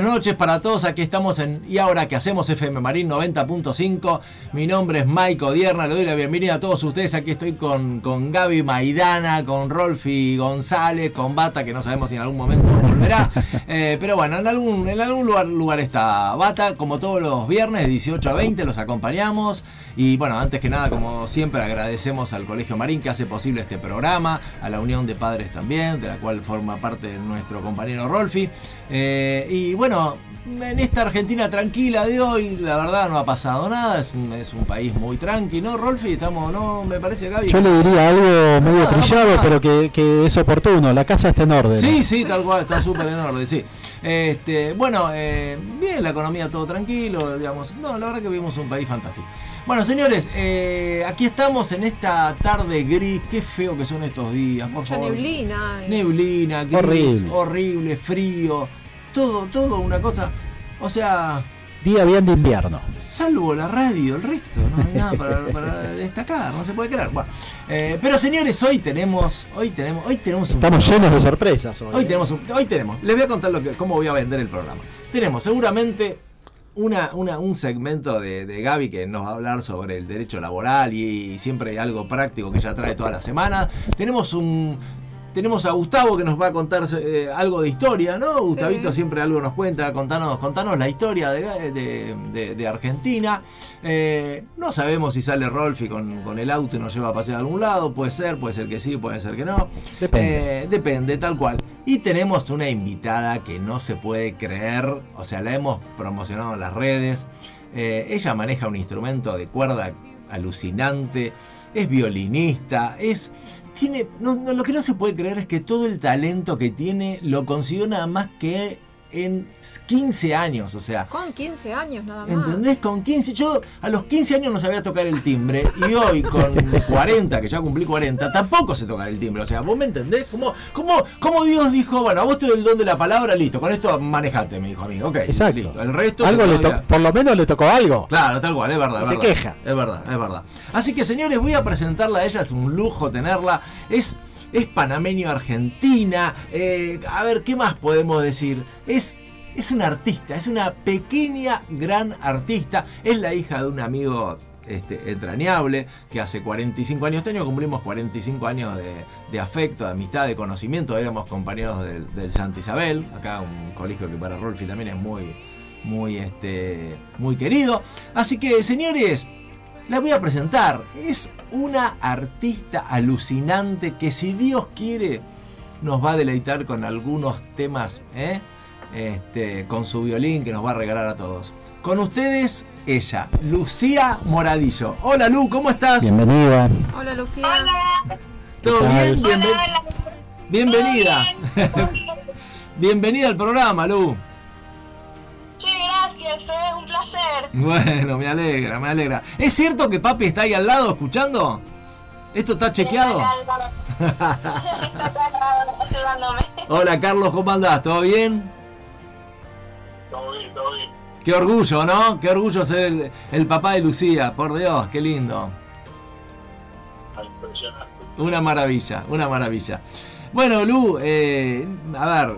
buenas noches para todos. Aquí estamos en Y ahora que hacemos FM Marín 90.5. Mi nombre es Mike Odierna. Le doy la bienvenida a todos ustedes. Aquí estoy con, con Gaby Maidana, con Rolfi González, con Bata, que no sabemos si en algún momento volverá. Eh, pero bueno, en algún, en algún lugar, lugar está Bata. Como todos los viernes, 18 a 20, los acompañamos. Y bueno, antes que nada, como siempre, agradecemos al Colegio Marín que hace posible este programa, a la Unión de Padres también, de la cual forma parte nuestro compañero Rolfi. Eh, y bueno, en esta Argentina tranquila de hoy, la verdad no ha pasado nada, es un, es un país muy tranqui, ¿no, Rolfi? Estamos, no, me parece, Gaby. Yo le diría algo medio trillado, pero que, que, es oportuno, la casa está en orden. Sí, sí, tal cual, está súper en orden, sí. Este, bueno, eh, bien, la economía todo tranquilo, digamos, no, la verdad que vivimos un país fantástico. Bueno, señores, eh, aquí estamos en esta tarde gris. Qué feo que son estos días, por Mucha favor. neblina. Neblina, gris, Horrible. horrible, frío. Todo, todo una cosa. O sea, Día bien de invierno. salvo la radio, el resto, no hay nada para, para destacar, no se puede creer. Bueno, eh, pero señores, hoy tenemos, hoy tenemos, hoy tenemos un Estamos llenos de sorpresas hoy. Hoy ¿eh? tenemos, un- hoy tenemos, les voy a contar lo que, cómo voy a vender el programa. Tenemos seguramente una, una- un segmento de, de Gaby que nos va a hablar sobre el derecho laboral y, siempre algo práctico que ella trae toda la semana. Tenemos un... Tenemos a Gustavo que nos va a contar eh, algo de historia, ¿no? Gustavito siempre algo nos cuenta, contanos, contanos la historia de, de- de- de Argentina. Eh, no sabemos si sale Rolfi con, con el auto y nos lleva a pasear a algún lado, puede ser, puede ser que sí, puede ser que no. Depende. Eh, depende, tal cual. Y tenemos una invitada que no se puede creer, o sea, la hemos promocionado en las redes. Ella maneja un instrumento de cuerda alucinante, es violinista, es... Tiene, no, no, lo que no se puede creer es que todo el talento que tiene lo consiguió nada más que en 15 años, o sea, Con 15 años nada más. ¿Entendés? Con 15, yo a los 15 años no sabía tocar el timbre y hoy con 40, que ya cumplí 40, tampoco sé tocar el timbre. O sea, ¿vos me entendés? ¿Cómo, cómo, cómo Dios dijo, bueno, a vos te doy el don de la palabra, listo, con esto manejate, me dijo a mí. Ok, Exacto. listo. El resto... Algo le to- por lo menos le tocó algo. Claro, tal cual, es verdad. es Se verdad. queja. Es verdad, es verdad. Así que señores, voy a presentarla a ella, es un lujo tenerla. Es, es panameño-argentina. eh, a ver, ¿qué más podemos decir? Es, es una artista, es una pequeña, gran artista. Es la hija de un amigo este, entrañable que hace 45 años, este año cumplimos 45 años de, de afecto, de amistad, de conocimiento. Éramos compañeros del, del Santa Isabel, acá un colegio que para Rolfi también es muy, muy, este, muy querido. Así que, señores, la voy a presentar. Es una artista alucinante que, si Dios quiere, nos va a deleitar con algunos temas, ¿eh? este, con su violín que nos va a regalar a todos. Con ustedes, ella, Lucía Moradillo. Hola, Lu, ¿cómo estás? Bienvenida. Hola Lucía. Hola, ¿Todo bien? hola, Bienven- hola. bienvenida. Bien. bienvenida al programa, Lu. Un placer. Bueno, me alegra, me alegra. ¿Es cierto que papi está ahí al lado escuchando? ¿Esto está chequeado? Hola Carlos, ¿cómo andás? ¿Todo bien? Todo bien, todo bien. Qué orgullo, ¿no? Qué orgullo ser el, el papá de Lucía, por Dios, qué lindo. Impresionante. Una maravilla, una maravilla. Bueno, Lu, eh, a ver,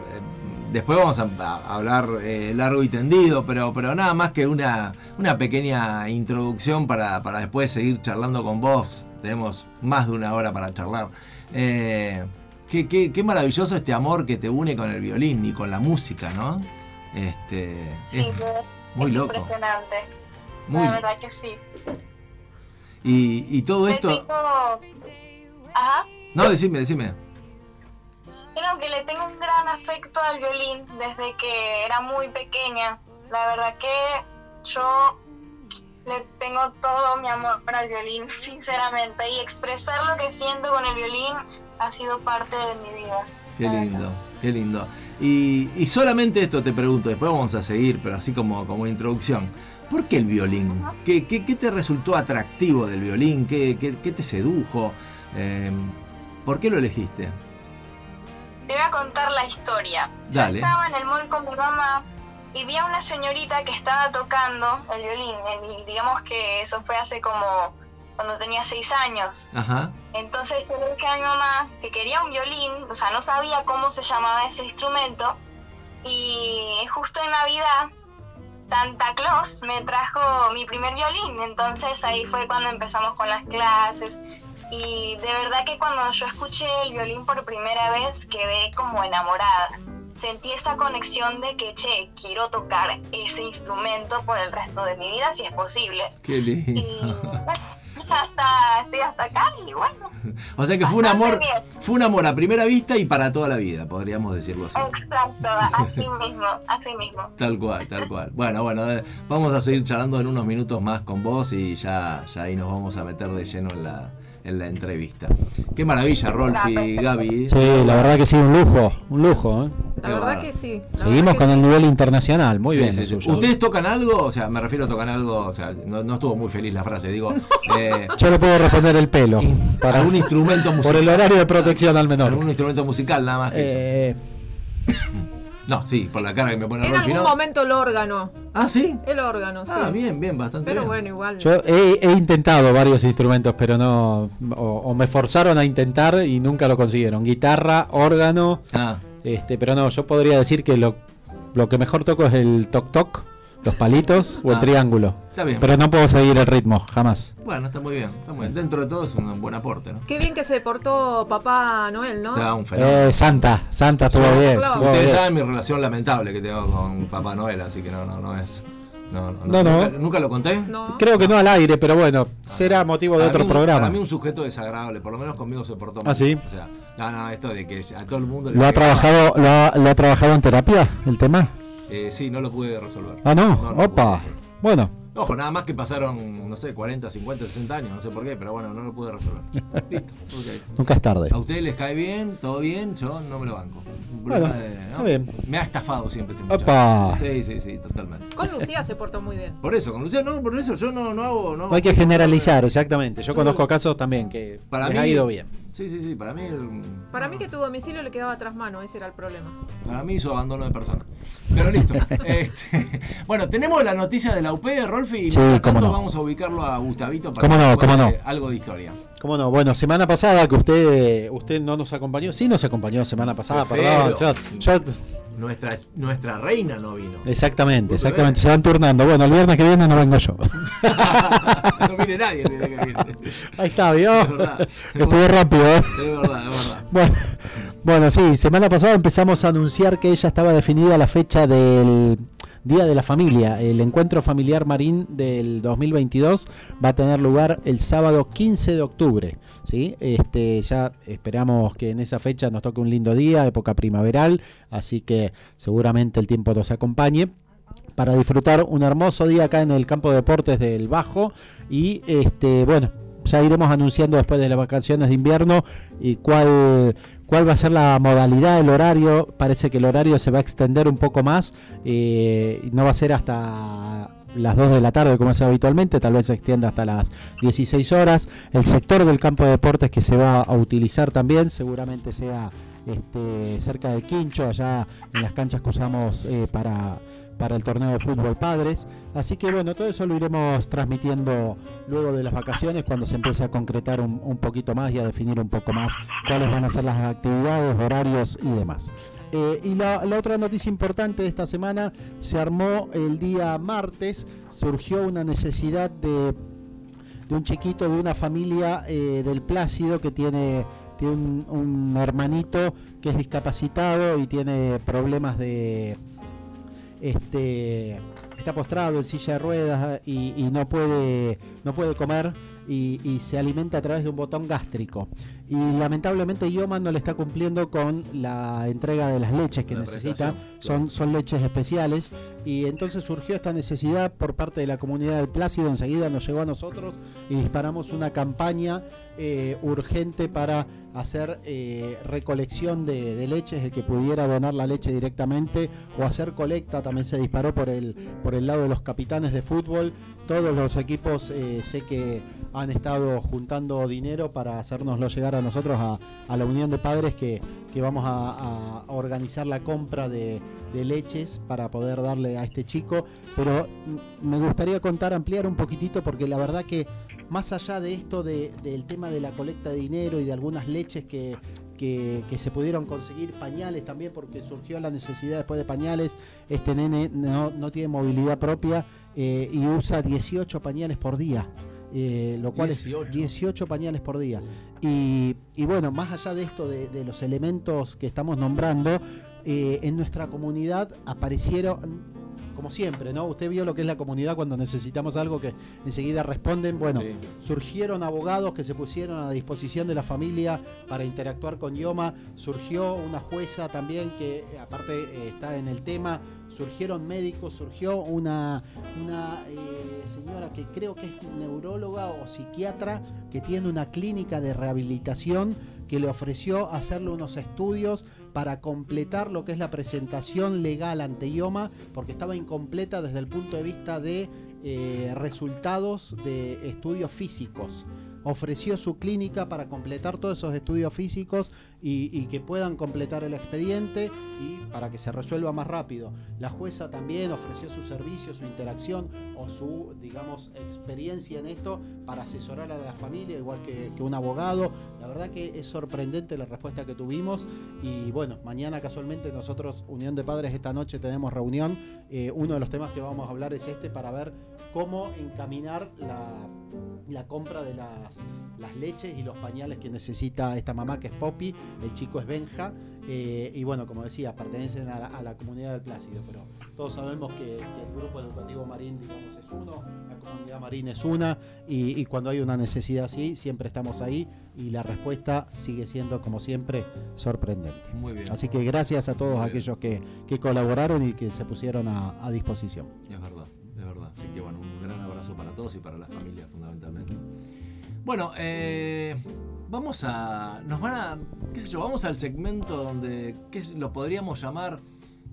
después vamos a, a hablar eh, largo y tendido, pero, pero nada más que una, una pequeña introducción para, para después seguir charlando con vos. Tenemos más de una hora para charlar. Eh, qué, qué- qué maravilloso este amor que te une con el violín y con la música, ¿no? Este, Sí, es es muy loco. impresionante. Muy, La verdad que sí. y, y todo esto... tengo... Ajá. No, decime, decime. Creo que le tengo un gran afecto al violín desde que era muy pequeña. La verdad que yo le tengo todo mi amor para el violín, sinceramente. Y expresar lo que siento con el violín ha sido parte de mi vida. Qué lindo, qué lindo. Y, y solamente esto te pregunto, después vamos a seguir, pero así como, como introducción. ¿Por qué el violín? ¿Qué, qué, qué te resultó atractivo del violín? ¿Qué, qué- qué te sedujo? Eh, ¿Por qué lo elegiste? Te voy a contar la historia. Dale. Yo estaba en el mall con mi mamá y vi a una señorita que estaba tocando el violín. Y digamos que eso fue hace como cuando tenía seis años. Ajá. Entonces yo le dije a mi mamá que quería un violín, o sea, no sabía cómo se llamaba ese instrumento. Y justo en Navidad, Santa Claus me trajo mi primer violín, entonces ahí fue cuando empezamos con las clases. Y de verdad que cuando yo escuché el violín por primera vez quedé como enamorada. Sentí esa conexión de que, che, quiero tocar ese instrumento por el resto de mi vida si es posible. Qué Y lindo. hasta, estoy hasta acá y bueno, O sea que fue un amor, bien. fue un amor a primera vista y para toda la vida, podríamos decirlo así. exacto, así mismo, así mismo. Tal cual, tal cual. Bueno, bueno, eh, vamos a seguir charlando en unos minutos más con vos y ya, ya ahí nos vamos a meter de lleno en la, en la entrevista. Qué maravilla, Rolfi y Gaby. Sí, la verdad que sí, un lujo, un lujo. ¿eh? La Qué verdad que sí. Seguimos que con sí. el nivel internacional, muy Sí, bien. sí. ¿Ustedes tocan algo? O sea, me refiero a tocar algo, o sea, no, no estuvo muy feliz la frase, digo, eh, Yo le puedo responder el pelo. para- algún instrumento por musical. el horario de protección al menor. Algún instrumento musical nada más que eso. No, sí, por la cara que me pone En algún ¿no? momento el órgano. Ah, sí. El órgano, sí. Ah, bien, bien, bastante Pero bien. bueno, igual. yo he, he intentado varios instrumentos, pero no. O, o me forzaron a intentar y nunca lo consiguieron. Guitarra, órgano, Ah, este, pero no, yo podría decir que lo, lo que mejor toco es el toc toc, los palitos o el Ah. triángulo. está bien. Pero no puedo seguir el ritmo, jamás. Bueno, está muy bien, está muy bien. Dentro de todo es un buen aporte, ¿no? Qué bien que se portó Papá Noel, ¿no? Da un fenómeno. Eh, Santa, Santa estuvo Sí, bien. claro. Ustedes bien. saben mi relación lamentable que tengo con Papá Noel, así que no, no, no es. No, no, No, no. ¿Nunca, nunca lo conté? No. Creo que no al aire, pero bueno, será motivo de otro un- programa. Para mí un sujeto desagradable, por lo menos conmigo se portó ¿Ah, mal. sí? O sea, no, no, esto de que a todo el mundo le ¿Lo ha trabajado, lo ha, lo ha trabajado en terapia, el tema? Eh, sí, no lo pude resolver. Ah, no, No, no opa. Bueno, Ojo, nada más que pasaron, no sé, 40, 50, 60 años, no sé por qué, pero bueno, no lo pude resolver. Listo, ok. nunca es tarde. A ustedes les cae bien, todo bien, yo no me lo banco. Un problema Bueno, de- ¿no? está bien. Me ha estafado siempre este. Opa. Sí, sí, sí, totalmente. Con Lucía se portó muy bien. Por eso, con Luciano, no, por eso yo no, no hago. No, hay que generalizar, exactamente. Yo conozco casos también que Para les mí ha ido bien. Sí, sí, sí, para mí. Para mí que tu domicilio le quedaba tras mano, ese era el problema. Para mí hizo abandono de persona. Pero listo. Este, bueno, tenemos la noticia de la UP, Rolfi, y Sí, tanto no. vamos a ubicarlo a Gustavito para Cómo que no, cómo no. algo de historia. ¿Cómo no? Bueno, semana pasada que usted usted no nos acompañó. Sí nos acompañó semana pasada, perdón. feo. Yo- yo- Nuestra, nuestra reina no vino. exactamente, exactamente. Se van turnando. Bueno, el viernes que viene no vengo yo. no viene nadie el que viene. Ahí está, ¿vio? Es verdad. Estuve rápido, ¿eh? Es verdad, es verdad. Bueno, bueno, sí, semana pasada empezamos a anunciar que ya estaba definida la fecha del Día de la Familia. El encuentro familiar marín del 2022 va a tener lugar el sábado 15 de octubre. ¿sí? Este, ya esperamos que en esa fecha nos toque un lindo día, época primaveral, así que seguramente el tiempo nos acompañe para disfrutar un hermoso día acá en el campo de deportes del Bajo y este bueno ya iremos anunciando después de las vacaciones de invierno y cuál cuál va a ser la modalidad, el horario. Parece que el horario se va a extender un poco más. eh, no va a ser hasta las 2 de la tarde como es habitualmente, tal vez se extienda hasta las 16 horas. El sector del campo de deportes que se va a utilizar también seguramente sea este, cerca del Quincho, allá en las canchas que usamos eh, para, para el torneo de fútbol padres. Así que bueno, todo eso lo iremos transmitiendo luego de las vacaciones cuando se empiece a concretar un, un poquito más y a definir un poco más cuáles van a ser las actividades, horarios y demás. Eh, y la, otra noticia importante de esta semana se armó el día martes, surgió una necesidad de, de un chiquito de una familia eh, del Plácido que tiene, tiene un hermanito que es discapacitado y tiene problemas de este está postrado en silla de ruedas y, no puede no puede comer y, y se alimenta a través de un botón gástrico y lamentablemente Yoma no le está cumpliendo con la entrega de las leches que La necesita. son, son leches especiales y entonces surgió esta necesidad por parte de la comunidad del Plácido. Enseguida nos llegó a nosotros y disparamos una campaña eh, urgente para hacer eh, recolección de, de leches, el que pudiera donar la leche directamente o hacer colecta, también se disparó por el, por el lado de los capitanes de fútbol. Todos los equipos eh, sé que han estado juntando dinero para hacérnoslo llegar a nosotros, a, la Unión de Padres, que, que vamos a, organizar la compra de, leches para poder darle a este chico. Pero me gustaría contar, ampliar un poquitito, porque la verdad que más allá de esto de- del tema de la colecta de dinero y de algunas leches que, que, que se pudieron conseguir pañales también, porque surgió la necesidad después de pañales. Este nene no, no tiene movilidad propia eh, y usa 18 pañales por día. Eh, lo cual 18. es 18 pañales por día. Y, y bueno, más allá de esto, de, de los elementos que estamos nombrando, eh, en nuestra comunidad aparecieron, como siempre, ¿no? Usted vio lo que es la comunidad cuando necesitamos algo que enseguida responden. Bueno, Sí. surgieron abogados que se pusieron a disposición de la familia para interactuar con Yoma, surgió una jueza también que aparte eh, está en el tema, surgieron médicos, surgió una, una eh, señora que creo que es neuróloga o psiquiatra que tiene una clínica de rehabilitación que le ofreció hacerle unos estudios para completar lo que es la presentación legal ante IOMA, porque estaba incompleta desde el punto de vista de eh, resultados de estudios físicos. Ofreció su clínica para completar todos esos estudios físicos y, que puedan completar el expediente y para que se resuelva más rápido. La jueza también ofreció su servicio, su interacción o su, digamos, experiencia en esto para asesorar a la familia, igual que, un abogado. La verdad que es sorprendente la respuesta que tuvimos y bueno, mañana casualmente nosotros, Unión de Padres, esta noche tenemos reunión. Eh, uno de los temas que vamos a hablar es este para ver cómo encaminar la, la compra de las, las leches y los pañales que necesita esta mamá que es Poppy, el chico es Benja. eh, y bueno, como decía, pertenecen a la, a la comunidad del Plácido, pero todos sabemos que, que el grupo educativo Marín, digamos, es uno, la comunidad Marín es una, y, y cuando hay una necesidad así, siempre estamos ahí, y la respuesta sigue siendo, como siempre, sorprendente. Muy bien. Así que gracias a todos aquellos que, que colaboraron y que se pusieron a, a disposición. Es verdad, es verdad. Así que bueno, un gran abrazo para todos y para las familias fundamentalmente. Bueno, eh, vamos a. Nos van a. qué sé yo, vamos al segmento donde. ¿Qué es- lo podríamos llamar?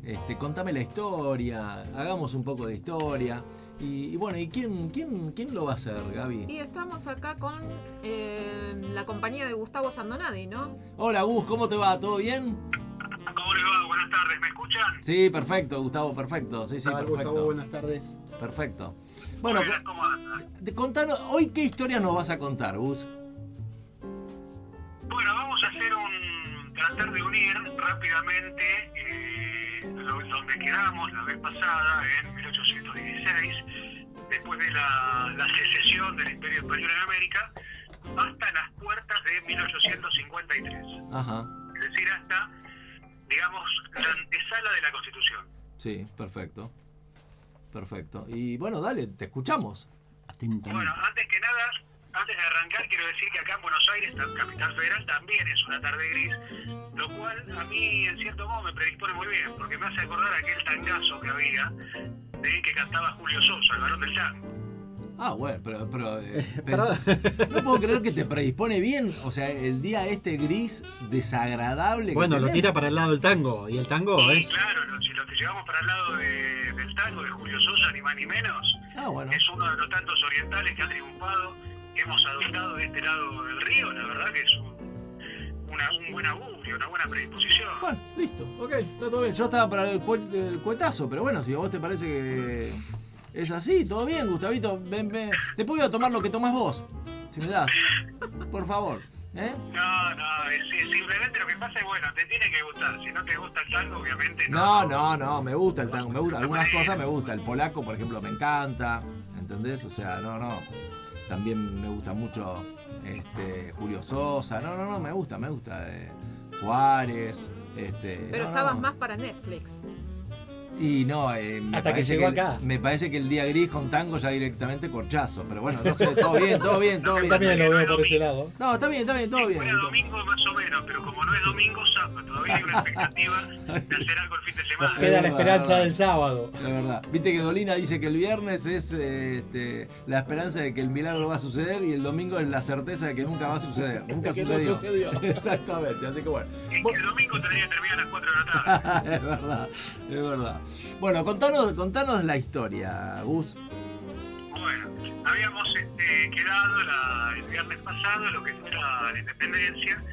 Este, contame la historia, hagamos un poco de historia. Y, y bueno, ¿y quién, quién, quién lo va a hacer, Gaby? Y estamos acá con eh, la compañía de Gustavo Sandonadi, ¿no? Hola Gus, ¿cómo te va? ¿Todo bien? ¿Cómo le va? Buenas tardes, ¿me escuchan? Sí, perfecto, Gustavo, perfecto. Sí, sí, perfecto. buenas tardes. Perfecto. Bueno, de- contanos, hoy qué historia nos vas a contar, Gus. Bueno, vamos a hacer un. tratar de unir rápidamente eh, donde quedamos la vez pasada, en 1816, después de la, la secesión del Imperio Español en América, hasta las puertas de 1853. Ajá. Es decir, hasta, digamos, la antesala de la Constitución. Sí, perfecto. Perfecto. Y bueno, dale, te escuchamos. Atentamente. Bueno, antes que nada, antes de arrancar, quiero decir que acá en Buenos Aires, la capital federal, también es una tarde gris, lo cual a mí, en cierto modo, me predispone muy bien, porque me hace acordar aquel tangazo que había, de que cantaba Julio Sosa, el varón del tango. Ah, bueno, pero, pero eh, pens- no puedo creer que te predispone bien. O sea, el día este gris desagradable. que Bueno, lo tira para el lado del tango, y el tango es... claro, lo- si lo que llevamos para el lado de- del tango de Julio Sosa, ni más ni menos, Ah, bueno. es uno de los tantos orientales que ha triunfado, que hemos adoptado de este lado del río, la verdad que es un, una- un buen augurio, una buena predisposición. Bueno, listo. Ok, está todo bien. Yo estaba para el, cue- el cuetazo, pero bueno, si a vos te parece que es así, todo bien, Gustavito. Ven, ven. Te puedo tomar lo que tomas vos. Si me das. Por favor. ¿Eh? No, no, es, es simplemente lo que pasa es, bueno, te tiene que gustar. Si no te gusta el tango, obviamente No, no. no, no, me gusta el tango, me gusta. Algunas cosas me gusta. El polaco, por ejemplo, me encanta. ¿Entendés? O sea, no, no. También me gusta mucho este, Julio Sosa. No, no, no, me gusta, me gusta. eh, Juárez. Este, Pero no, estabas no. más para Netflix. Y no, eh, me, Hasta que parece llegó el- acá. me parece que el día gris con tango ya directamente corchazo. Pero bueno, no sé, todo bien, todo bien, todo bien. También lo veo por ese lado. No, está bien, está bien, todo bien. fuera domingo más o menos, pero como no es domingo, zapa. Todavía hay una expectativa de hacer algo el fin de semana. Nos queda la Es esperanza del sábado. La verdad. Viste que Dolina dice que el viernes es eh, este, la esperanza de que el milagro va a suceder y el domingo es la certeza de que nunca va a suceder. Nunca Que no sucedió. sucedió. Exactamente, así que bueno. Es que el domingo tendría que terminar a las 4 de la tarde. es verdad, es verdad. Bueno, contanos, contanos la historia, Gus. Bueno, habíamos este, quedado la- el viernes pasado lo que fuera la independencia.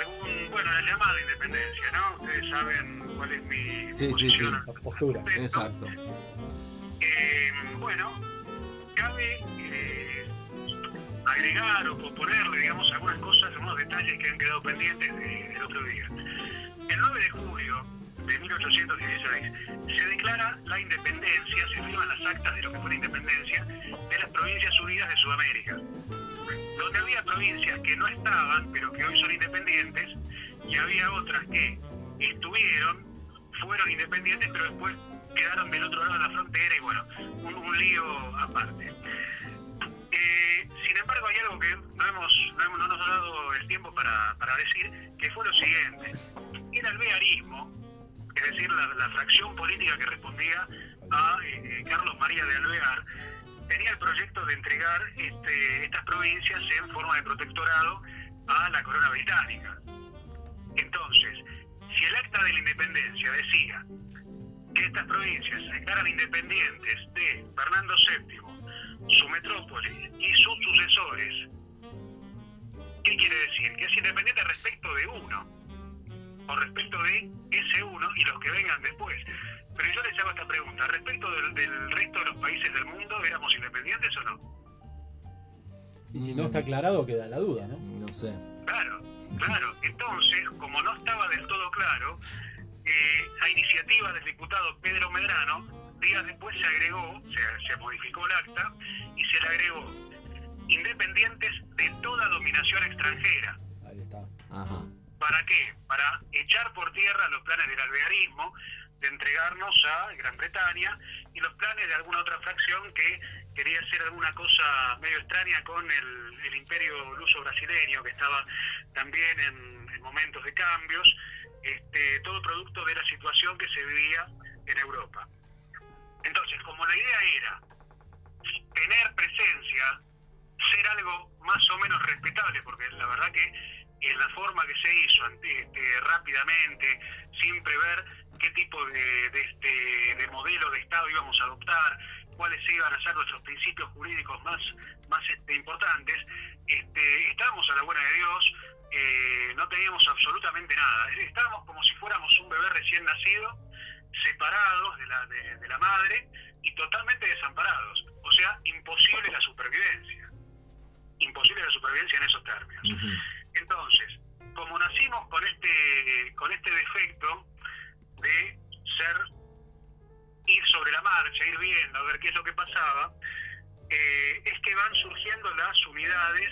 Algún, bueno, la llamada independencia, ¿no? Ustedes saben cuál es mi Sí, sí, posición sí. La postura. Exacto. Eh, bueno, cabe eh, agregar o ponerle, digamos, algunas cosas, algunos detalles que han quedado pendientes de- del otro día. El 9 de julio de 1816 se declara la independencia, se firman las actas de lo que fue la independencia de las Provincias Unidas de Sudamérica, donde había provincias que no estaban, pero que hoy son independientes, y había otras que estuvieron, fueron independientes, pero después quedaron del otro lado de la frontera y bueno, un, un lío aparte. Eh, sin embargo, hay algo que no, hemos, no, nos ha dado el tiempo para, para decir, que fue lo siguiente. Era el bearismo, es decir, la, fracción política que respondía a eh, Carlos María de Alvear, tenía el proyecto de entregar este, estas provincias en forma de protectorado a la corona británica. Entonces, si el acta de la independencia decía que estas provincias declaran independientes de Fernando VII, su metrópoli y sus sucesores, ¿qué quiere decir? Que es independiente respecto de uno, o respecto de ese uno y los que vengan después. Pero yo les hago esta pregunta, respecto del, del resto de los países del mundo, ¿éramos independientes o no? Y si no está aclarado, queda la duda, ¿no? No sé. Claro, claro. Entonces, como no estaba del todo claro, eh, a iniciativa del diputado Pedro Medrano, días después se agregó, se, se modificó el acta y se le agregó independientes de toda dominación extranjera. Ahí está. Ajá. ¿Para qué? Para echar por tierra los planes del alvearismo, de entregarnos a Gran Bretaña y los planes de alguna otra fracción que quería hacer alguna cosa medio extraña con el, imperio luso brasileño que estaba también en, en momentos de cambios, este, todo producto de la situación que se vivía en Europa. Entonces, como la idea era tener presencia, ser algo más o menos respetable, porque la verdad que en la forma que se hizo este, rápidamente, sin prever qué tipo este, de modelo de Estado íbamos a adoptar, cuáles iban a ser nuestros principios jurídicos más, este, importantes, este, estábamos a la buena de Dios, eh, no teníamos absolutamente nada, estábamos como si fuéramos un bebé recién nacido, separados de la, de, la madre y totalmente desamparados, o sea, imposible la supervivencia, imposible la supervivencia en esos términos. Ujú. Entonces, como nacimos con este, con este defecto de ser, ir sobre la marcha, ir viendo, a ver qué es lo que pasaba, eh, es que van surgiendo las unidades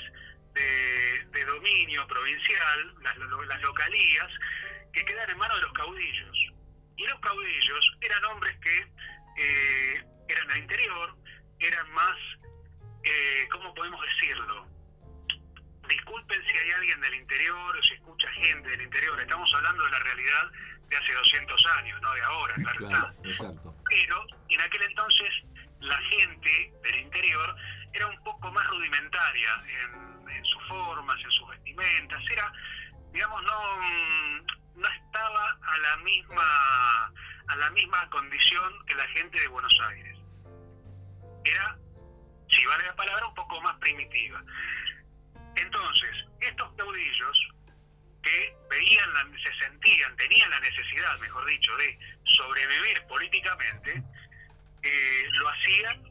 de, dominio provincial, las, lo- las localías, que quedan en manos de los caudillos. Y los caudillos eran hombres que eh, eran del interior, eran más, eh, ¿cómo podemos decirlo? Disculpen si hay alguien del interior o si escucha gente del interior, estamos hablando de la realidad de hace 200 años, no de ahora, claro, Claro, está. exacto. Pero en aquel entonces la gente del interior era un poco más rudimentaria en, en sus formas, en sus vestimentas, era, digamos, no, no estaba a la misma a la misma condición que la gente de Buenos Aires. Era, si vale la palabra, un poco más primitiva. Entonces, estos caudillos que veían, la- se sentían, tenían la necesidad, mejor dicho, de sobrevivir políticamente, eh, lo hacían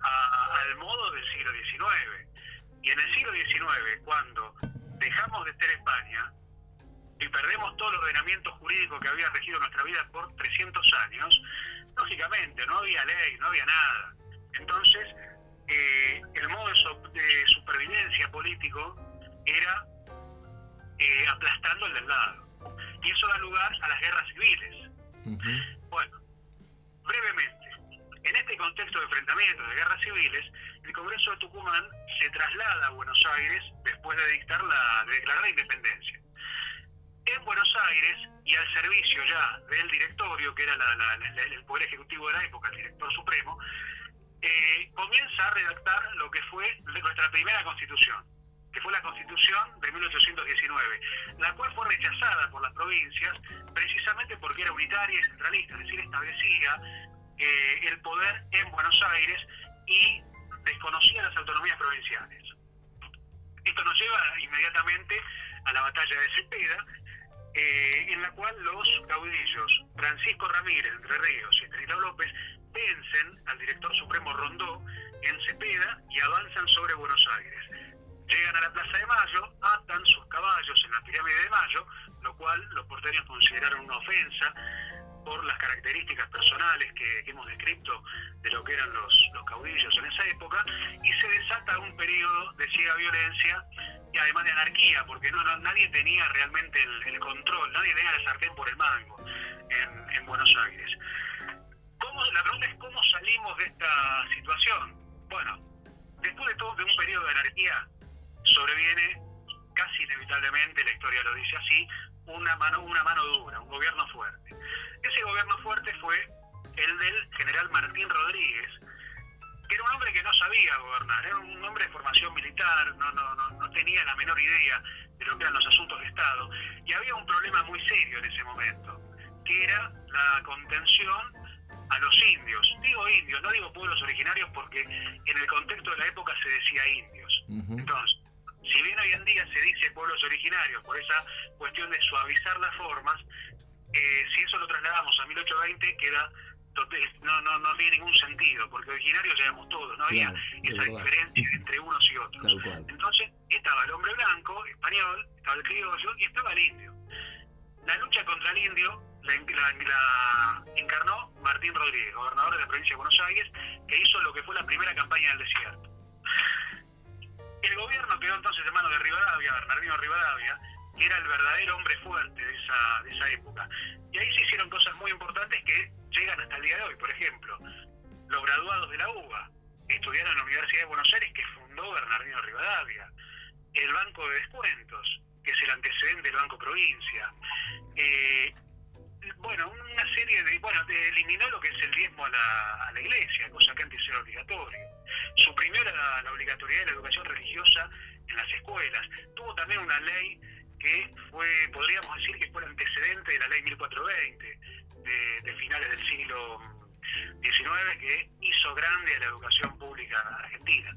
al modo del siglo XIX. Y en el siglo XIX, cuando dejamos de ser España y perdemos todo el ordenamiento jurídico que había regido nuestra vida por 300 años, lógicamente no había ley, no había nada. Entonces, eh, el modo de, supervivencia político era eh, aplastando el del lado. Y eso da lugar a las guerras civiles. Bueno, brevemente, en este contexto de enfrentamientos de guerras civiles, el Congreso de Tucumán se traslada a Buenos Aires después de dictar la, de declarar la independencia. En Buenos Aires y al servicio ya del directorio, que era la- la- el poder ejecutivo de la época, el director supremo, eh, comienza a redactar lo que fue nuestra primera constitución, que fue la constitución de 1819, la cual fue rechazada por las provincias precisamente porque era unitaria y centralista, es decir, establecía eh, el poder en Buenos Aires y desconocía las autonomías provinciales. Esto nos lleva inmediatamente a la batalla de Cepeda, eh, en la cual los caudillos Francisco Ramírez, Entre Ríos y Estanislao López vencen al director supremo Rondó en Cepeda y avanzan sobre Buenos Aires. Llegan a la Plaza de Mayo, atan sus caballos en la pirámide de Mayo, lo cual los porteños consideraron una ofensa por las características personales que, hemos descrito de lo que eran los, los caudillos en esa época, y se desata un periodo de ciega violencia y además de anarquía, porque no, no- nadie tenía realmente el, control, nadie tenía la sartén por el mango en Buenos Aires. ¿Cómo, la pregunta es cómo salimos de esta situación. Bueno, después de todo de un periodo de anarquía, sobreviene casi inevitablemente, la historia lo dice así, una mano, una mano dura, un gobierno fuerte. Ese gobierno fuerte fue el del general Martín Rodríguez, que era un hombre que no sabía gobernar, era un hombre de formación militar, no, no, no, no tenía la menor idea de lo que eran los asuntos de Estado, y había un problema muy serio en ese momento, que era la contención a los indios. Digo indios, no digo pueblos originarios porque en el contexto de la época se decía indios. Entonces, si bien hoy en día se dice pueblos originarios por esa cuestión de suavizar las formas, eh, si eso lo trasladamos a 1820 queda no, no, no tiene ningún sentido, porque originarios éramos todos, no había Claro, esa verdad. diferencia entre unos y otros. Entonces estaba el hombre blanco, español, estaba el criollo y estaba el indio. La lucha contra el indio la, encarnó Martín Rodríguez, gobernador de la provincia de Buenos Aires, que hizo lo que fue la primera campaña del desierto. El gobierno quedó entonces en manos de Rivadavia, Bernardino Rivadavia, que era el verdadero hombre fuerte de esa, de esa época. Y ahí se hicieron cosas muy importantes que llegan hasta el día de hoy. Por ejemplo, los graduados de la UBA estudiaron en la Universidad de Buenos Aires que fundó Bernardino Rivadavia. El Banco de Descuentos, que es el antecedente del Banco Provincia. Eh, bueno, una serie de... Bueno, eliminó lo que es el diezmo a la, a la iglesia, cosa que antes era obligatorio. Suprimió la, la obligatoriedad de la educación religiosa en las escuelas. Tuvo también una ley que fue, podríamos decir que fue el antecedente de la ley 1420 de, de finales del siglo XIX que hizo grande a la educación pública argentina.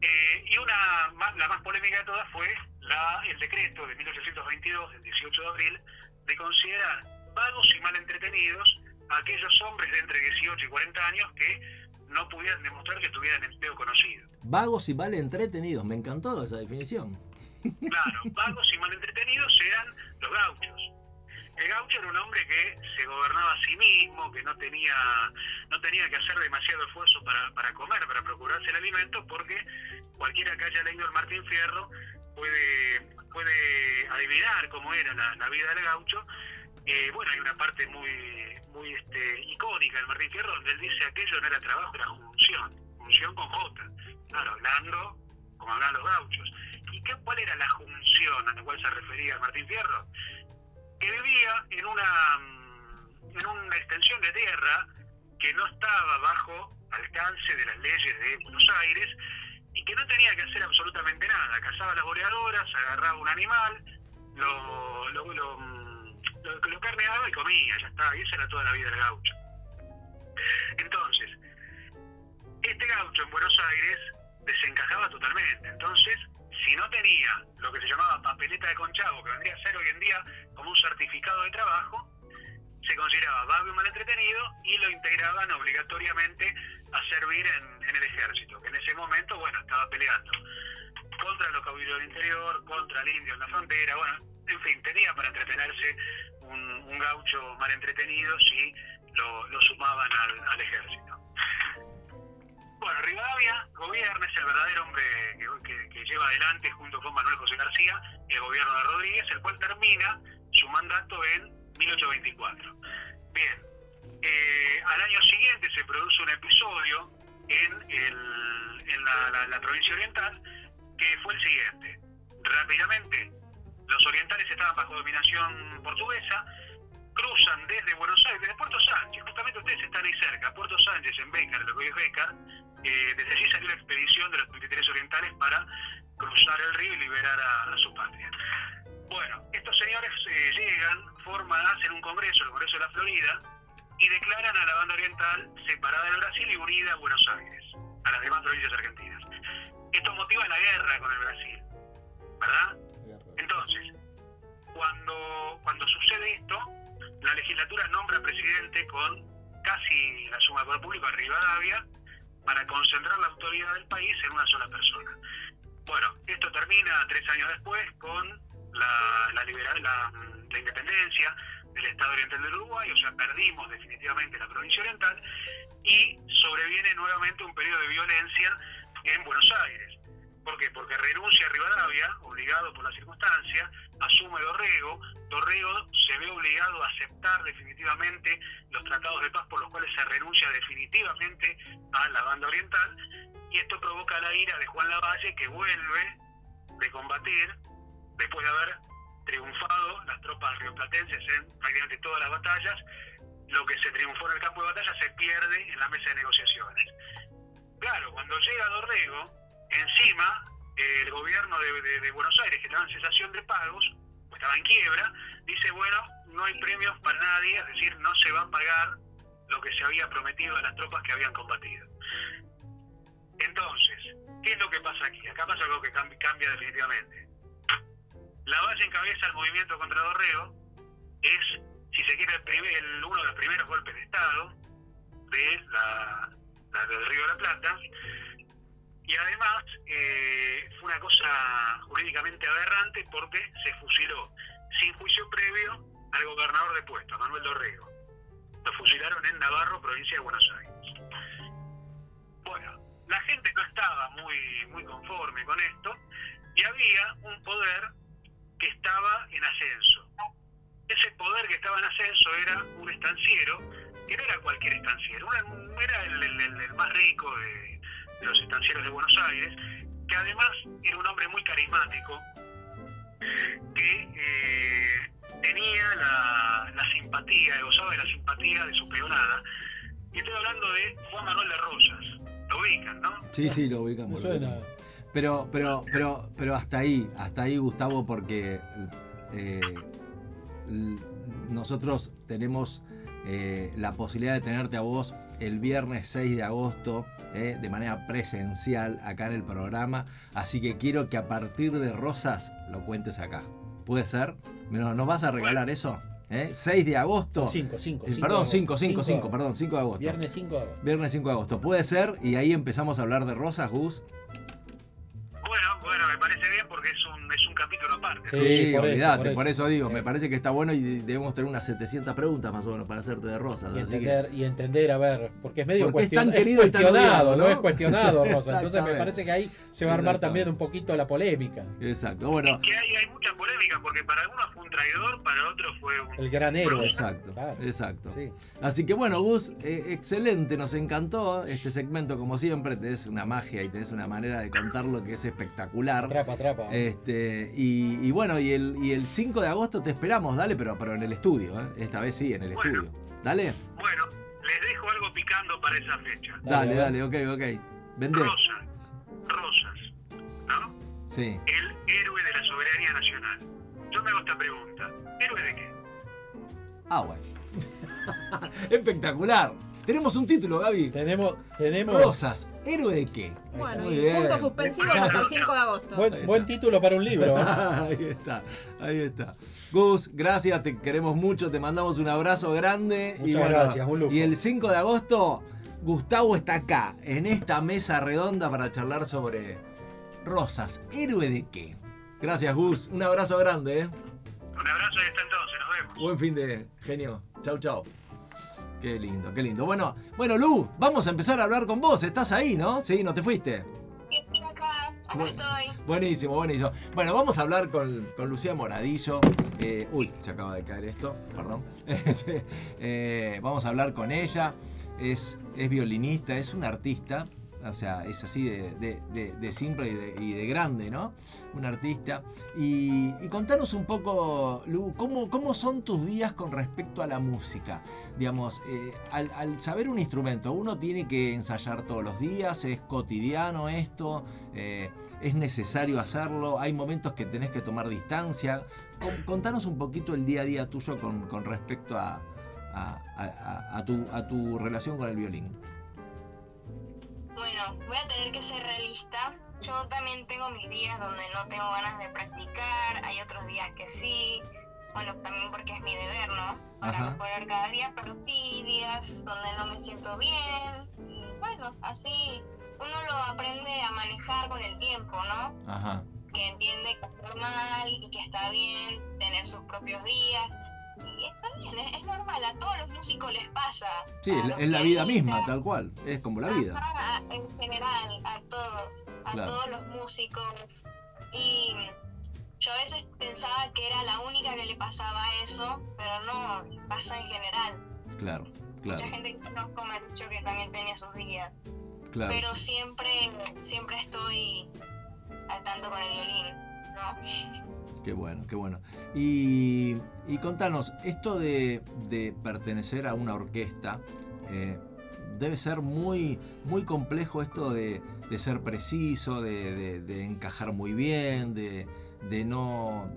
Eh, y una la más polémica de todas fue la, el decreto de 1822, del 18 de abril, de considerar vagos y mal entretenidos a aquellos hombres de entre 18 y 40 años que no pudieran demostrar que tuvieran empleo conocido. Vagos y mal entretenidos. Me encantó esa definición. Claro, vagos y mal entretenidos eran los gauchos. El gaucho era un hombre que se gobernaba a sí mismo, que no tenía, no tenía que hacer demasiado esfuerzo para, para comer, para procurarse el alimento, porque cualquiera que haya leído el Martín Fierro puede, puede adivinar cómo era la, la vida del gaucho. Eh, bueno, hay una parte muy, muy este, icónica del Martín Fierro donde él dice aquello no era trabajo, era función, función con J. Claro, hablando como hablan los gauchos. ¿Y qué, cuál era la junción a la cual se refería Martín Fierro? Que vivía en una, mm, en una extensión de tierra que no estaba bajo alcance de las leyes de Buenos Aires y que no tenía que hacer absolutamente nada. Cazaba las boreadoras, agarraba un animal, lo, lo, lo, mm, lo- lo carneaba y comía, ya está. Y esa era toda la vida del gaucho. Entonces, este gaucho en Buenos Aires desencajaba totalmente. Entonces, si no tenía lo que se llamaba papeleta de conchavo, que vendría a ser hoy en día como un certificado de trabajo, se consideraba vago y mal entretenido y lo integraban obligatoriamente a servir en, en el ejército, que en ese momento, bueno, estaba peleando contra los caudillos del interior, contra el indio en la frontera, bueno, en fin, tenía para entretenerse un, un gaucho mal entretenido si lo, lo sumaban al, ejército. Bueno, Rivadavia gobierna, es el verdadero hombre que, lleva adelante junto con Manuel José García el gobierno de Rodríguez, el cual termina su mandato en 1824. Bien, eh, al año siguiente se produce un episodio en, el- en la provincia oriental que fue el siguiente. Rápidamente, los orientales estaban bajo dominación portuguesa, cruzan desde Buenos Aires, desde Puerto Sánchez, justamente ustedes están ahí cerca, Puerto Sánchez en Bécar, lo que hoy es Bécar, eh, desde allí salió la expedición de los 23 orientales para cruzar el río y liberar a, su patria. Bueno, estos señores eh, llegan, forman, hacen un congreso, el Congreso de la Florida, y declaran a la banda oriental separada de Brasil y unida a Buenos Aires, a las demás provincias argentinas. Esto motiva la guerra con el Brasil, ¿verdad? Entonces, cuando, cuando sucede esto, la legislatura nombra presidente con casi la suma del público a Rivadavia para concentrar la autoridad del país en una sola persona. Bueno, esto termina tres años después con la, la, la, la independencia del Estado Oriental del Uruguay, o sea, perdimos definitivamente la provincia oriental y sobreviene nuevamente un periodo de violencia en Buenos Aires. ¿Por qué? Porque renuncia a Rivadavia, obligado por la circunstancia, asume Dorrego, Dorrego se ve obligado a aceptar definitivamente los tratados de paz por los cuales se renuncia definitivamente a la banda oriental, y esto provoca la ira de Juan Lavalle, que vuelve de combatir, después de haber triunfado las tropas rioplatenses en prácticamente todas las batallas, lo que se triunfó en el campo de batalla se pierde en la mesa de negociaciones. Claro, cuando llega Dorrego, encima eh, el gobierno de, Buenos Aires, que estaba en cesación de pagos, estaba en quiebra, dice, bueno, no hay premios para nadie, es decir, no se va a pagar lo que se había prometido a las tropas que habían combatido. Entonces, ¿qué es lo que pasa aquí? Acá pasa algo que cambi- cambia definitivamente. La Valle encabeza el movimiento contra Dorrego, es, si se quiere, el primer- uno de los primeros golpes de Estado de la del Río de la Plata, y además eh, fue una cosa jurídicamente aberrante porque se fusiló sin juicio previo al gobernador de puesto, Manuel Dorrego. Lo fusilaron en Navarro, provincia de Buenos Aires. Bueno, la gente no estaba muy, muy conforme con esto y había un poder que estaba en ascenso. Ese poder que estaba en ascenso era un estanciero, que no era cualquier estanciero, era, el- el más rico de, de los estancieros de Buenos Aires, que además era un hombre muy carismático, que eh, tenía la, la simpatía, gozaba de la simpatía de su peonada. Y estoy hablando de Juan Manuel de Rosas. Lo ubican, ¿no? Sí, sí, lo Me ubicamos. lo suena. Pero, pero, pero, pero hasta ahí, hasta ahí, Gustavo, porque eh, nosotros tenemos eh, la posibilidad de tenerte a vos el viernes 6 de agosto eh, de manera presencial acá en el programa. Así que quiero que a partir de Rosas lo cuentes acá. ¿Puede ser? ¿Nos, vas a regalar eso? ¿Eh? 6 de agosto. 5, 5. Eh, perdón, 5, 5, 5, perdón, 5 de agosto. Viernes 5 de agosto. Viernes 5 de agosto. Puede ser, y ahí empezamos a hablar de Rosas, Gus. Bueno, bueno, me parece bien porque es un, es un capítulo aparte. Sí, Sí, por eso, olvídate, por por eso. eso, digo, Sí. me parece que está bueno y debemos tener unas 700 preguntas más o menos para hacerte de Rosas. Y así que- entender, y entender, a ver, porque es medio Porque es tan querido y tan cuestionado, odiado, ¿no? ¿no? Es cuestionado, Rosa. Entonces me parece que ahí se va a armar también un poquito la polémica. Exacto, bueno, Que hay, hay mucha polémica porque para algunos fue un traidor, para otros fue un... El gran héroe. exacto, Claro. exacto. Sí. Así que bueno, Gus, eh, excelente, nos encantó este segmento como siempre, tenés una magia y tenés una manera de contarlo que es espectacular. Atrapa, atrapa. Este, y, y bueno, y el, y el 5 de agosto te esperamos, dale, pero, pero en el estudio, ¿eh? esta vez sí, en el Bueno. estudio. Dale, Bueno, les dejo algo picando para esa fecha. dale, Dale, dale, ok, ok. Vendé. Rosas, Rosas, ¿no? Sí. El héroe de la soberanía nacional. Yo me hago esta pregunta. ¿Héroe de qué? Ah, bueno. Espectacular. Tenemos un título, Gaby. Tenemos, tenemos Rosas, ¿héroe de qué? Bueno, Muy y bien. puntos suspensivos hasta el 5 de agosto. Buen, título para un libro. ahí está, ahí está. Gus, gracias, te queremos mucho, te mandamos un abrazo grande. y Muchas bueno, gracias, un lujo. Y el 5 de agosto, Gustavo está acá, en esta mesa redonda para charlar sobre Rosas, ¿héroe de qué? Gracias, Gus, un abrazo grande, ¿eh? Un abrazo y hasta entonces, nos vemos. Buen fin de genio. Chau, chau. Qué lindo, qué lindo. Bueno, bueno, Lu, vamos a empezar a hablar con vos. ¿Estás ahí, no? Sí, no te fuiste. Estoy acá, estoy. Buenísimo, buenísimo. Bueno, vamos a hablar con, con Lucía Moradillo. Eh, uy, se acaba de caer esto, perdón. Este, eh, vamos a hablar con ella. Es, es violinista, es una artista. O sea, es así de, simple y de, y de grande, ¿no? Un artista. Y, y contanos un poco, Lu, ¿cómo, ¿cómo son tus días con respecto a la música? Digamos, eh, al, al saber un instrumento, uno tiene que ensayar todos los días, es cotidiano esto, eh, es necesario hacerlo, hay momentos que tenés que tomar distancia. Con- Contanos un poquito el día a día tuyo con, respecto a tu relación con el violín. Bueno, voy a tener que ser realista. Yo también tengo mis días donde no tengo ganas de practicar, hay otros días que sí. Bueno, también porque es mi deber, ¿no? Para Ajá. mejorar cada día, pero sí días donde no me siento bien. Y bueno, así uno lo aprende a manejar con el tiempo, ¿no? Ajá. Que entiende que es normal y que está bien tener sus propios días. Y está bien, es, es normal, a todos los músicos les pasa. Sí, A es, la- los es la vida misma, tal cual. Es como la vida. Ajá, en general, a todos, a Claro. todos los músicos. Y yo a veces pensaba que era la única que le pasaba eso, pero no, pasa en general. Claro, claro, Mucha gente que conozco me ha dicho que también tenía sus días. claro. Pero siempre, siempre estoy al tanto con el violín, ¿no? Qué bueno, qué bueno. Y, contanos, esto de, pertenecer a una orquesta, eh, debe ser muy, muy complejo esto de, ser preciso, de, encajar muy bien, de, no,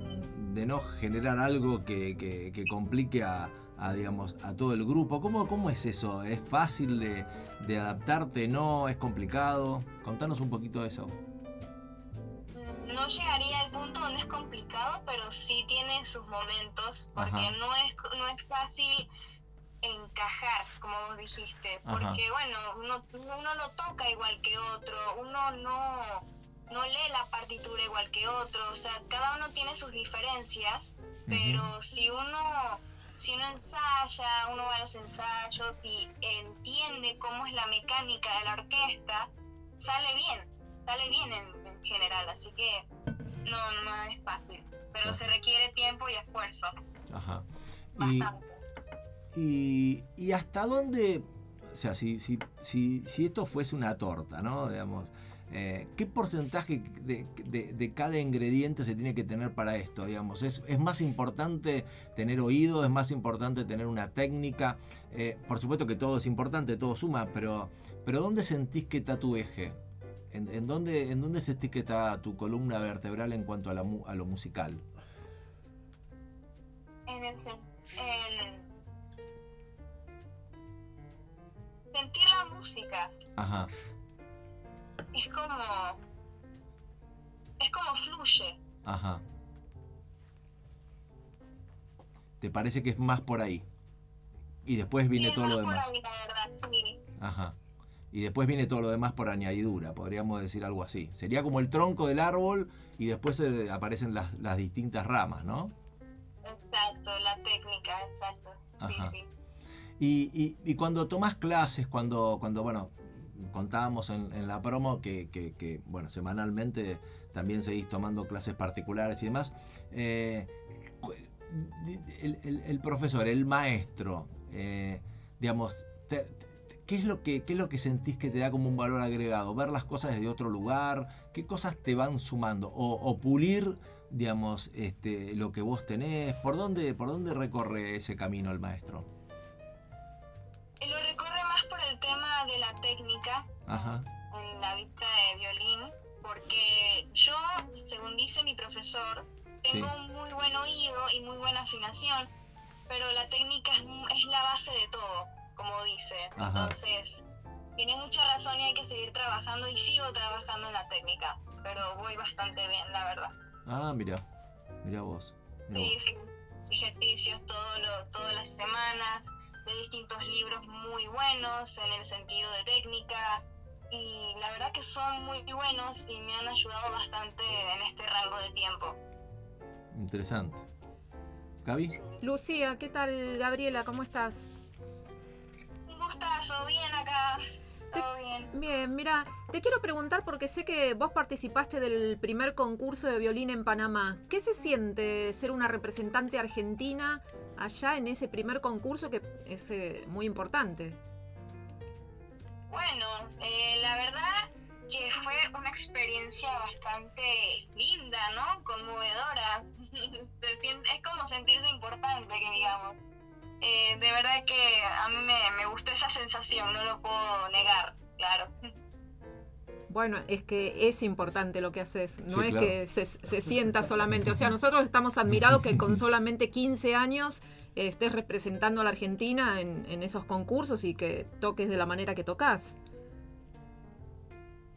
generar algo que, que- que complique a, a, todo el grupo. ¿Cómo, ¿Cómo es eso? ¿Es fácil de adaptarte? ¿No? ¿Es complicado? Contanos un poquito de eso. No llegaría al punto donde es complicado, pero sí tiene sus momentos, porque Ajá. no es, no es fácil encajar, como vos dijiste, Ajá. porque bueno, uno, uno no toca igual que otro, uno no, no lee la partitura igual que otro, o sea, cada uno tiene sus diferencias, pero si uno si uno ensaya, uno va a los ensayos y entiende cómo es la mecánica de la orquesta, sale bien, sale bien en, en general, así que no, no es fácil, pero se requiere tiempo y esfuerzo, Ajá. Y, bastante. y, y hasta dónde, o sea, si, si, si, si esto fuese una torta, ¿no? Digamos, eh, ¿qué porcentaje de, de- de cada ingrediente se tiene que tener para esto? Digamos, ¿es, es más importante tener oído, es más importante tener una técnica? Eh, por supuesto que todo es importante, todo suma, pero, pero ¿dónde sentís que está tu eje? ¿En, en dónde, ¿En dónde sentís que está tu columna vertebral en cuanto a, la, mu- a lo musical? En el en sentir la música Ajá, es como es como fluye ajá. ¿Te parece que es más por ahí? Y después viene Sí, todo lo más por demás. ahí, la verdad, sí. Ajá. Y después viene todo lo demás por añadidura, podríamos decir algo así. Sería como el tronco del árbol y después eh, aparecen las, las distintas ramas, ¿no? exacto la técnica exacto Ajá. sí sí Y, y- y cuando tomás clases, cuando, cuando bueno, contábamos en, en la promo que, que- que, bueno, semanalmente también seguís tomando clases particulares y demás, eh, el, el- el profesor, el maestro, eh, digamos, te- ¿qué, es lo que, ¿qué es lo que sentís que te da como un valor agregado? ¿Ver las cosas desde otro lugar? ¿Qué cosas te van sumando? ¿O, o pulir, digamos, este, lo que vos tenés? ¿Por dónde, ¿Por dónde recorre ese camino el maestro? Lo recorre más por el tema de la técnica Ajá. en la vista de violín porque yo según dice mi profesor tengo Sí. un muy buen oído y muy buena afinación pero la técnica es, es la base de todo como dice Ajá. entonces tiene mucha razón y hay que seguir trabajando y sigo trabajando en la técnica pero voy bastante bien la verdad Ah, mira. Mira vos. mirá Sí, vos. sí. Ejercicios todo lo, todas las semanas, de distintos libros muy buenos en el sentido de técnica. Y la verdad que son muy buenos y me han ayudado bastante en este rango de tiempo. Interesante. ¿Gaby? Lucía, ¿qué tal? Gabriela, ¿cómo estás? Un gustazo, bien acá, todo bien. Bien, mira, te quiero preguntar porque sé que vos participaste del primer concurso de violín en Panamá. ¿Qué se siente ser una representante argentina allá en ese primer concurso que es eh, muy importante? Bueno, eh, la verdad que fue una experiencia bastante linda, ¿no? Conmovedora. Es como sentirse importante, que digamos. Eh, de verdad que a mí me, me gustó esa sensación, no lo puedo negar, claro. Bueno, es que es importante lo que haces, no Sí, es claro. que se, se sienta solamente. O sea, nosotros estamos admirados que con solamente 15 años eh, estés representando a la Argentina en, en esos concursos y que toques de la manera que tocas.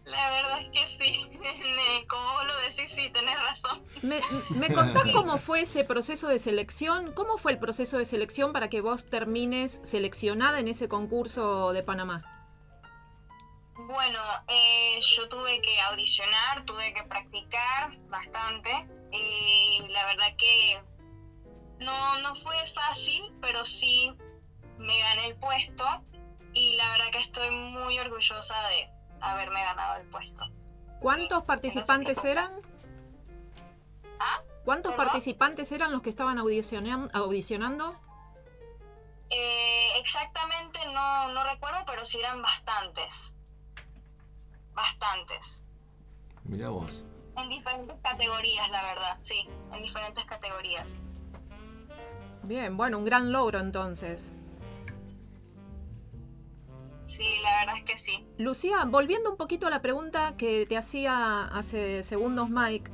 La verdad es que sí, como vos lo decís, sí, tenés razón. ¿Me, me contás cómo fue ese proceso de selección? ¿Cómo fue el proceso de selección para que vos termines seleccionada en ese concurso de Panamá? Bueno, eh, yo tuve que audicionar, tuve que practicar bastante y la verdad que no, no fue fácil, pero sí me gané el puesto y la verdad que estoy muy orgullosa de haberme ganado el puesto. ¿Cuántos participantes eran? ¿Ah? ¿Cuántos ¿Perdón? participantes eran los que estaban audicionan- audicionando? Eh, exactamente no, no recuerdo, pero sí eran bastantes. Bastantes. Mirá vos. En diferentes categorías, la verdad, sí, en diferentes categorías. Bien, bueno, un gran logro entonces. Sí, la verdad es que sí. Lucía, volviendo un poquito a la pregunta que te hacía hace segundos Mike,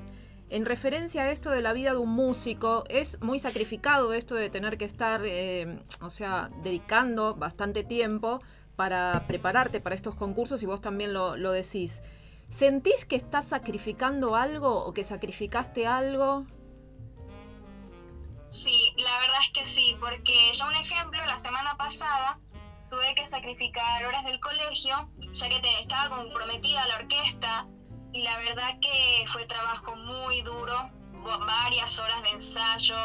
en referencia a esto de la vida de un músico, es muy sacrificado esto de tener que estar, eh, o sea, dedicando bastante tiempo para prepararte para estos concursos y vos también lo, lo decís. ¿Sentís que estás sacrificando algo o que sacrificaste algo? Sí, la verdad es que sí, porque ya un ejemplo, la semana pasada tuve que sacrificar horas del colegio, ya que te- estaba comprometida a la orquesta y la verdad que fue trabajo muy duro, va- varias horas de ensayo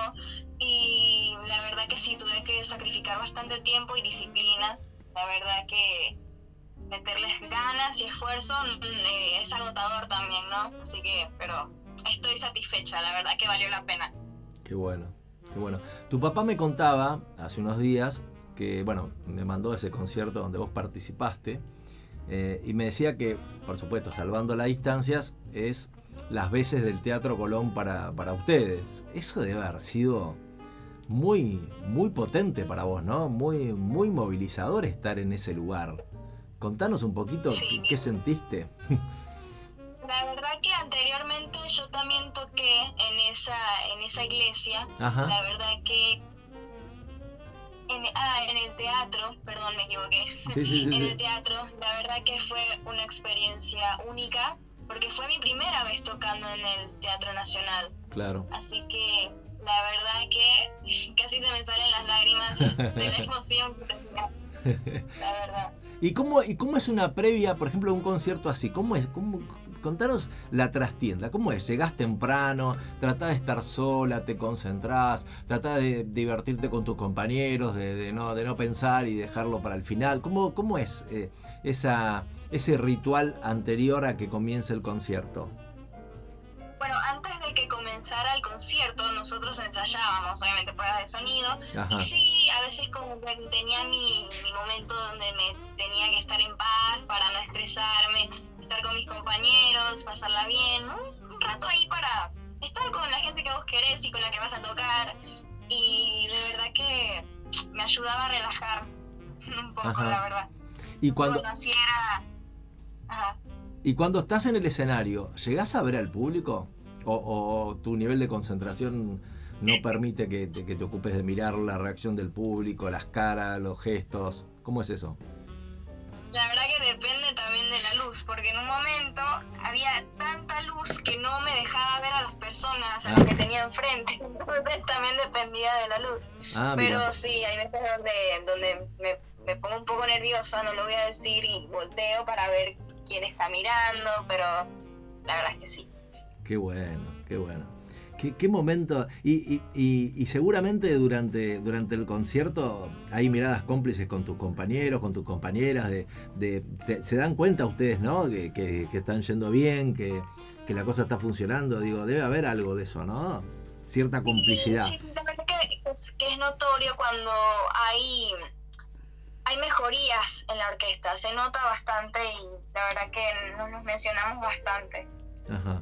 y la verdad que sí, tuve que sacrificar bastante tiempo y disciplina. La verdad que meterles ganas y esfuerzo mm, eh, es agotador también, ¿no? Así que, pero estoy satisfecha, la verdad que valió la pena. Qué bueno, qué bueno. Tu papá me contaba hace unos días que, bueno, me mandó ese concierto donde vos participaste eh, y me decía que, por supuesto, salvando las distancias, es las veces del Teatro Colón para, para ustedes. Eso debe haber sido muy, muy potente para vos, ¿no? Muy, muy movilizador estar en ese lugar. Contanos un poquito Sí. qué, qué sentiste. La verdad que anteriormente yo también toqué en esa, en esa iglesia. Ajá. La verdad que en, ah, en el teatro, perdón, me equivoqué. Sí, sí, sí, en el teatro, la verdad que fue una experiencia única, porque fue mi primera vez tocando en el Teatro Nacional. Claro. Así que la verdad que casi se me salen las lágrimas de la emoción que tenía. La verdad. ¿Y cómo, ¿Y cómo es una previa, por ejemplo, a un concierto así? ¿Cómo es? ¿Cómo, contanos la trastienda. ¿Cómo es? ¿Llegás temprano? ¿Tratás de estar sola? ¿Te concentrás? ¿Tratás de divertirte con tus compañeros? ¿De, de no, de no pensar y dejarlo para el final? ¿Cómo, cómo es eh, esa, ese ritual anterior a que comience el concierto? Bueno, antes de que comenzara el concierto, nosotros ensayábamos, obviamente, pruebas de sonido. Ajá. Y sí, a veces como que tenía mi, mi momento donde me tenía que estar en paz para no estresarme, estar con mis compañeros, pasarla bien, un, un rato ahí para estar con la gente que vos querés y con la que vas a tocar. Y de verdad que me ayudaba a relajar un poco, Ajá. la verdad. Y cuando. Ajá. y cuando estás en el escenario, ¿llegás a ver al público? ¿O, o tu nivel de concentración no permite que te, que te ocupes de mirar la reacción del público, las caras, los gestos? ¿Cómo es eso? La verdad que depende también de la luz, porque en un momento había tanta luz que no me dejaba ver a las personas a las que tenía enfrente. Entonces también dependía de la luz. Ah, mira. Pero sí, hay veces donde, donde me, me pongo un poco nerviosa, no lo voy a decir, y volteo para ver quién está mirando, pero la verdad es que sí. Qué bueno, qué bueno. Qué, qué momento. Y, y- y- y seguramente durante, durante el concierto hay miradas cómplices con tus compañeros, con tus compañeras. De, de- se dan cuenta ustedes, ¿no? Que, que- que están yendo bien, que, que la cosa está funcionando. Digo, debe haber algo de eso, ¿no? Cierta complicidad. Sí, que es, que es notorio cuando hay, hay mejorías en la orquesta, se nota bastante y la verdad que nos mencionamos bastante. Ajá.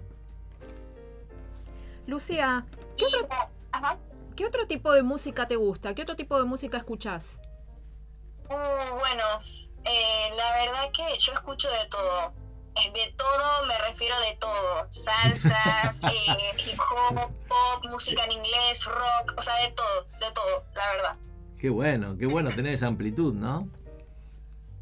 Lucía, ¿qué Y- otro, ajá. ¿qué otro tipo de música te gusta? ¿Qué otro tipo de música escuchás? Uh, bueno, eh, la verdad que yo escucho de todo. De todo me refiero de todo. Salsa, eh, hip hop, pop, música en inglés, rock, o sea, de todo, de todo, la verdad. Qué bueno, qué bueno tener esa amplitud, ¿no?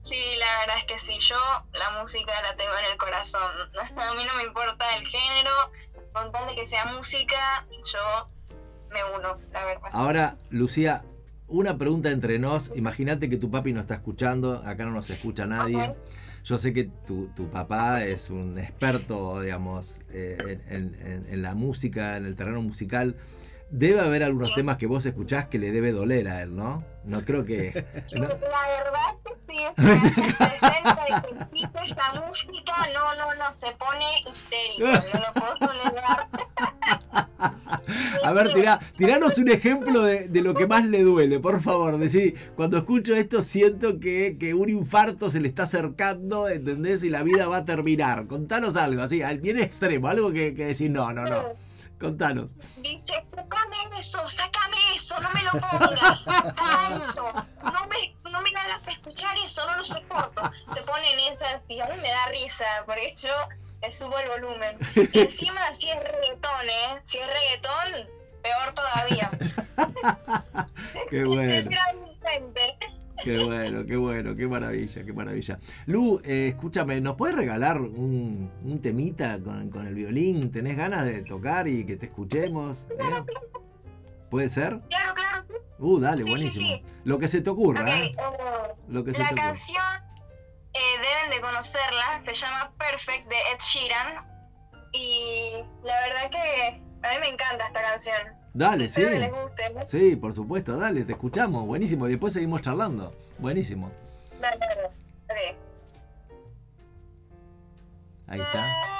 Sí, la verdad es que sí, yo la música la tengo en el corazón. A mí no me importa el género, con tal de que sea música, yo me uno, la verdad. Ahora, Lucía, una pregunta entre nos. Imagínate que tu papi no está escuchando, acá no nos escucha nadie. Yo sé que tu, tu papá es un experto, digamos, eh, en, en- en la música, en el terreno musical. Debe haber algunos Sí. temas que vos escuchás que le debe doler a él, ¿no? No creo que... no- La verdad que sí, y que esta música, no, no, no, se pone histérico, no lo puedo negar. A ver, tirá, tiranos un ejemplo de, de lo que más le duele, por favor. Decí, cuando escucho esto siento que, que un infarto se le está acercando, ¿entendés? Y la vida va a terminar. Contanos algo, así, al bien extremo, algo que, que decir, no, no, no. Contanos. Dice, sácame eso, sácame eso, no me lo pongas, saca eso, no me, no me hagas escuchar eso, no lo soporto. Se ponen esas y a mí me da risa, porque yo le subo el volumen. Y encima si es reggaetón, ¿eh? Si es reggaetón, peor todavía. Qué bueno. Qué bueno, qué bueno, qué maravilla, qué maravilla. Lu, eh, escúchame, ¿nos puedes regalar un, un temita con, con el violín? ¿Tenés ganas de tocar y que te escuchemos? eh? ¿Puede ser? Claro, claro. Uh, dale, Sí, buenísimo. sí. Lo que se te ocurra, ¿eh? eh, Lo que se la te canción eh, deben de conocerla, se llama Perfect de Ed Sheeran y la verdad que a mí me encanta esta canción. Dale, sí. Que les guste. Sí, por supuesto, dale, te escuchamos. Buenísimo, y después seguimos charlando. Buenísimo. Dale, dale. Ahí está.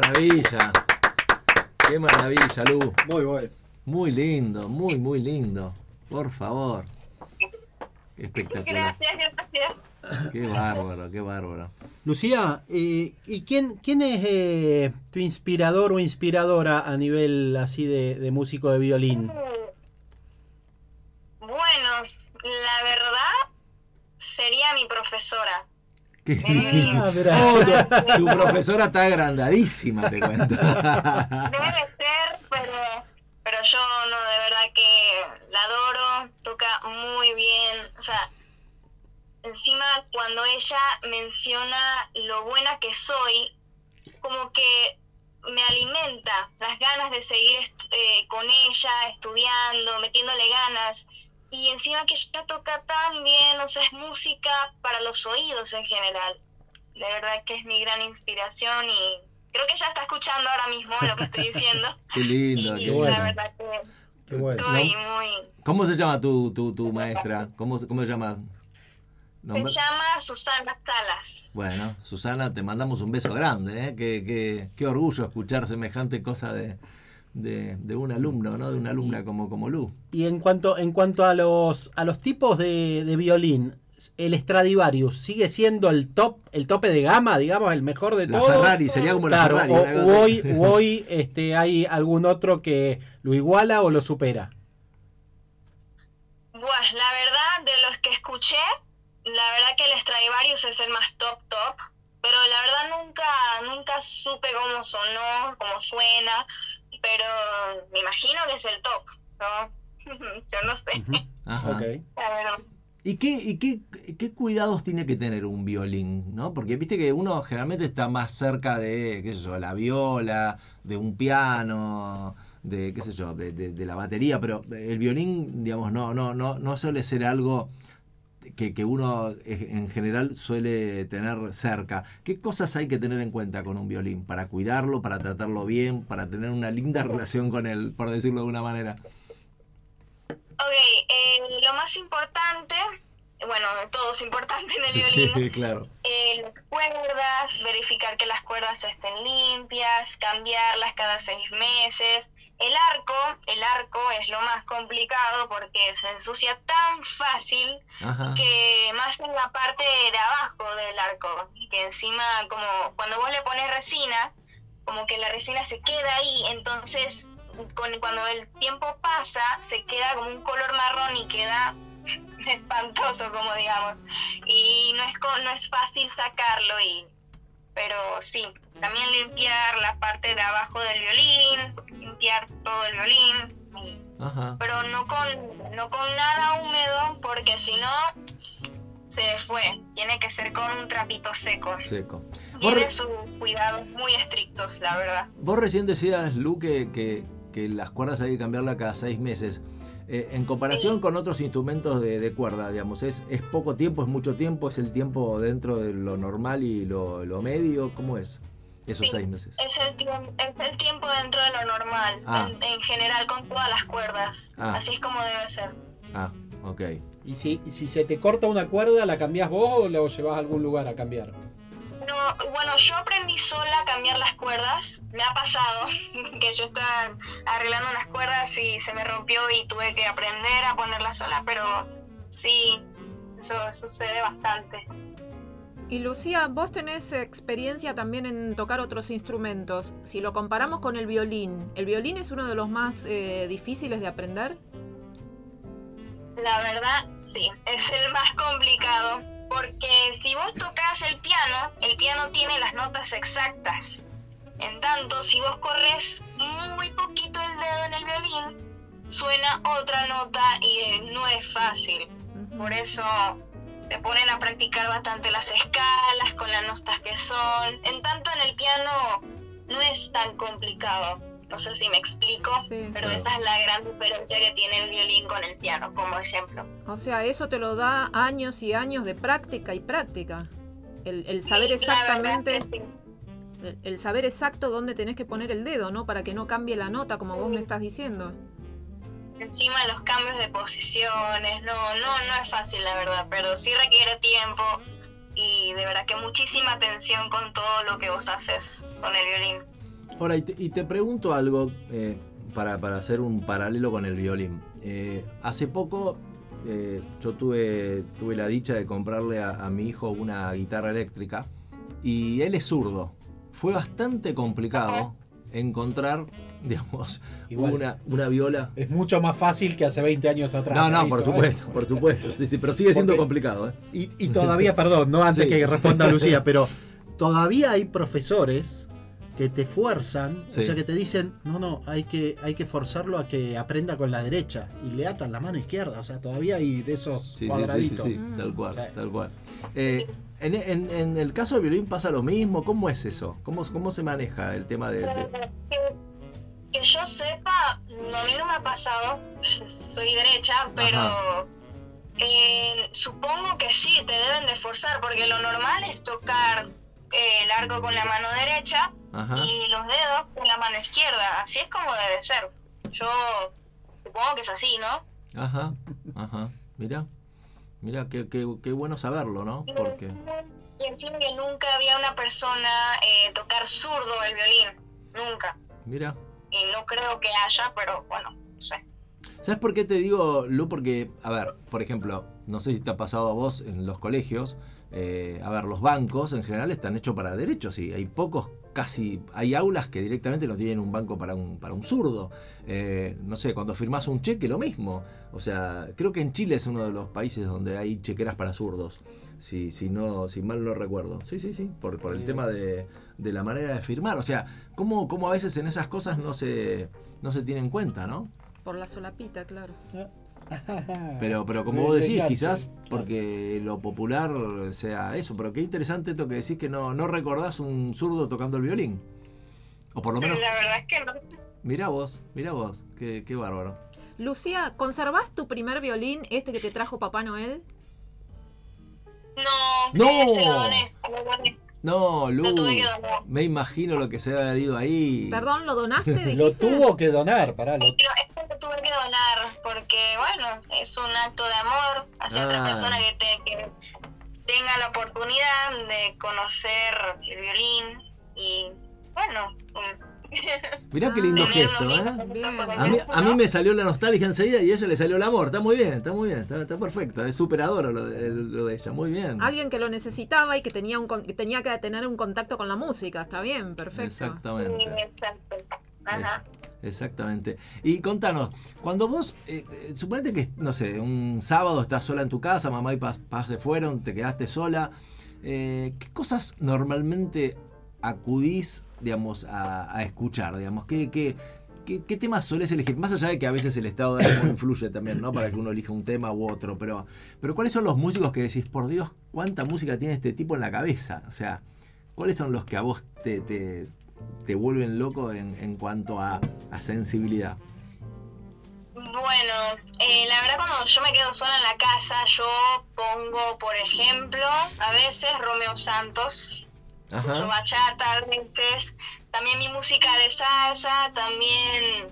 Maravilla. Qué maravilla, Lu. Muy bueno. Muy lindo, muy, muy lindo. Por favor. Espectacular. Gracias, gracias. Qué bárbaro, qué bárbaro. Lucía, eh, ¿y quién, quién es eh, tu inspirador o inspiradora a nivel así de, de músico de violín? Bueno, la verdad sería mi profesora. Qué Ah. Oh, tu, tu profesora está agrandadísima, te cuento. Debe ser, pero, pero yo no, de verdad que la adoro, toca muy bien. O sea, encima cuando ella menciona lo buena que soy, como que me alimenta las ganas de seguir eh, con ella, estudiando, metiéndole ganas. Y encima que ella toca tan bien, o sea, es música para los oídos en general. De verdad que es mi gran inspiración y creo que ella está escuchando ahora mismo lo que estoy diciendo. Qué lindo, y qué bueno. la verdad que Qué bueno. estoy muy... ¿Cómo se llama tu, tu, tu maestra? ¿Cómo, se- cómo se llama? Se ¿Nombre? llama Susana Salas. Bueno, Susana, te mandamos un beso grande, ¿eh? Qué, qué- qué orgullo escuchar semejante cosa de, de, de un alumno, ¿no? De una alumna como, como Lu. Y en cuanto, en cuanto a los a los tipos de, de violín, el Stradivarius sigue siendo el top, el tope de gama, digamos, el mejor de La todos. Ferrari, sería como la Claro, Ferrari. o, hoy, hoy este, hay algún otro que lo iguala o lo supera. Bueno, la verdad, de los que escuché, la verdad que el Stradivarius es el más top top, pero la verdad nunca, nunca supe cómo sonó, cómo suena, pero me imagino que es el top, ¿no? Yo no sé. Ajá. Ok. La verdad. ¿Y, qué, y qué, qué cuidados tiene que tener un violín? ¿no? Porque viste que uno generalmente está más cerca de, qué sé yo, la viola, de un piano, de, qué sé yo, de, de- de la batería, pero el violín, digamos, no, no, no, no suele ser algo que, que uno eh, en general suele tener cerca. ¿Qué cosas hay que tener en cuenta con un violín para cuidarlo, para tratarlo bien, para tener una linda relación con él, por decirlo de alguna manera? Ok, eh, lo más importante, bueno, todo es importante en el violín, Sí, claro. eh, las cuerdas, verificar que las cuerdas estén limpias, cambiarlas cada seis meses. El arco, el arco es lo más complicado porque se ensucia tan fácil Ajá. que más en la parte de abajo del arco, que encima como cuando vos le pones resina, como que la resina se queda ahí, entonces con, cuando el tiempo pasa se queda como un color marrón y queda espantoso, como digamos, y no es no es fácil sacarlo y pero sí, también limpiar la parte de abajo del violín, limpiar todo el violín y Ajá. pero no con, no con nada húmedo, porque si no, se fue. Tiene que ser con un trapito seco. Seco. Tiene sus cuidados muy estrictos, la verdad. vos recién decías, Lu, que, que- que las cuerdas hay que cambiarlas cada seis meses. Eh, en comparación Sí. con otros instrumentos de, de cuerda, digamos, ¿es, ¿es poco tiempo, es mucho tiempo? ¿Es el tiempo dentro de lo normal y lo, lo medio? ¿Cómo es esos Sí. seis meses? Es el, tiemp- es el tiempo dentro de lo normal, Ah. en, en general con todas las cuerdas. Ah. Así es como debe ser. Ah, ok. ¿Y si, si se te corta una cuerda, la cambiás vos o lo llevas a algún lugar a cambiar? No, bueno, yo aprendí sola a cambiar las cuerdas. Me ha pasado que yo estaba arreglando unas cuerdas y se me rompió y tuve que aprender a ponerlas sola, pero sí, eso sucede bastante. Y Lucía, vos tenés experiencia también en tocar otros instrumentos. Si lo comparamos con el violín, ¿el violín es uno de los más eh, difíciles de aprender? La verdad, sí, es el más complicado, porque si vos tocas el piano, el piano tiene las notas exactas. En tanto, si vos corres muy poquito el dedo en el violín, suena otra nota y no es fácil. Por eso te ponen a practicar bastante las escalas con las notas que son. En tanto, en el piano no es tan complicado. No sé si me explico, Sí. pero Claro. esa es la gran diferencia que tiene el violín con el piano, como ejemplo. O sea, eso te lo da años y años de práctica y práctica. El, el saber exactamente, sí. el, el saber exacto dónde tenés que poner el dedo, ¿no? Para que no cambie la nota, como vos me estás diciendo. Encima los cambios de posiciones, no, no, no es fácil la verdad, pero sí requiere tiempo y de verdad que muchísima atención con todo lo que vos haces con el violín. Ahora, y te, y te pregunto algo eh, para, para hacer un paralelo con el violín. Eh, hace poco eh, yo tuve, tuve la dicha de comprarle a, a mi hijo una guitarra eléctrica y él es zurdo. Fue bastante complicado encontrar, digamos, Igual. una, una viola. Es mucho más fácil que hace 20 años atrás. No, no, por ¿eh? supuesto, por supuesto. Sí, sí, pero sigue siendo Porque- complicado. ¿eh? Y, y todavía, perdón, no antes Sí. que responda Lucía, pero todavía hay profesores que te fuerzan, Sí. o sea que te dicen, no, no, hay que, hay que forzarlo a que aprenda con la derecha y le atan la mano izquierda, o sea, todavía hay de esos Sí, sí, sí, cuadraditos. sí, sí, tal cual, Sí. tal cual. Eh, en, en- en el caso de violín pasa lo mismo. ¿Cómo es eso? ¿Cómo, cómo se maneja el tema de, de- Que, que yo sepa, no, a mí no me ha pasado, soy derecha, pero eh, supongo que sí, te deben de forzar, porque lo normal es tocar eh, el arco con la mano derecha Ajá. y los dedos con la mano izquierda, así es como debe ser. Yo supongo que es así, ¿no? Ajá, ajá. Mira, mira, qué, qué, qué bueno saberlo, ¿no? Porque. Y encima que nunca había una persona eh, tocar zurdo el violín, nunca. Mira. Y no creo que haya, pero bueno, no sé. ¿Sabes por qué te digo, Lu? Porque, a ver, por ejemplo, no sé si te ha pasado a vos en los colegios. Eh, a ver, los bancos en general están hechos para derechos y hay pocos, casi. Hay aulas que directamente no tienen un banco para un, para un zurdo. Eh, no sé, cuando firmás un cheque, lo mismo. O sea, creo que en Chile es uno de los países donde hay chequeras para zurdos. Si, si, no, si mal no recuerdo. Sí, sí, sí. Por, por el tema de, de la manera de firmar. O sea, cómo, cómo a veces en esas cosas no se, no se tiene en cuenta, ¿no? Por la solapita, claro. Pero, pero como vos decís, quizás porque lo popular sea eso. Pero qué interesante esto que decís que no, no recordás un zurdo tocando el violín. O por lo menos, La verdad es que no. mirá vos, mirá vos, qué, qué bárbaro. Lucía, ¿conservás tu primer violín, este que te trajo Papá Noel? No, No. se lo doné. Lo doné. No, Lu, Lo tuve que donar. me imagino lo que se debe haber ido ahí. Perdón, ¿lo donaste? Lo tuvo que donar, pará. Lo... Pero tuve que donar porque, bueno, es un acto de amor hacia Ah. otra persona que, te, que tenga la oportunidad de conocer el violín y, bueno, Mirá qué lindo Ah, gesto, ¿eh? A mí, me salió la nostalgia enseguida y a ella le salió el amor. Está muy bien, está muy bien, está, está perfecto. Es superador lo, de- lo de ella, muy bien. Alguien que lo necesitaba y que tenía, un, que tenía que tener un contacto con la música. Está bien, perfecto. Sí, Exactamente. exacto. Ajá. Es- exactamente. Y contanos, cuando vos, eh, eh, suponete que, no sé, un sábado estás sola en tu casa, mamá y papá se fueron, te quedaste sola, eh, ¿qué cosas normalmente acudís, digamos, a, a escuchar? Digamos, ¿qué, qué, qué, qué temas solés elegir? Más allá de que a veces el estado de ánimo influye también, ¿no? Para que uno elija un tema u otro, pero, pero ¿cuáles son los músicos que decís, por Dios, cuánta música tiene este tipo en la cabeza? O sea, ¿cuáles son los que a vos te, te, te vuelven loco en, en cuanto a, a sensibilidad? Bueno, eh, la verdad cuando yo me quedo sola en la casa, yo pongo, por ejemplo, a veces Romeo Santos, Ajá. bachata a veces, también mi música de salsa, también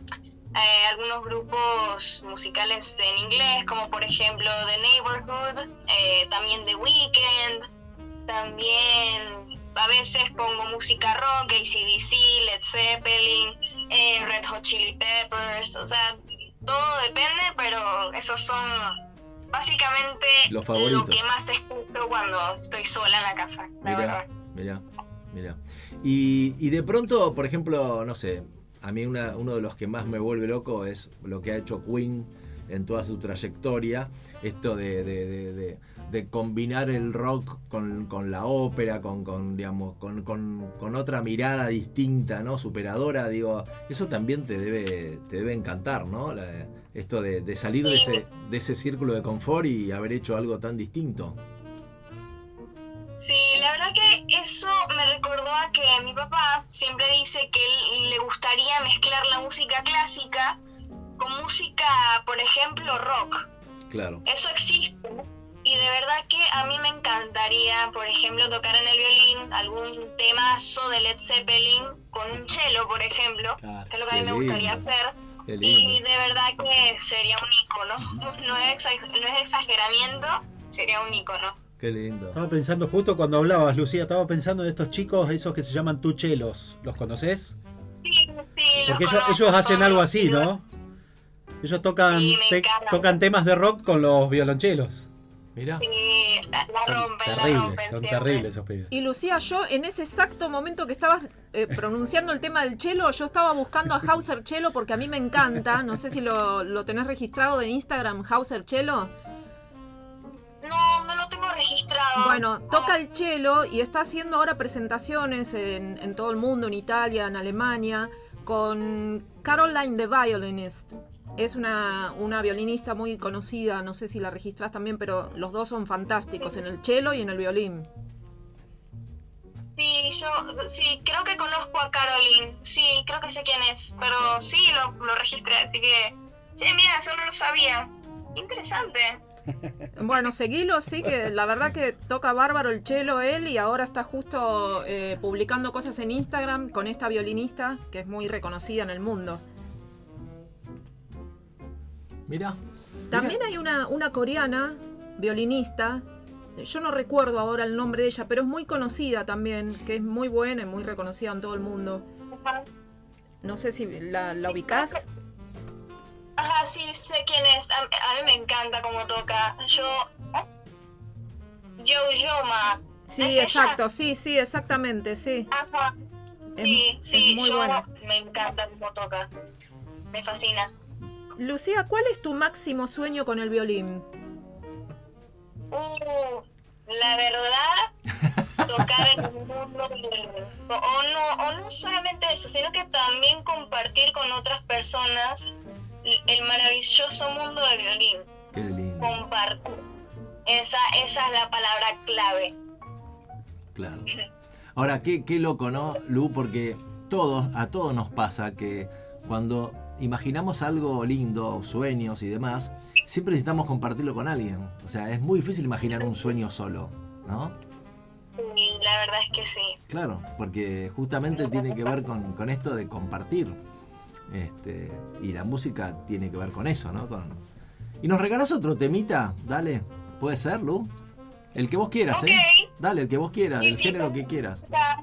eh, algunos grupos musicales en inglés, como por ejemplo The Neighborhood, eh, también The Weeknd, también a veces pongo música rock, ACDC, Led Zeppelin, eh, Red Hot Chili Peppers, o sea, todo depende, pero esos son básicamente Los lo que más escucho cuando estoy sola en la casa, la Mira, verdad. Mira, mira. Y, y de pronto, por ejemplo, no sé, a mí una- uno de los que más me vuelve loco es lo que ha hecho Queen en toda su trayectoria, esto de, de- de- de- de combinar el rock con, con la ópera, con, con, digamos, con, otra mirada distinta, ¿no? Superadora, digo, eso también te debe, te debe encantar, ¿no? La- esto de, salir de ese, de ese círculo de confort y haber hecho algo tan distinto. Sí, la verdad que eso me recordó a que mi papá siempre dice que él le gustaría mezclar la música clásica con música, por ejemplo, rock. Claro. Eso existe. Y de verdad que a mí me encantaría, por ejemplo, tocar en el violín algún temazo de Led Zeppelin con un cello, por ejemplo, Claro. que es lo que a mí me gustaría lindo. hacer. Y de verdad que sería un icono. No es, no es exageramiento, sería un icono. Qué lindo. Estaba pensando justo cuando hablabas, Lucía, estaba pensando en estos chicos, esos que se llaman tuchelos. ¿Los conoces? Sí, sí, los Porque ellos, conozco, ellos hacen algo así, ¿no? Ellos tocan, Sí, te- tocan temas de rock con los violonchelos. Mirá. Sí, la, la Son rompen, la terribles, rompen son siempre. terribles esos pibes. Y Lucía, yo en ese exacto momento que estabas eh, pronunciando el tema del chelo, yo estaba buscando a Hauser Chelo porque a mí me encanta. No sé si lo, lo tenés registrado de Instagram, Hauser Chelo. Bueno, toca el cello y está haciendo ahora presentaciones en, en todo el mundo, en Italia, en Alemania, con Caroline the Violinist. Es una, una violinista muy conocida, no sé si la registras también, pero los dos son fantásticos, en el cello y en el violín. Sí, yo sí, creo que conozco a Caroline. Sí, creo que sé quién es. Pero sí, lo, lo registré, así que... Mira, eso no lo sabía. Interesante. Bueno, seguilo, sí, que la verdad que toca bárbaro el cello él y ahora está justo eh, publicando cosas en Instagram con esta violinista que es muy reconocida en el mundo. Mirá. También hay una, una coreana, violinista, yo no recuerdo ahora el nombre de ella, pero es muy conocida también, que es muy buena y muy reconocida en todo el mundo. No sé si la, la Sí, ubicás. Ajá, sí, sé quién es. A, a mí me encanta cómo toca. Yo... ¿eh? Yo Yoma. Sí, ¿Es ella? exacto, sí, sí, exactamente, sí. Ajá. Es- Sí, es sí, muy yo buena. me encanta cómo toca. Me fascina. Lucía, ¿cuál es tu máximo sueño con el violín? Uh, la verdad, tocar en el mundo o no, o no solamente eso, sino que también compartir con otras personas el maravilloso mundo del violín. Qué lindo. Compartir. Esa, esa es la palabra clave. Claro. Ahora, qué, qué loco, ¿no, Lu? Porque todos, a todos nos pasa que cuando imaginamos algo lindo, sueños y demás, siempre necesitamos compartirlo con alguien. O sea, es muy difícil imaginar un sueño solo, ¿no? La verdad es que sí. Claro, porque justamente tiene que ver con, con esto de compartir. Este, y la música tiene que ver con eso, ¿no? Con... ¿Y nos regalás otro temita? Dale, ¿puede ser, Lu? El que vos quieras, ¿eh? Dale, el que vos quieras, Sí, el sí. género que quieras. Esta-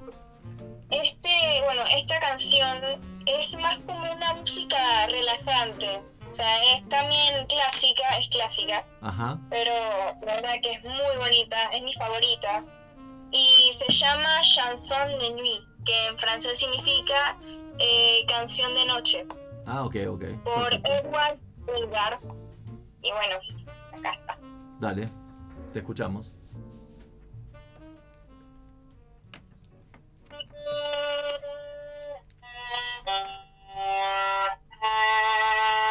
Este, bueno, esta canción es más como una música relajante. O sea, es también clásica, es clásica, Ajá. pero la verdad que es muy bonita, es mi favorita. Y se llama Chanson de Nuit, que en francés significa eh, canción de noche, Ah, ok, ok. por perfecto. Edward Elgar. Y bueno, acá está. Dale, te escuchamos.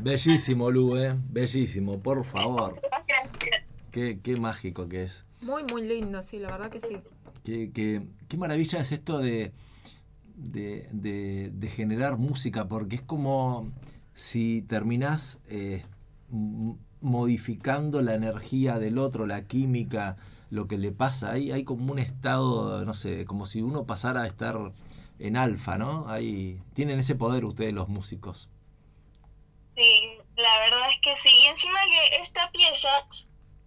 Bellísimo, Lu, eh. Bellísimo, por favor. Gracias. Qué, qué mágico que es. Muy, muy lindo, sí, la verdad que sí. Qué, qué- qué maravilla es esto de, de, de- de generar música, porque es como si terminás eh, modificando la energía del otro, la química, lo que le pasa. Hay, hay como un estado, no sé, como si uno pasara a estar en alfa, ¿no? Hay, tienen ese poder ustedes los músicos. Sí, la verdad es que sí. Y encima que esta pieza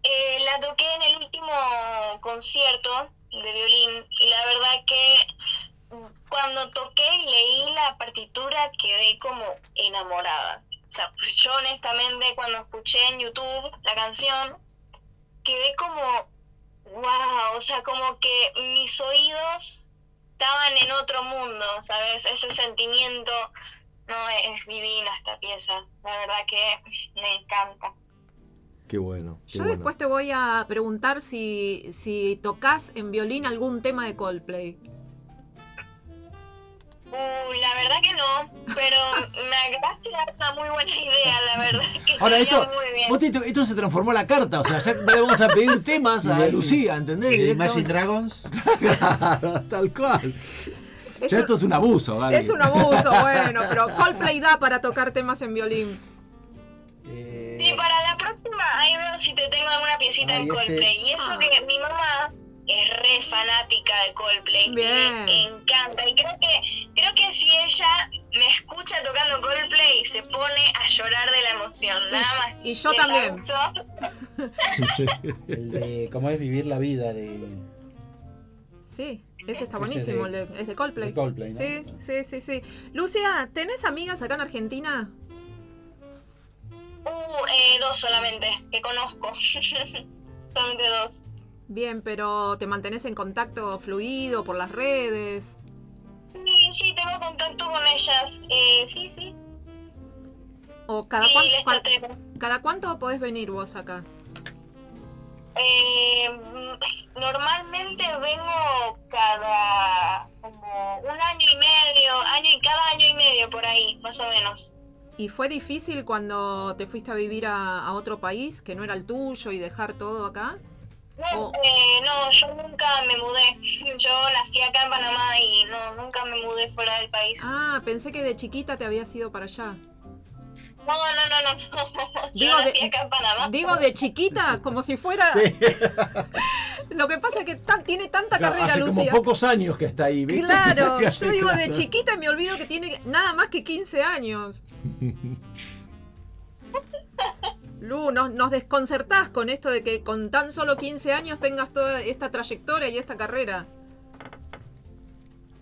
eh, la toqué en el último concierto de violín y la verdad que cuando toqué y leí la partitura quedé como enamorada. O sea, pues yo honestamente cuando escuché en YouTube la canción quedé como, wow, o sea, como que mis oídos estaban en otro mundo, ¿sabes? Ese sentimiento no, es divina esta pieza. La verdad que me encanta. Qué bueno. Qué Yo bueno. después te voy a preguntar si, si tocas en violín algún tema de Coldplay. Uh, la verdad que no, pero me acabaste de dar una muy buena idea, la verdad que Ahora, esto, muy bien. vos te- esto se transformó en la carta, o sea, ya le vamos a pedir temas a Lucía, ¿entendés? ¿Y Imagine. Dragons? Claro, tal cual. Es, Ya esto es un abuso, Gaby. es un abuso, bueno, pero Coldplay da para tocar temas en violín. Eh, Sí, para la próxima ahí veo si te tengo alguna piecita Ay, en este- Coldplay. Y eso Ah. que mi mamá es re fanática de Coldplay. Bien. Le encanta. Y creo que, creo que si ella me escucha tocando Coldplay se pone a llorar de la emoción. Nada más. y yo también. el de cómo es vivir la vida de Sí, ese está buenísimo, de- el de, es de Coldplay. de Coldplay, ¿no? Sí, sí, sí, sí. Lucia, ¿tenés amigas acá en Argentina? Uh, eh, dos solamente, que conozco. solamente dos. Bien, pero ¿te mantenés en contacto fluido por las redes? Sí, sí, tengo contacto con ellas. Eh, sí, sí. ¿O cada, Sí, cuán- les cua- chateo. cada cuánto podés venir vos acá? Eh, normalmente vengo cada como un año y medio, año y cada año y medio por ahí, más o menos. ¿Y fue difícil cuando te fuiste a vivir a, a otro país que no era el tuyo y dejar todo acá? No, Oh. eh, no, yo nunca me mudé. Yo nací acá en Panamá y no, nunca me mudé fuera del país. Ah, pensé que de chiquita te habías ido para allá. No, no, no, no. Yo Digo, nací de- acá en Panamá. Digo de chiquita, como si fuera... Sí. Lo que pasa es que tan- tiene tanta Claro, carrera, hace como Lucía. pocos años que está ahí, ¿viste? Claro, yo digo de chiquita y me olvido que tiene nada más que 15 años. Lu, nos, nos desconcertás con esto de que con tan solo 15 años tengas toda esta trayectoria y esta carrera.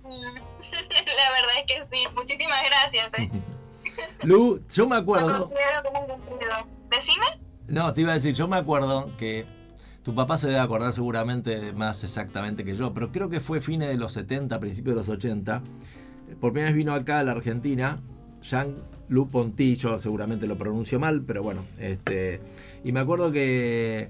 La verdad es que sí. Muchísimas gracias. eh. Lu, yo me acuerdo. considero cumplido. Decime. No, te iba a decir, yo me acuerdo que tu papá se debe acordar seguramente más exactamente que yo, pero creo que fue fines de los 70, principios de los 80. Por primera vez vino acá a la Argentina, Jean-Luc Ponty, yo seguramente lo pronuncio mal, pero bueno, este, y me acuerdo que,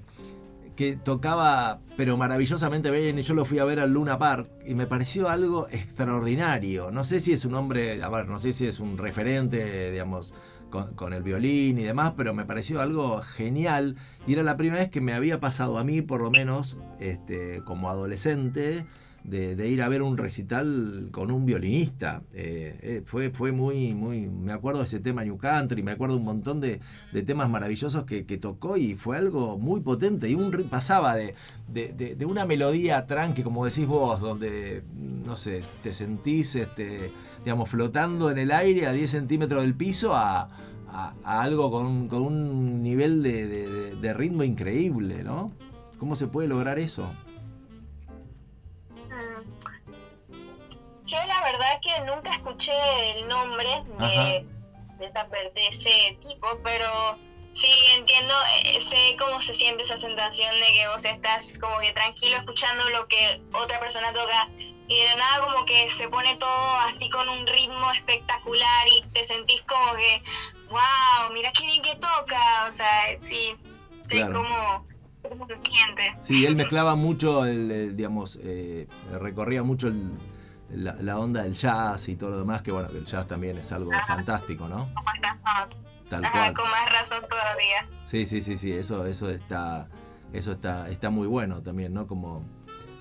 que tocaba, pero maravillosamente bien, y yo lo fui a ver al Luna Park, y me pareció algo extraordinario. No sé si es un hombre, a ver, no sé si es un referente, digamos, con, con el violín y demás, pero me pareció algo genial. Y era la primera vez que me había pasado a mí, por lo menos, este, como adolescente, de, ir a ver un recital con un violinista. Eh, eh, fue, fue muy, muy. Me acuerdo de ese tema New Country, me acuerdo un montón de, de temas maravillosos que, que tocó y fue algo muy potente. Y un, pasaba de, de, una melodía tranqui, como decís vos, donde, no sé, te sentís, este, digamos, flotando en el aire a 10 centímetros del piso a, a- algo con, con un nivel de ritmo increíble, ¿no? ¿Cómo se puede lograr eso? Yo la verdad que nunca escuché el nombre de, de, de ese tipo, pero sí entiendo, eh, sé cómo se siente esa sensación de que vos estás como que tranquilo escuchando lo que otra persona toca y de la nada como que se pone todo así con un ritmo espectacular y te sentís como que, wow, mira qué bien que toca, o sea, sí, sé Claro. cómo, cómo se siente. Sí, él mezclaba mucho, el, el, digamos, eh, recorría mucho el- la, la onda del jazz y todo lo demás, que bueno, que el jazz también es algo Ajá. fantástico, ¿no? Con más razón. Tal Ajá, cual. con más razón todavía. Sí, sí, sí, sí, eso, eso está, eso está, está muy bueno también, ¿no? Como,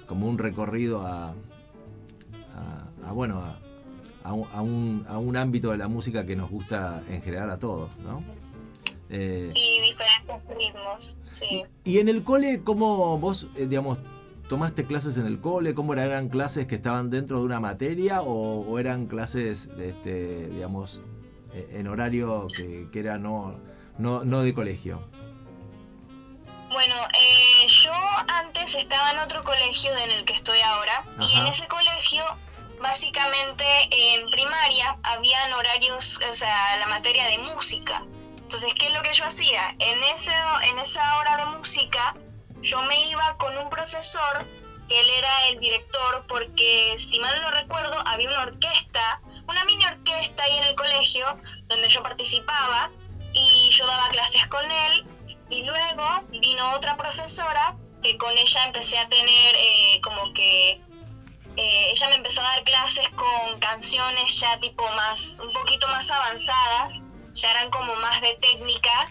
como un recorrido a, a, a, bueno, a, a un, a un- a un ámbito de la música que nos gusta en general a todos, ¿no? Eh, Sí, diferentes ritmos, sí. y, y en el cole, ¿cómo vos, eh, digamos, tomaste clases en el cole? ¿Cómo eran, eran clases que estaban dentro de una materia o, o eran clases, de este, digamos, eh, en horario que, que era no, no, no de colegio? Bueno, eh, yo antes estaba en otro colegio en el que estoy ahora y en ese colegio básicamente en primaria habían horarios, o sea, la materia de música. Entonces, ¿qué es lo que yo hacía? En, ese, en esa hora de música yo me iba con un profesor que él era el director porque si mal no recuerdo había una orquesta, una mini orquesta ahí en el colegio donde yo participaba y yo daba clases con él y luego vino otra profesora que con ella empecé a tener eh, como que eh, ella me empezó a dar clases con canciones ya tipo más, un poquito más avanzadas, ya eran como más de técnica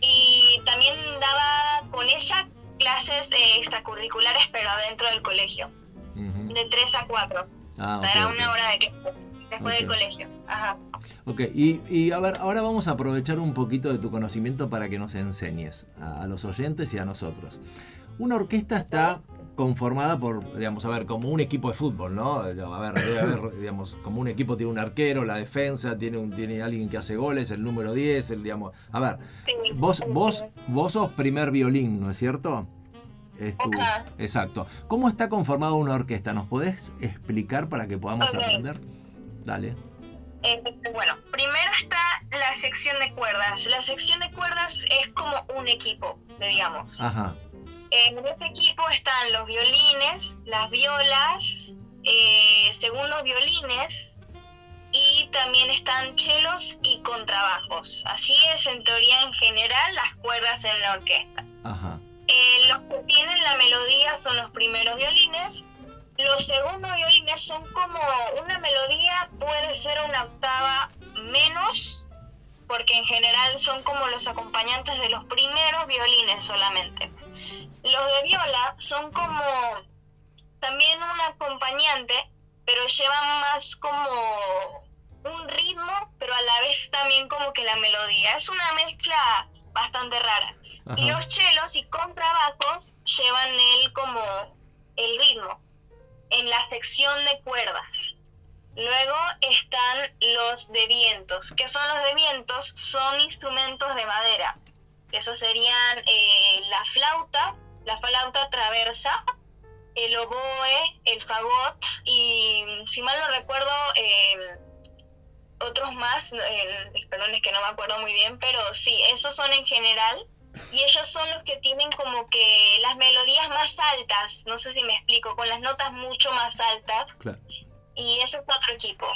y también daba con ella clases eh, extracurriculares pero adentro del colegio, de 3 a 4, Ah, o sea, era ok, ok. una hora de clases después del colegio. Ajá. Ok, y, y a ver, ahora vamos a aprovechar un poquito de tu conocimiento para que nos enseñes a, a los oyentes y a nosotros. Una orquesta está conformada por, digamos, a ver, como un equipo de fútbol, ¿no? A ver, debe haber, digamos, como un equipo tiene un arquero, la defensa, tiene, un, tiene alguien que hace goles, el número 10, el, digamos, a ver, Sí. vos, vos, vos sos primer violín, ¿no es cierto? Es tu- Ajá. exacto. ¿Cómo está conformada una orquesta? ¿Nos podés explicar para que podamos aprender? Dale. Eh, bueno, primero está la sección de cuerdas. La sección de cuerdas es como un equipo, digamos. Ajá. En ese equipo están los violines, las violas, eh, segundos violines y también están chelos y contrabajos. Así es, en teoría, en general, las cuerdas en la orquesta. Ajá. Eh, los que tienen la melodía son los primeros violines. Los segundos violines son como una melodía, puede ser una octava menos, porque en general son como los acompañantes de los primeros violines solamente. Los de viola son como también un acompañante, pero llevan más como un ritmo, pero a la vez también como que la melodía. Es una mezcla bastante rara. Y los chelos y contrabajos llevan el como el ritmo en la sección de cuerdas. Luego están los de vientos. ¿Qué son los de vientos? Son instrumentos de madera. Esos serían eh, la flauta, la flauta traversa, el oboe, el fagot y, si mal no recuerdo, eh, otros más, perdón, es que no me acuerdo muy bien, pero sí, esos son en general. Y ellos son los que tienen como que las melodías más altas, no sé si me explico, con las notas mucho más altas. Claro. Y ese es otro equipo.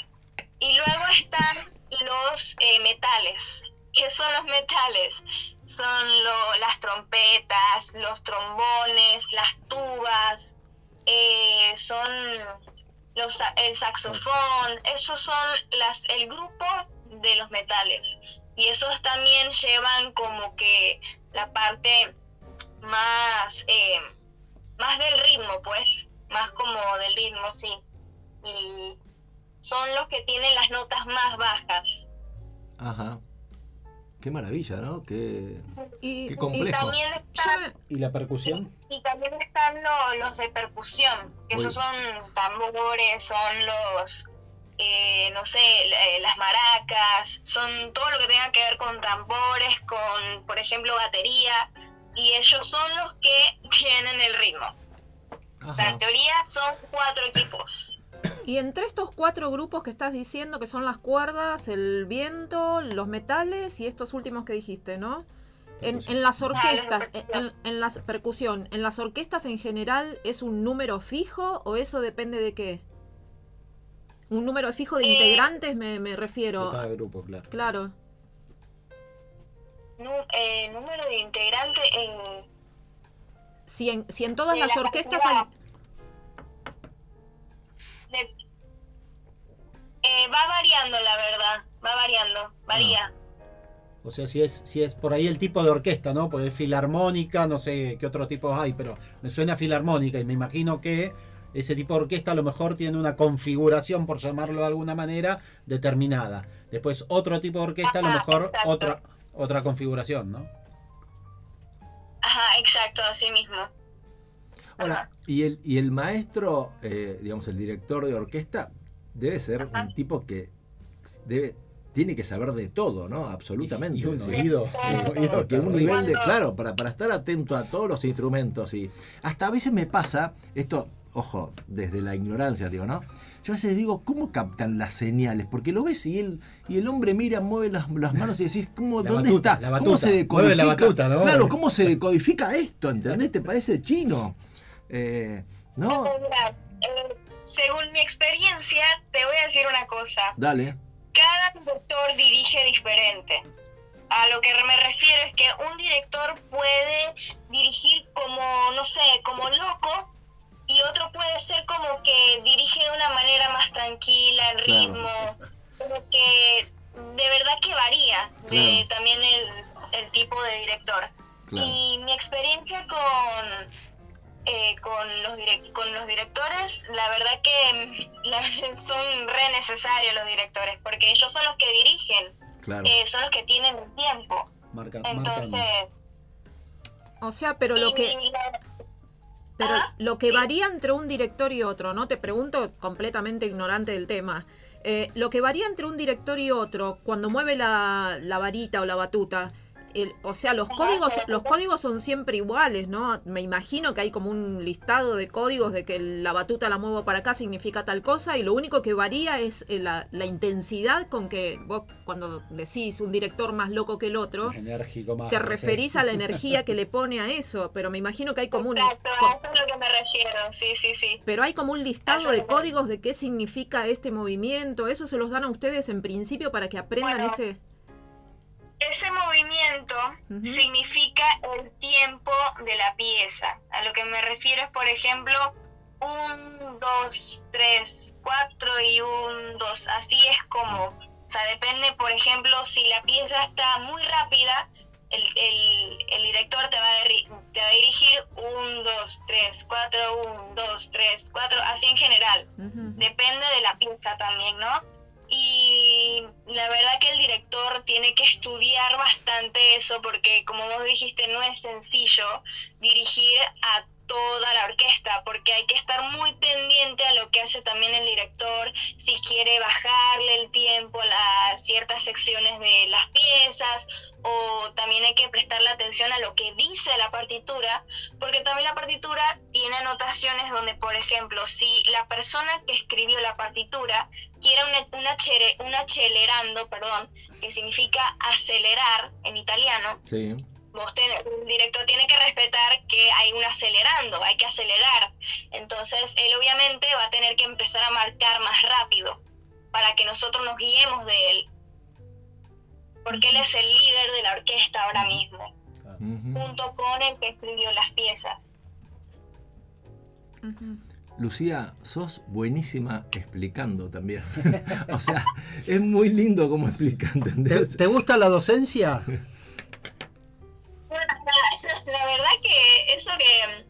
Y luego están los eh, metales. ¿Qué son los metales? Son lo- las trompetas, los trombones, las tubas, eh, son los, el saxofón. Esos son las, el grupo de los metales. Y esos también llevan como que la parte más, eh, más del ritmo, pues, más como del ritmo, sí. Y son los que tienen las notas más bajas. Ajá. Qué maravilla, ¿no? Qué, Y, Qué Y complejo. también están, ¿Y la percusión? y también están lo- los de percusión, que Uy. esos son tambores, son los, eh, no sé, eh, las maracas, son todo lo que tenga que ver con tambores, con, por ejemplo, batería, y ellos son los que tienen el ritmo. O sea, en teoría son cuatro equipos. Y entre estos cuatro grupos que estás diciendo, que son las cuerdas, el viento, los metales y estos últimos que dijiste, ¿no? En, en las orquestas, en, en- en las percusión, en las orquestas en general, ¿es un número fijo o eso depende de qué? Un número fijo de Eh, integrantes me, me De refiero. cada grupo, claro. Claro. Nu- eh, número de integrantes en... Si en, si en todas de las la orquestas hay... De- eh, va variando, la verdad. Va variando. Varía. O sea, si es, si es por ahí el tipo de orquesta, ¿no? Pues es filarmónica, no sé qué otros tipos hay, pero me suena a filarmónica y me imagino que ese tipo de orquesta a lo mejor tiene una configuración, por llamarlo de alguna manera, determinada. Después otro tipo de orquesta a lo mejor exacto. otra, otra configuración, ¿no? Ajá, exacto, así mismo. Ahora, y el, y el maestro, eh, digamos, el director de orquesta, debe ser Ajá. un tipo que debe, tiene que saber de todo, ¿no? Absolutamente. Y un sí. oído. Eh, un oído Porque un nivel de, claro, para, para estar atento a todos los instrumentos y hasta a veces me pasa, esto, ojo, desde la ignorancia, digo, ¿no? Yo a veces digo, ¿cómo captan las señales? Porque lo ves y él, y el hombre mira, mueve las, las manos y decís, ¿cómo, La ¿dónde batuta, está? la ¿Cómo se decodifica? Mueve la batuta, ¿no? Claro, ¿cómo se decodifica esto? ¿Entendés? Te parece chino. Eh, ¿No? Según mi experiencia, te voy a decir una cosa. Dale. Cada director dirige diferente. A lo que me refiero es que un director puede dirigir como, no sé, como loco y otro puede ser como que dirige de una manera más tranquila, el ritmo, como que de verdad que varía de Claro. también el, el tipo de director. Claro. Y mi experiencia con, eh, con, los con los directores, la verdad que mm, la- son re necesarios los directores, porque ellos son los que dirigen, Claro. eh, son los que tienen el tiempo. Marca, Entonces. O sea, pero lo que... la- Pero Ajá, lo que sí. varía entre un director y otro, ¿no? Te pregunto completamente ignorante del tema. Eh, lo que varía entre un director y otro, cuando mueve la, la varita o la batuta, el- o sea, los códigos, los códigos son siempre iguales, ¿no? Me imagino que hay como un listado de códigos de que la batuta la muevo para acá significa tal cosa y lo único que varía es eh, la, la intensidad con que vos cuando decís un director más loco que el otro, Enérgico más. te referís a la energía que le pone a eso, pero me imagino que hay como un... Exacto, a eso es lo que me refiero, sí, sí, sí. Pero hay como un listado de códigos de qué significa este movimiento. Eso se los dan a ustedes en principio para que aprendan Bueno. ese. Ese movimiento significa el tiempo de la pieza. A lo que me refiero es, por ejemplo, un, dos, tres, cuatro y un, dos. Así es como, o sea, depende, por ejemplo, si la pieza está muy rápida, el, el- el director te va, a diri- te va a dirigir un, dos, tres, cuatro, un, dos, tres, cuatro, así en general depende de la pieza también, ¿no? Y la verdad que el director tiene que estudiar bastante eso porque como vos dijiste no es sencillo dirigir a toda la orquesta porque hay que estar muy pendiente a lo que hace también el director si quiere bajarle el tiempo a ciertas secciones de las piezas o también hay que prestarle atención a lo que dice la partitura porque también la partitura tiene anotaciones donde, por ejemplo, si la persona que escribió la partitura quiere un, un, achere- un acelerando, perdón, que significa acelerar en italiano, Sí. Vos ten- el director tiene que respetar que hay un acelerando, hay que acelerar. Entonces, él obviamente va a tener que empezar a marcar más rápido para que nosotros nos guiemos de él. Porque él es el líder de la orquesta ahora mismo, junto con el que escribió las piezas. Lucía, sos buenísima explicando también. o sea, es muy lindo como explica, ¿Te, ¿entendés? te gusta la docencia? La verdad que eso que,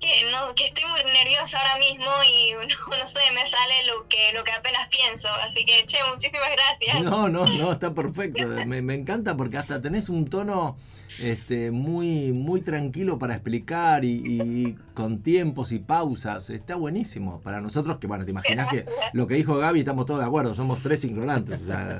que, no, que estoy muy nerviosa ahora mismo y no, no sé, me sale lo que, lo que apenas pienso. Así que, che, muchísimas gracias. No, no, no, está perfecto. Me, me encanta porque hasta tenés un tono este, muy, muy tranquilo para explicar y, y con tiempos y pausas. Está buenísimo. Para nosotros, que bueno, te imaginas que lo que dijo Gaby, estamos todos de acuerdo, somos tres ignorantes. O sea,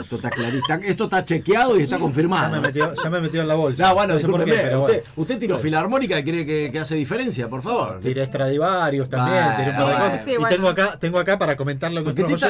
esto está clarista. Esto está chequeado y está Ya confirmado. me metió, ya me metió en la bolsa. No, bueno, no sé por qué, discúlpeme, pero usted, bueno. usted tiró filarmónica y cree que, que hace diferencia, por favor. Tiré Stradivarius también, tiré sí, cosas. sí, y bueno. tengo acá, tengo acá para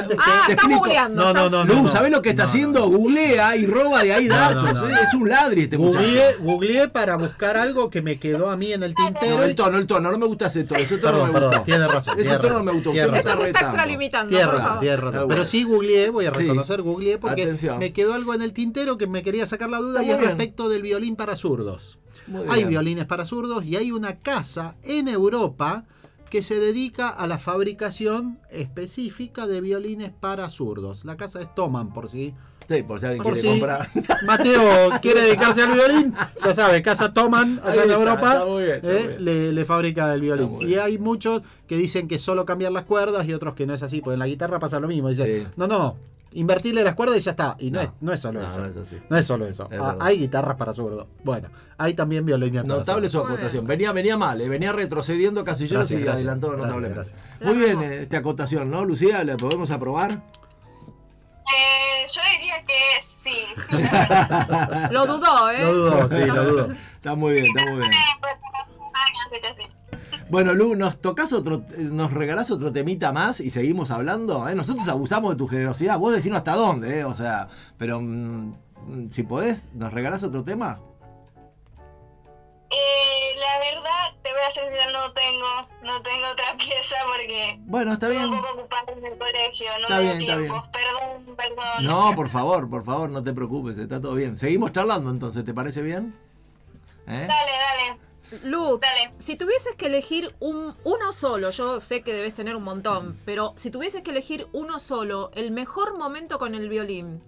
te está-. Ah, Te está explico. googleando. No, no, no, Lu, no. ¿sabés lo que está No, haciendo? no. Googlea y roba de ahí No, datos. no, no, ¿eh? no. Es un ladri este muchacho. Googleé, googleé para buscar algo que me quedó a mí en el tintero. No, el tono, el tono, no me gusta ese tono. Ese tono Perdón, no me perdón, gustó. tiene razón, Ese tono no me gustó. Usted me se está extralimitando, razón. Ah. Pero sí googleé, voy a Sí. reconocer, googleé porque Atención. me quedó algo en el tintero que me quería sacar la duda y es respecto del violín para zurdos. Muy Hay bien. violines para zurdos y hay una casa en Europa que se dedica a la fabricación específica de violines para zurdos. La casa es Toman, por si Sí, por si alguien Por quiere si- comprar. Mateo quiere dedicarse al violín, ya sabe, Casa Toman, allá en Europa, está muy bien, está eh, le, le fabrica el violín. Y hay muchos que dicen que solo cambiar las cuerdas y otros que no es así, porque en la guitarra pasa lo mismo. Dicen, Sí. no, no, invertirle las cuerdas y ya está. Y no, No. es, no es solo No, eso. no es así. No es solo eso. Es Ah, hay guitarras para zurdo. Bueno, hay también violines para Notable su acotación. Venía, venía mal, eh, venía retrocediendo Casilleros Gracias, y gracias. adelantó notablemente. gracias. Muy bien eh, esta acotación, ¿no, Lucía? ¿La podemos aprobar? Eh, yo diría que sí. Lo dudó, ¿eh? Lo dudo, sí, lo dudo. Está muy bien, está muy bien. Bueno, Lu, ¿nos tocas otro, eh, nos regalás otro temita más y seguimos hablando? ¿eh? Nosotros abusamos de tu generosidad, vos decimos hasta dónde, ¿eh? O sea, pero mm, si podés, ¿nos regalás otro tema? Eh, la verdad, te voy a ser no tengo, no tengo otra pieza porque Bueno, está estoy bien. un poco ocupada en el colegio, no Está bien, está tiempo. Perdón, perdón. No, por favor, por favor, no te preocupes, está todo bien. Seguimos charlando entonces, ¿te parece bien? ¿Eh? Dale, dale, Lu, dale. si tuvieses que elegir un, uno solo, yo sé que debes tener un montón, pero si tuvieses que elegir uno solo, el mejor momento con el violín,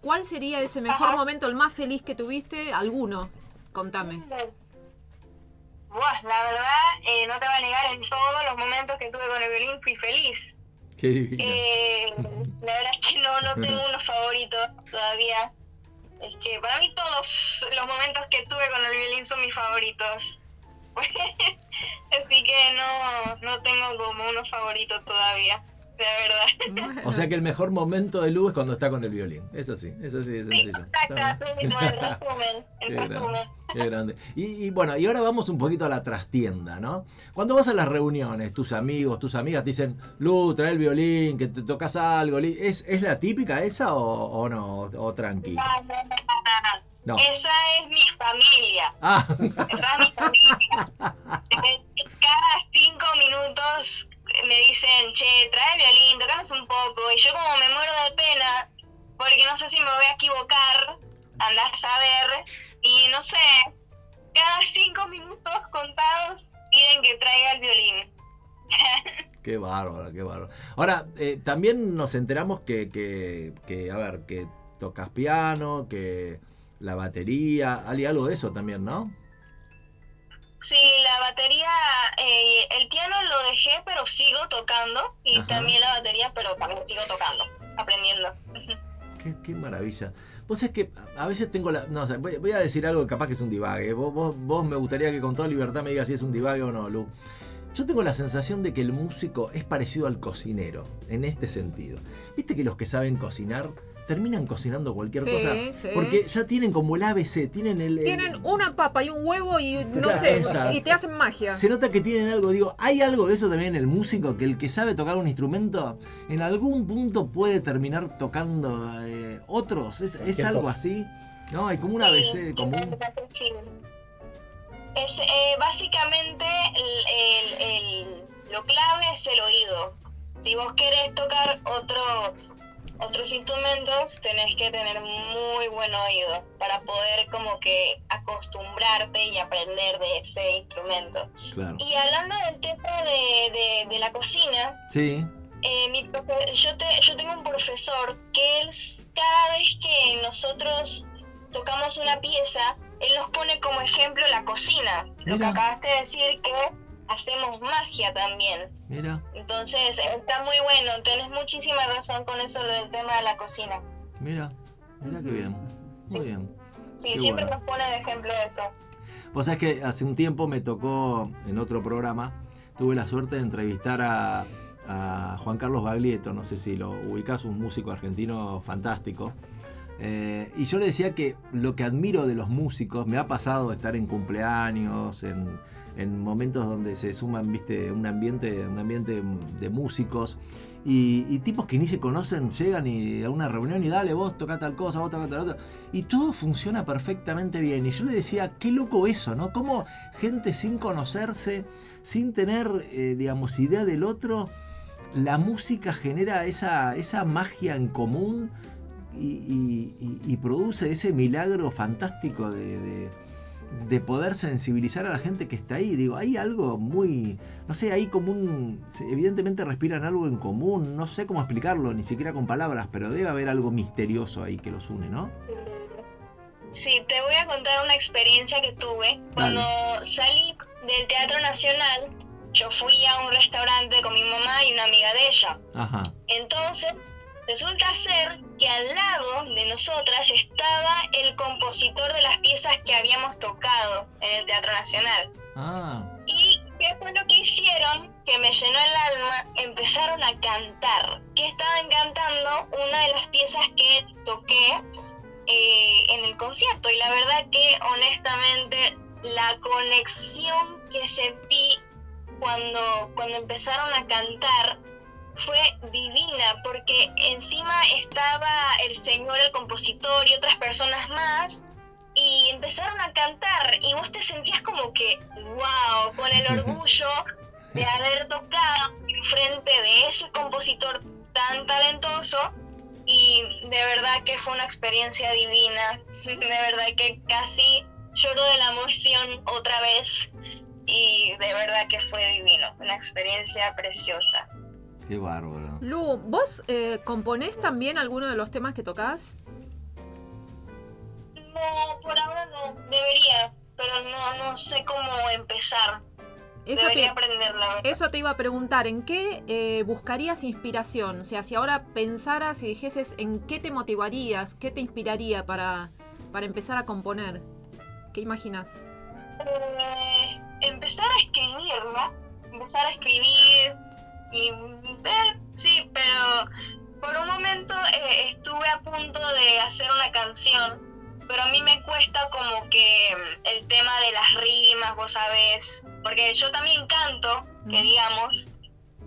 ¿cuál sería ese mejor Ajá. momento, el más feliz que tuviste? ¿Alguno? Contame. Buah, la verdad, eh, no te voy a negar, en todos los momentos que tuve con el violín fui feliz. Qué divino. Eh, la verdad es que no, no tengo unos favoritos todavía. Es que para mí todos los momentos que tuve con el violín son mis favoritos. Así que no, no tengo como unos favoritos todavía. La verdad. Bueno. O sea que el mejor momento de Lu es cuando está con el violín. Eso sí, eso sí es Sí, sencillo. Bien. exacto, el resumen, Qué el grande, resumen. qué grande. Y, y bueno, y ahora vamos un poquito a la trastienda, ¿no? Cuando vas a las reuniones, tus amigos, tus amigas te dicen, Lu, trae el violín, que te tocas algo. ¿Es, es la típica esa o, o no? O tranqui. No, no, no, no, No. no. Esa es mi familia. Ah, Esa es mi familia. Eh, Cada cinco minutos me dicen, che, trae el violín, tocanos un poco. Y yo como me muero de pena, porque no sé si me voy a equivocar, andás a saber. Y no sé, cada cinco minutos contados piden que traiga el violín. qué bárbaro, qué bárbaro. Ahora, eh, también nos enteramos que, que, que, a ver, que tocas piano, que la batería, hay algo de eso también, ¿no? Sí, la batería, eh, el piano lo dejé, pero sigo tocando. Y Ajá. también la batería, pero también sigo tocando, aprendiendo. Qué, qué maravilla. Vos es que a a veces tengo la. No, o sea, voy, voy a decir algo que capaz que es un divague. Vos, vos, vos me gustaría que con toda libertad me digas si es un divague o no, Lu. Yo tengo la sensación de que el músico es parecido al cocinero, en este sentido. Viste que los que saben cocinar terminan cocinando cualquier Sí, cosa. sí. Porque ya tienen como el ABC, tienen el. el- Tienen una papa y un huevo y no Claro, sé, y te hacen magia. Se nota que tienen algo, digo, hay algo de eso también en el músico, que el que sabe tocar un instrumento, en algún punto puede terminar tocando eh, otros. ¿Es, es algo cosa. así? ¿No? Hay como un ABC común. Es, eh, básicamente el, el- el- lo clave es el oído. Si vos querés tocar otros otros instrumentos, tenés que tener muy buen oído para poder como que acostumbrarte y aprender de ese instrumento. Claro. Y hablando del tema de, de- de la cocina, Sí. eh, mi profe- yo, te- yo tengo un profesor que él, cada vez que nosotros tocamos una pieza, él nos pone como ejemplo la cocina. Lo que acabaste de decir que hacemos magia también. Mira, Entonces, está muy bueno, tenés muchísima razón con eso lo del tema de la cocina. mira, mira qué bien. Muy Sí. bien. Sí, Qué siempre bueno. nos pone de ejemplo eso. Vos sabés que hace un tiempo me tocó en otro programa, tuve la suerte de entrevistar a, a Juan Carlos Baglietto, no sé si lo ubicás, un músico argentino fantástico. Eh, y yo le decía que lo que admiro de los músicos, me ha pasado estar en cumpleaños, en, en momentos donde se suman, viste, un ambiente, un ambiente de músicos. Y, tipos que ni se conocen llegan y a una reunión y dale, vos toca tal cosa, vos toca tal otra. Y todo funciona perfectamente bien. Y yo le decía, qué loco eso, ¿no? Cómo gente sin conocerse, sin tener, eh, digamos, idea del otro, la música genera esa, esa magia en común y, produce ese milagro fantástico de- de poder sensibilizar a la gente que está ahí. Digo, hay algo muy, no sé, hay como un, evidentemente respiran algo en común, no sé cómo explicarlo, ni siquiera con palabras, pero debe haber algo misterioso ahí que los une, ¿no? Sí, te voy a contar una experiencia que tuve. Cuando salí del Teatro Nacional, yo fui a un restaurante con mi mamá y una amiga de ella. Ajá, Entonces, resulta ser que al lado de nosotras estaba el compositor de las piezas que habíamos tocado en el Teatro Nacional. ah, ¿Y qué fue lo que hicieron? Que me llenó el alma, empezaron a cantar. Que estaban cantando una de las piezas que toqué eh, en el concierto. Y la verdad que honestamente la conexión que sentí cuando, cuando empezaron a cantar fue divina, porque encima estaba el señor, el compositor y otras personas más, y empezaron a cantar, y vos te sentías como que, wow, con el orgullo de haber tocado enfrente de ese compositor tan talentoso, y de verdad que fue una experiencia divina, de verdad que casi lloro de la emoción otra vez, y de verdad que fue divino, una experiencia preciosa. Qué bárbaro. Lu, ¿vos eh, componés también alguno de los temas que tocas? No, por ahora no, debería, pero no, no sé cómo empezar. Eso debería te, aprender, la verdad. eso te iba a preguntar, ¿en qué eh, buscarías inspiración? O sea, si ahora pensaras y dijeses en qué te motivarías, qué te inspiraría para, para empezar a componer, ¿qué imaginas? Eh, empezar a escribir, ¿no? Empezar a escribir Y eh, sí, pero por un momento eh, estuve a punto de hacer una canción, pero a mí me cuesta como que mm, el tema de las rimas, vos sabés, porque yo también canto, que digamos,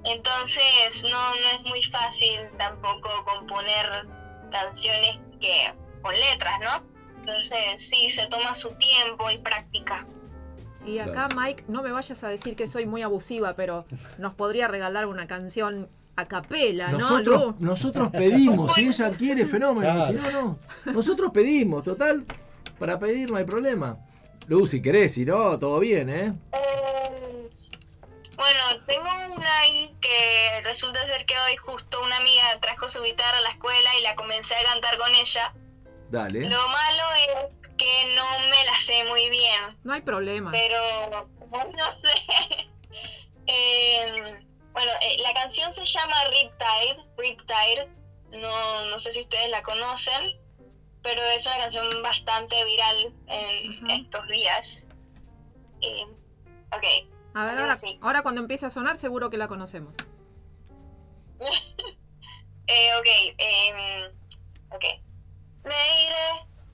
entonces no, no es muy fácil tampoco componer canciones que con letras, ¿no? Entonces sí, se toma su tiempo y práctica. Y acá, Mike, no me vayas a decir que soy muy abusiva, pero nos podría regalar una canción a capela, ¿no, Nosotros, Lu? nosotros pedimos, si ella quiere, fenómeno. Claro. Si no, no. Nosotros pedimos, total. Para pedir no hay problema. Lu, si querés, si no, todo bien, ¿eh? Eh, Bueno, tengo una ahí que resulta ser que hoy justo una amiga trajo su guitarra a la escuela y la comencé a cantar con ella. Dale. Lo malo es que no me la sé muy bien, No hay problema. pero no sé. Eh, bueno, eh, la canción se llama Riptide, Riptide. No, no sé si ustedes la conocen, pero es una canción bastante viral en estos días. Eh, ok. A ver, ahora ahora, sí. ahora cuando empiece a sonar, seguro que la conocemos. Eh, ok, em, ok.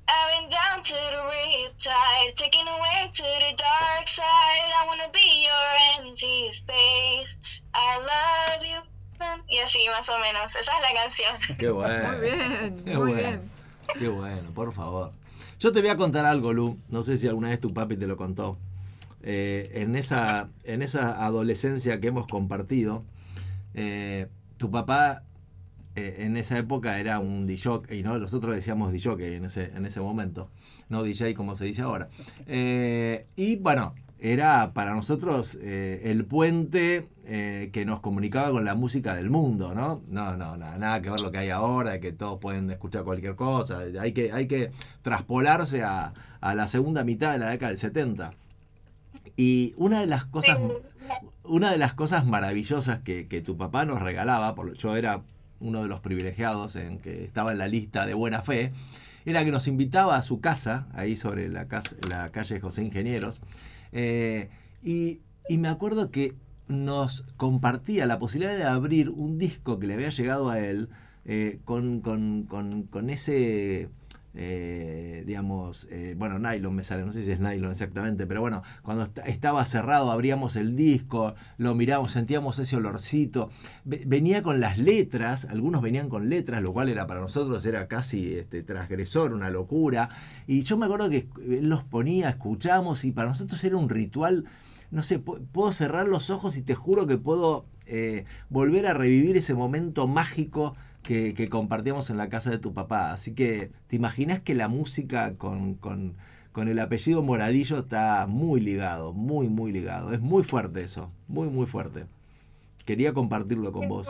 I've been down to the riptide, taken away to the dark side. I wanna be your empty space. I love you. Y así, más o menos. Esa es la canción. Qué bueno. Muy bien, Qué muy bueno. bien. Qué bueno, por favor. Yo te voy a contar algo, Lu. No sé si alguna vez tu papi te lo contó. Eh, en, esa, en esa adolescencia que hemos compartido, eh, tu papá eh, en esa época era un DJ, ¿no? Nosotros decíamos DJ en ese, en ese momento, no DJ como se dice ahora. Eh, y bueno, era para nosotros eh, el puente eh, que nos comunicaba con la música del mundo, ¿no? No, no, nada, nada que ver lo que hay ahora, que todos pueden escuchar cualquier cosa. Hay que, hay que traspolarse a, a la segunda mitad de la década del 70. Y una de las cosas, una de las cosas maravillosas que, que tu papá nos regalaba, por, yo era uno de los privilegiados en que estaba en la lista de buena fe, era que nos invitaba a su casa, ahí sobre la, calle José Ingenieros, eh, y, me acuerdo que nos compartía la posibilidad de abrir un disco que le había llegado a él eh, con- con- con ese, eh, digamos, eh, bueno, nylon me sale, no sé si es nylon exactamente, pero bueno, cuando est- estaba cerrado abríamos el disco, lo miramos, sentíamos ese olorcito, Ve- venía con las letras, algunos venían con letras, lo cual era para nosotros era casi este, transgresor, una locura, y yo me acuerdo que los ponía, escuchamos, y para nosotros era un ritual no sé, pu- puedo cerrar los ojos y te juro que puedo eh, volver a revivir ese momento mágico que, que compartíamos en la casa de tu papá. Así que, ¿te imaginas que la música con, con- con el apellido Moradillo está muy ligado, muy, muy ligado? Es muy fuerte eso, muy, muy fuerte. Quería compartirlo con vos.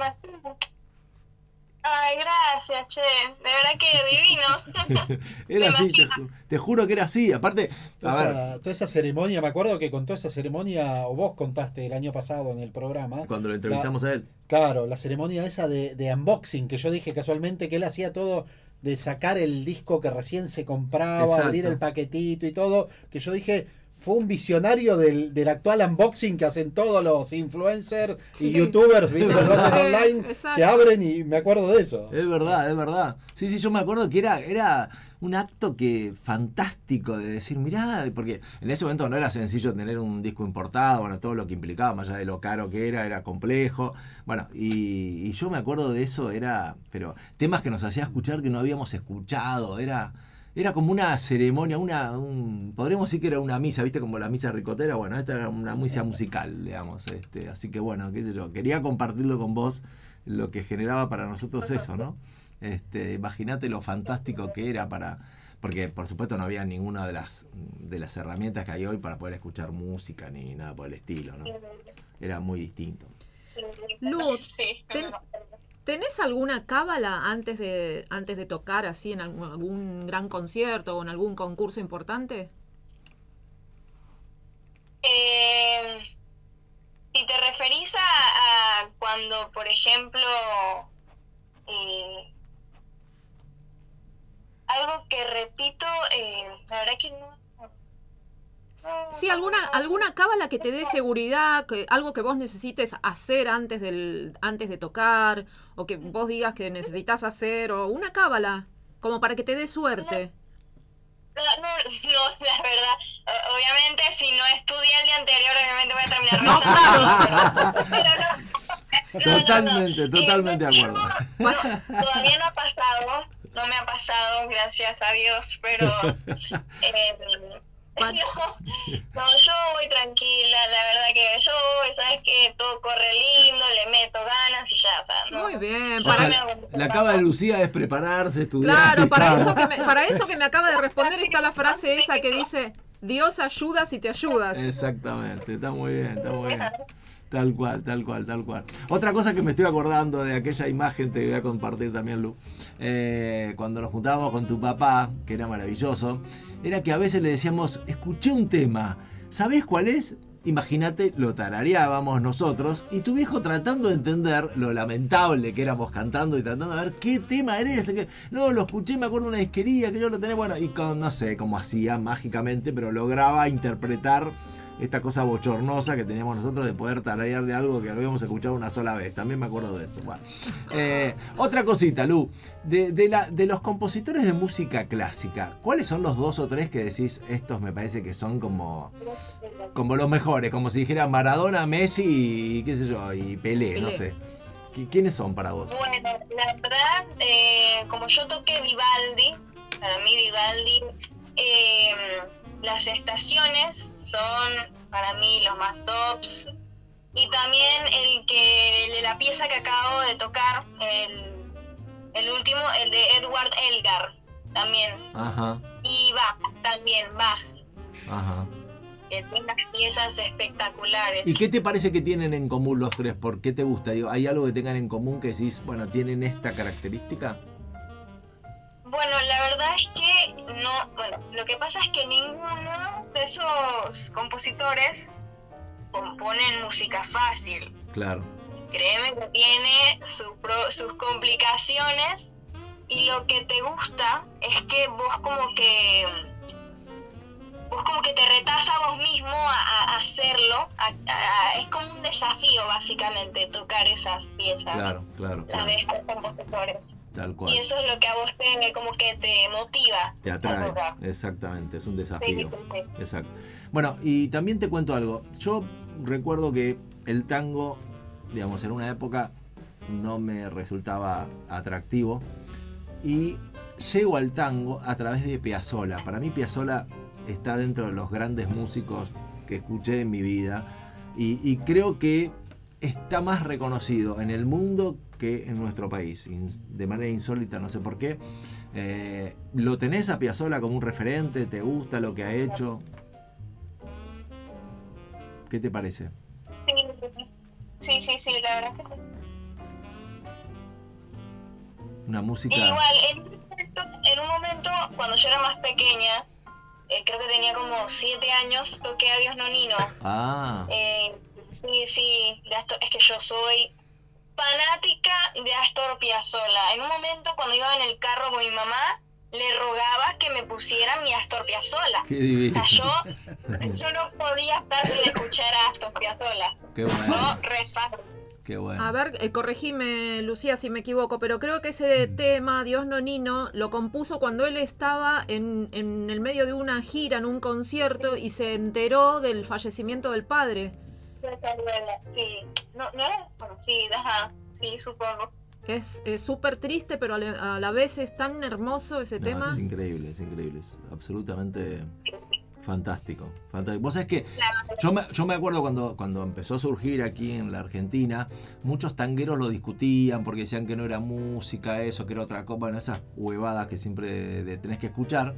Ay, gracias, che. De verdad que divino. Era así, te, ju- te juro que era así. Aparte, Toda a ver, esa, toda esa ceremonia, me acuerdo que contó esa ceremonia, o vos contaste el año pasado en el programa. cuando lo entrevistamos a él. Claro, la ceremonia esa de, de unboxing, que yo dije casualmente que él hacía todo de sacar el disco que recién se compraba, Exacto. abrir el paquetito y todo, que yo dije, fue un visionario del, del actual unboxing que hacen todos los influencers Sí. y youtubers, ¿viste? Lo hacen online, exacto. que abren y me acuerdo de eso. Es verdad, es verdad. Sí, sí, yo me acuerdo que era, era un acto que fantástico de decir, mirá, porque en ese momento no era sencillo tener un disco importado, bueno, todo lo que implicaba, más allá de lo caro que era, era complejo. Bueno, y, y yo me acuerdo de eso, era, pero temas que nos hacía escuchar que no habíamos escuchado, era... Era como una ceremonia, una, un, podríamos decir que era una misa, ¿viste? Como la misa ricotera. Bueno, esta era una misa musical, digamos. Este, así que bueno, qué sé yo. Quería compartirlo con vos, lo que generaba para nosotros eso, ¿no? Este, imagínate lo fantástico que era para. Porque por supuesto no había ninguna de las, de las herramientas que hay hoy para poder escuchar música ni nada por el estilo, ¿no? Era muy distinto. Lu, ten- ¿Tenés alguna cábala antes de, antes de tocar así en algún, gran concierto o en algún concurso importante? Eh, si te referís a, a cuando, por ejemplo, eh, algo que repito, eh, la verdad que no. Sí, alguna, alguna cábala que te dé seguridad, que, algo que vos necesites hacer antes del, antes de tocar, o que vos digas que necesitas hacer, o una cábala, como para que te dé suerte. No, no, no, la verdad, obviamente si no estudié el día anterior, obviamente voy a terminar No, rezando, pero- pero no. No, no, no. Totalmente, totalmente de acuerdo. No, todavía no ha pasado, no me ha pasado, gracias a Dios, pero eh, no, no, yo voy tranquila, la verdad que yo voy, sabes que todo corre lindo, le meto ganas y ya, o sea, no. Muy bien, O para sea, mí- la cava de Lucía es prepararse, estudiar. Claro, para Claro. eso, que me, para eso que me acaba de responder está la frase esa que dice, Dios ayuda si te ayudas. Exactamente, está muy bien, está muy bien. Tal cual, tal cual, tal cual. Otra cosa que me estoy acordando de aquella imagen, te voy a compartir también, Lu. Eh, cuando nos juntábamos con tu papá, que era maravilloso, era que a veces le decíamos, escuché un tema, ¿sabés cuál es? Imagínate, lo tarareábamos nosotros y tu viejo tratando de entender lo lamentable que éramos cantando y tratando de ver qué tema era ese. No, lo escuché, me acuerdo de una disquería que yo lo tenía, bueno, y con, no sé cómo hacía mágicamente, pero lograba interpretar esta cosa bochornosa que teníamos nosotros de poder tararear de algo que lo habíamos escuchado una sola vez. También me acuerdo de eso. Bueno. Eh, otra cosita, Lu. De, de la, de los compositores de música clásica, ¿cuáles son los dos o tres que decís, estos me parece que son como, como los mejores? Como si dijera Maradona, Messi y qué sé yo, y Pelé, no sé. ¿Qui- ¿Quiénes son para vos? Bueno, la verdad, eh, como yo toqué Vivaldi, para mí Vivaldi, eh, las estaciones son para mí los más tops. Y también el que la pieza que acabo de tocar, el, el último, el de Edward Elgar, también. Ajá, Y Bach, también Bach, ajá. que tiene unas piezas espectaculares. ¿Y qué te parece que tienen en común los tres? ¿Por qué te gusta? ¿Hay algo que tengan en común que decís, bueno, tienen esta característica? Bueno, la verdad es que no, bueno, lo que pasa es que ninguno de esos compositores componen música fácil. Claro. Créeme que tiene su pro- sus complicaciones y lo que te gusta es que vos como que vos como que te retás a vos mismo a, a hacerlo. a- es como un desafío básicamente tocar esas piezas, Claro, claro, las claro. de estos compositores. Tal Y cual. eso es lo que a vos te como que te motiva. Te atrae. Exactamente, es un desafío. sí, sí. Exacto. Bueno, y también te cuento algo. Yo recuerdo que el tango, digamos, en una época no me resultaba atractivo. Y llego al tango a través de Piazzolla. Para mí Piazzolla está dentro de los grandes músicos que escuché en mi vida. Y, y creo que está más reconocido en el mundo que en nuestro país. De manera insólita, no sé por qué. Eh, ¿Lo tenés a Piazzolla como un referente? ¿Te gusta lo que ha hecho? ¿Qué te parece? Sí, sí, sí, la verdad que sí. Una música... Igual, en un, momento, en un momento, cuando yo era más pequeña, eh, creo que tenía como siete años, toqué a Dios Nonino. Ah, Eh, sí, sí, es que yo soy fanática de Astor Piazzolla. En un momento, cuando iba en el carro con mi mamá, le rogaba que me pusieran mi Astor Piazzolla. qué O sea, yo, yo no podía estar sin escuchar a Astor Piazzolla. Qué bueno, re fan. Qué bueno. A ver, eh, corregime, Lucía, si me equivoco, pero creo que ese tema, Dios Nonino, lo compuso cuando él estaba en, en el medio de una gira, en un concierto, y se enteró del fallecimiento del padre. Sí, no, no era desconocida, ajá, sí, supongo. Es es súper triste, pero a la, a la vez es tan hermoso ese No, tema. es increíble, es increíble, es absolutamente fantástico. fantástico. Vos sabés que yo me, yo me acuerdo cuando, cuando empezó a surgir aquí en la Argentina, muchos tangueros lo discutían porque decían que no era música, eso, que era otra cosa, bueno, esas huevadas que siempre tenés que escuchar.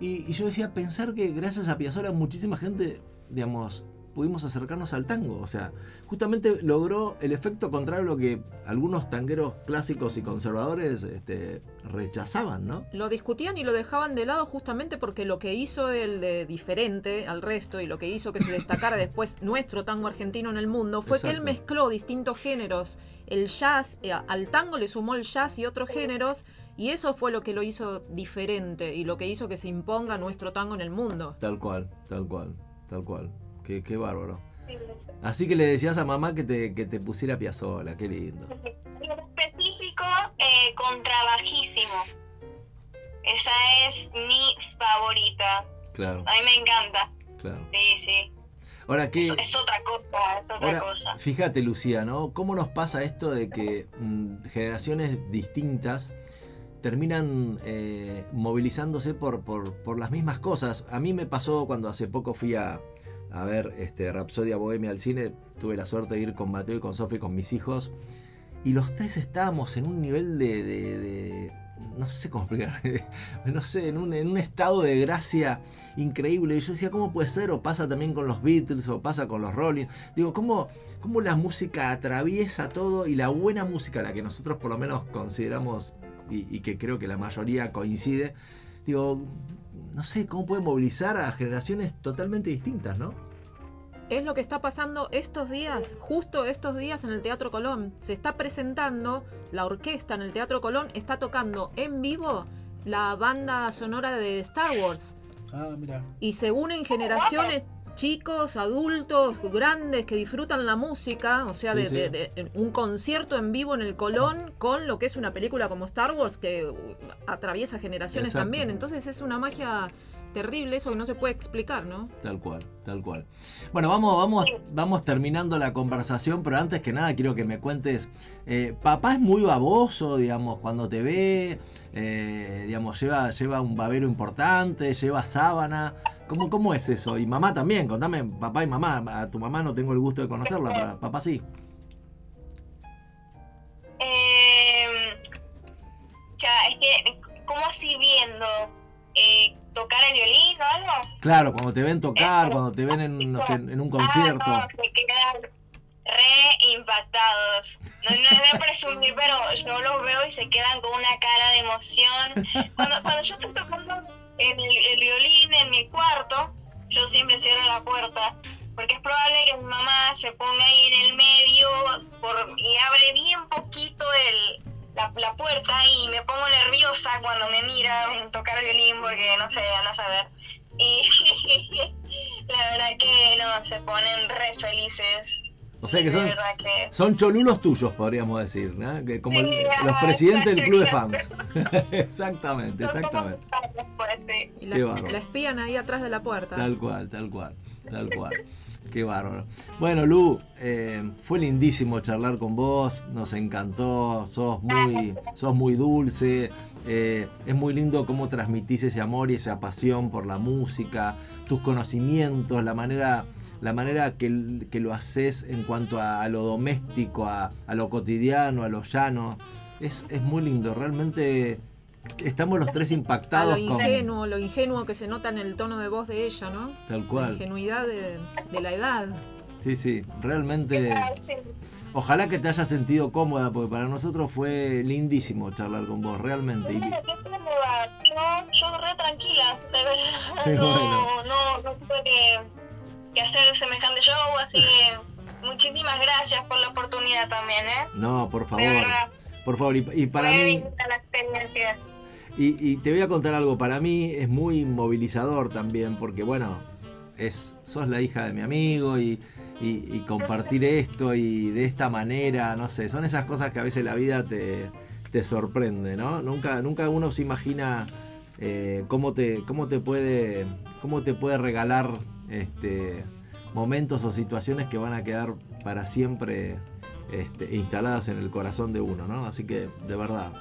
Y, y yo decía, pensar que gracias a Piazzolla muchísima gente, digamos, pudimos acercarnos al tango. O sea, justamente logró el efecto contrario a lo que algunos tangueros clásicos y conservadores este, rechazaban, ¿no? Lo discutían y lo dejaban de lado justamente porque lo que hizo el de diferente al resto y lo que hizo que se destacara después nuestro tango argentino en el mundo fue que él mezcló distintos géneros. El jazz, eh, al tango le sumó el jazz y otros géneros y eso fue lo que lo hizo diferente y lo que hizo que se imponga nuestro tango en el mundo. Tal cual, tal cual, tal cual. Qué, qué bárbaro. Sí. Así que le decías a mamá que te, que te pusiera piazola, qué lindo. En específico, eh, contrabajísimo. Esa es mi favorita. Claro, A mí me encanta. claro. Sí, sí. Ahora, ¿qué, Es, es otra cosa, es otra Ahora, cosa. fíjate, Lucía, ¿no? ¿Cómo nos pasa esto de que mm, generaciones distintas terminan eh, movilizándose por, por, por las mismas cosas? A mí me pasó cuando hace poco fui a, a ver este, Rapsodia Bohemia al cine. Tuve la suerte de ir con Mateo y con Sofi, con mis hijos. Y los tres estábamos en un nivel de... de- de- no sé cómo explicar. no sé, en un, en un estado de gracia increíble. Y yo decía, ¿cómo puede ser? O pasa también con los Beatles, o pasa con los Rolling. Digo, ¿cómo, cómo la música atraviesa todo? Y la buena música, la que nosotros por lo menos consideramos, y, y que creo que la mayoría coincide, digo, no sé, ¿cómo puede movilizar a generaciones totalmente distintas, no? Es lo que está pasando estos días, justo estos días en el Teatro Colón. Se está presentando, la orquesta en el Teatro Colón está tocando en vivo la banda sonora de Star Wars. Ah, mira. Y se unen generaciones, chicos, adultos, grandes, que disfrutan la música, o sea, Sí, de, sí. de- de- un concierto en vivo en el Colón con lo que es una película como Star Wars que uh, atraviesa generaciones Exacto. también. Entonces es una magia terrible, eso que no se puede explicar, ¿no? Tal cual, tal cual. Bueno, vamos, vamos, vamos terminando la conversación, pero antes que nada quiero que me cuentes, eh, papá es muy baboso, digamos, cuando te ve, eh, digamos, lleva, lleva un babero importante, lleva sábana. ¿Cómo, ¿Cómo es eso? Y mamá también, contame, papá y mamá, a tu mamá no tengo el gusto de conocerla, pero papá sí. Eh, ya, es que, ¿cómo así viendo? Eh, ¿Tocar el violín o algo? Claro, cuando te ven tocar, cuando te ven en, no sé, en un concierto. Ah, no, se quedan re impactados. No, no es de presumir, pero yo los veo y se quedan con una cara de emoción. Cuando, cuando yo estoy tocando el, el violín en mi cuarto, yo siempre cierro la puerta. Porque es probable que mi mamá se ponga ahí en el medio por, y abre bien poquito el, la, la puerta y me pongo nerviosa cuando me mira tocar el violín porque no sé, anda a saber. Y la verdad que no, se ponen re felices. O sea que son, que... son cholulos tuyos, podríamos decir, ¿no? Que como el- los presidentes del club de fans. exactamente, exactamente. Y la, la espían ahí atrás de la puerta. Tal cual, tal cual, tal cual. Qué bárbaro. Bueno, Lu, eh, fue lindísimo charlar con vos, nos encantó, sos muy, sos muy dulce, eh, es muy lindo cómo transmitís ese amor y esa pasión por la música, tus conocimientos, la manera, la manera que, que lo haces en cuanto a, a lo doméstico, a, a lo cotidiano, a lo llano. Es, es muy lindo, realmente estamos los tres A lo impactados con... ingenuo, lo ingenuo que se nota en el tono de voz de ella, ¿no? Tal La cual. ingenuidad de, de la edad. Sí, sí, realmente. Ojalá que te hayas sentido cómoda, porque para nosotros fue lindísimo charlar con vos, realmente. Y- Mira, qué cómoda. No, yo re tranquila, de verdad. Qué No, bueno. no, no tuve que, que hacer semejante show, así que muchísimas gracias por la oportunidad también, ¿eh? No, por De favor, verdad. por favor. Y, y para Fue mí, la experiencia. Y, y te voy a contar algo, para mí es muy movilizador también, porque bueno, es, sos la hija de mi amigo y, y- y compartir esto y de esta manera, no sé, son esas cosas que a veces la vida te, te sorprende, ¿no? Nunca, nunca uno se imagina eh, cómo, te, cómo, te puede, cómo te puede regalar este, momentos o situaciones que van a quedar para siempre este, instaladas en el corazón de uno, ¿no? Así que, de verdad,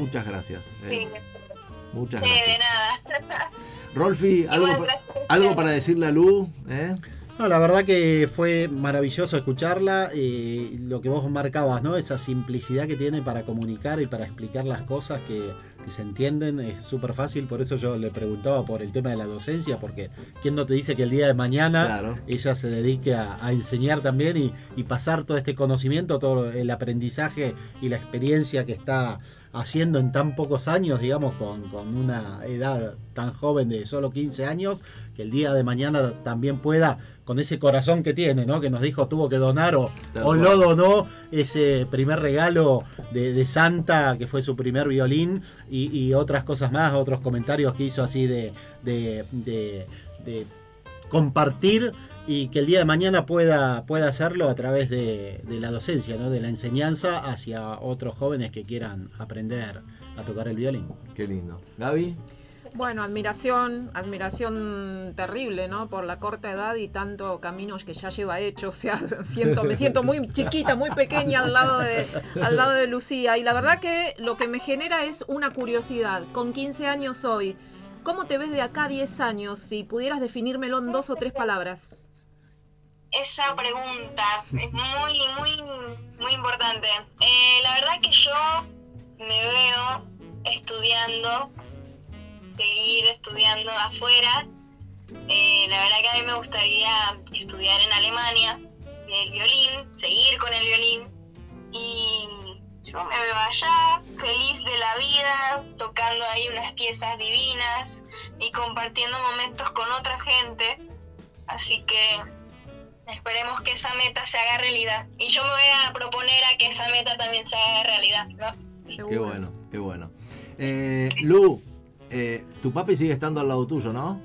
muchas gracias. eh, Sí, muchas de gracias. nada. Rolfi, algo, para decirle a Lu, ¿eh? No, la verdad que fue maravilloso escucharla y lo que vos marcabas, ¿no? Esa simplicidad que tiene para comunicar y para explicar las cosas que, que se entienden es súper fácil. Por eso yo le preguntaba por el tema de la docencia, porque ¿quién no te dice que el día de mañana Claro. ella se dedique a, a enseñar también y, y pasar todo este conocimiento, todo el aprendizaje y la experiencia que está haciendo en tan pocos años, digamos, con, con una edad tan joven de solo 15 años, que el día de mañana también pueda, con ese corazón que tiene, ¿no? Que nos dijo tuvo que donar o, o lo donó ese primer regalo de, de Santa, que fue su primer violín, y, y otras cosas más, otros comentarios que hizo así de, de- de compartir y que el día de mañana pueda, pueda hacerlo a través de, de la docencia, ¿no? de la enseñanza hacia otros jóvenes que quieran aprender a tocar el violín. Qué lindo. Gaby. Bueno, admiración, admiración terrible, ¿no? Por la corta edad y tanto caminos que ya lleva hecho. O sea, siento, me siento muy chiquita, muy pequeña al lado de, al lado de Lucía. Y la verdad que lo que me genera es una curiosidad. Con 15 años hoy, ¿cómo te ves de acá a 10 años? Si pudieras definírmelo en dos o tres palabras. Esa pregunta es muy, muy, muy importante. Eh, la verdad que yo me veo estudiando seguir estudiando afuera. Eh, la verdad que a mí me gustaría estudiar en Alemania el violín, seguir con el violín y yo me veo allá, feliz de la vida, tocando ahí unas piezas divinas y compartiendo momentos con otra gente. Así que esperemos que esa meta se haga realidad. Y yo me voy a proponer a que esa meta también se haga realidad. ¿no? Qué bueno, qué bueno. Eh, Lu, eh, tu papi sigue estando al lado tuyo, ¿no?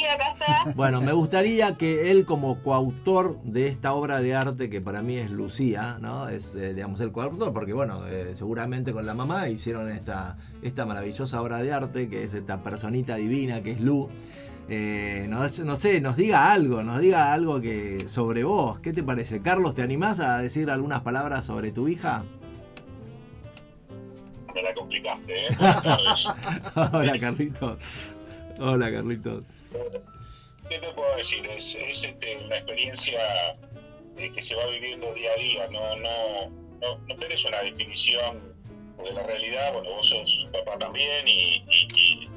Sí, sí, acá está. Bueno, me gustaría que él como coautor de esta obra de arte que para mí es Lucía, ¿no? Es, eh, digamos, el coautor porque, bueno, eh, seguramente con la mamá hicieron esta, esta maravillosa obra de arte que es esta personita divina que es Lu. Eh, no, no, sé, nos diga algo, nos diga algo que sobre vos. ¿Qué te parece? Carlos, ¿te animás a decir algunas palabras sobre tu hija? Me la complicaste, ¿eh? Hola, Carlitos. Hola, Carlitos. ¿Qué te puedo decir? Es, es este, una experiencia eh, que se va viviendo día a día. No, no, no, no tenés una definición de la realidad. Bueno, vos sos papá también y, y, y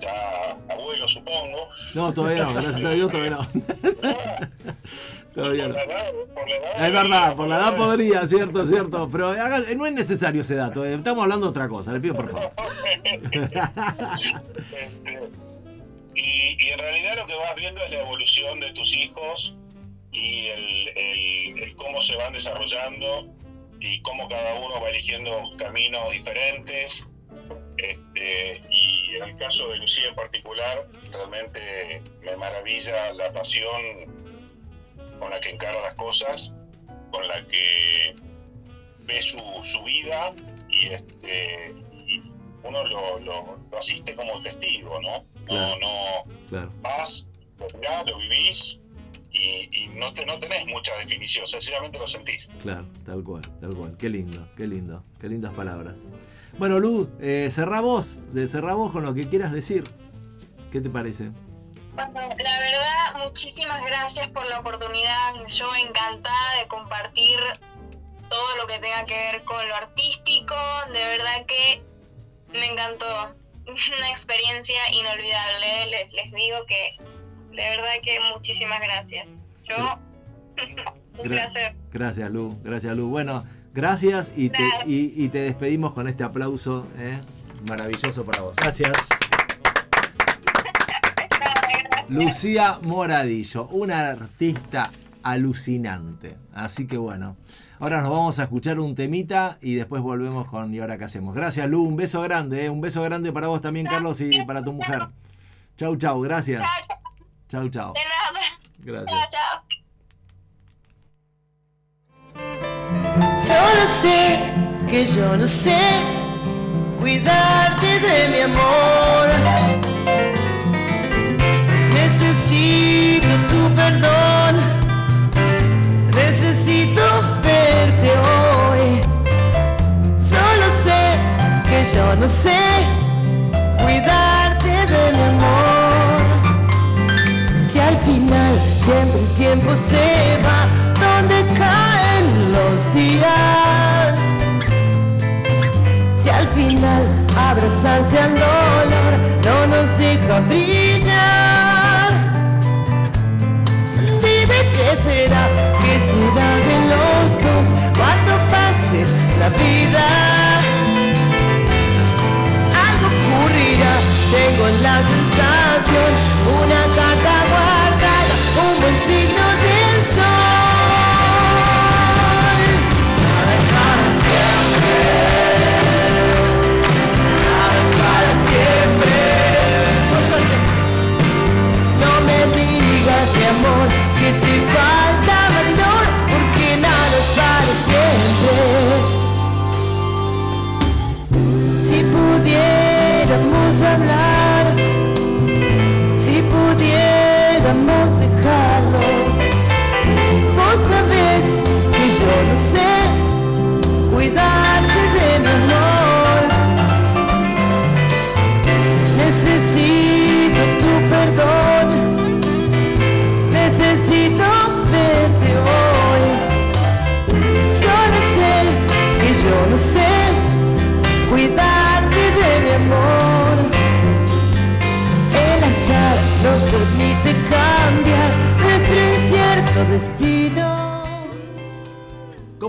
ya abuelo, supongo. No, todavía no, gracias a Dios todavía no. todavía no. Por la edad, por la edad, Es verdad, por la edad podría, cierto, cierto. Pero haga- no es necesario ese dato, eh, estamos hablando de otra cosa, le pido por favor. Y, y en realidad lo que vas viendo es la evolución de tus hijos y el, cómo se van desarrollando y cómo cada uno va eligiendo caminos diferentes. Este, y en el caso de Lucía en particular, realmente me maravilla la pasión con la que encara las cosas, con la que ve su, su vida y, este, uno lo- lo asiste como testigo, ¿no? Claro. No, no Claro, vas, lo mirás, lo vivís y, y no, te, no tenés mucha definición, sencillamente lo sentís. claro, tal cual, tal cual. Qué lindo, qué lindo, qué lindas palabras. Bueno, Lu, eh, cerrá vos con lo que quieras decir. ¿Qué te parece? Bueno, la verdad, muchísimas gracias por la oportunidad. Yo encantada de compartir todo lo que tenga que ver con lo artístico. De verdad que me encantó. Una experiencia inolvidable. Les, les digo que de verdad que muchísimas gracias. Yo, un Gra- placer. Gracias, Lu, gracias, Lu. Bueno, gracias y te, y, y te despedimos con este aplauso eh, maravilloso para vos. Gracias. Lucía Moradillo, una artista alucinante. Así que bueno, ahora nos vamos a escuchar un temita y después volvemos con ¿Y ahora qué hacemos? Gracias Lu, un beso grande, eh, un beso grande para vos también Carlos y para tu mujer. Chau, chau, gracias. Chao, chao. Chau, chau. De nada. Gracias. Chao, chao. Solo sé que yo no sé cuidarte de mi amor. Necesito tu perdón, yo no sé cuidarte de mi amor. Si al final siempre el tiempo se va, donde caen los días. Si al final abrazarse al dolor no nos deja brillar. Dime qué será, qué será de los dos cuando pase la vida tengo la sensación, una carta guardada, un buen signo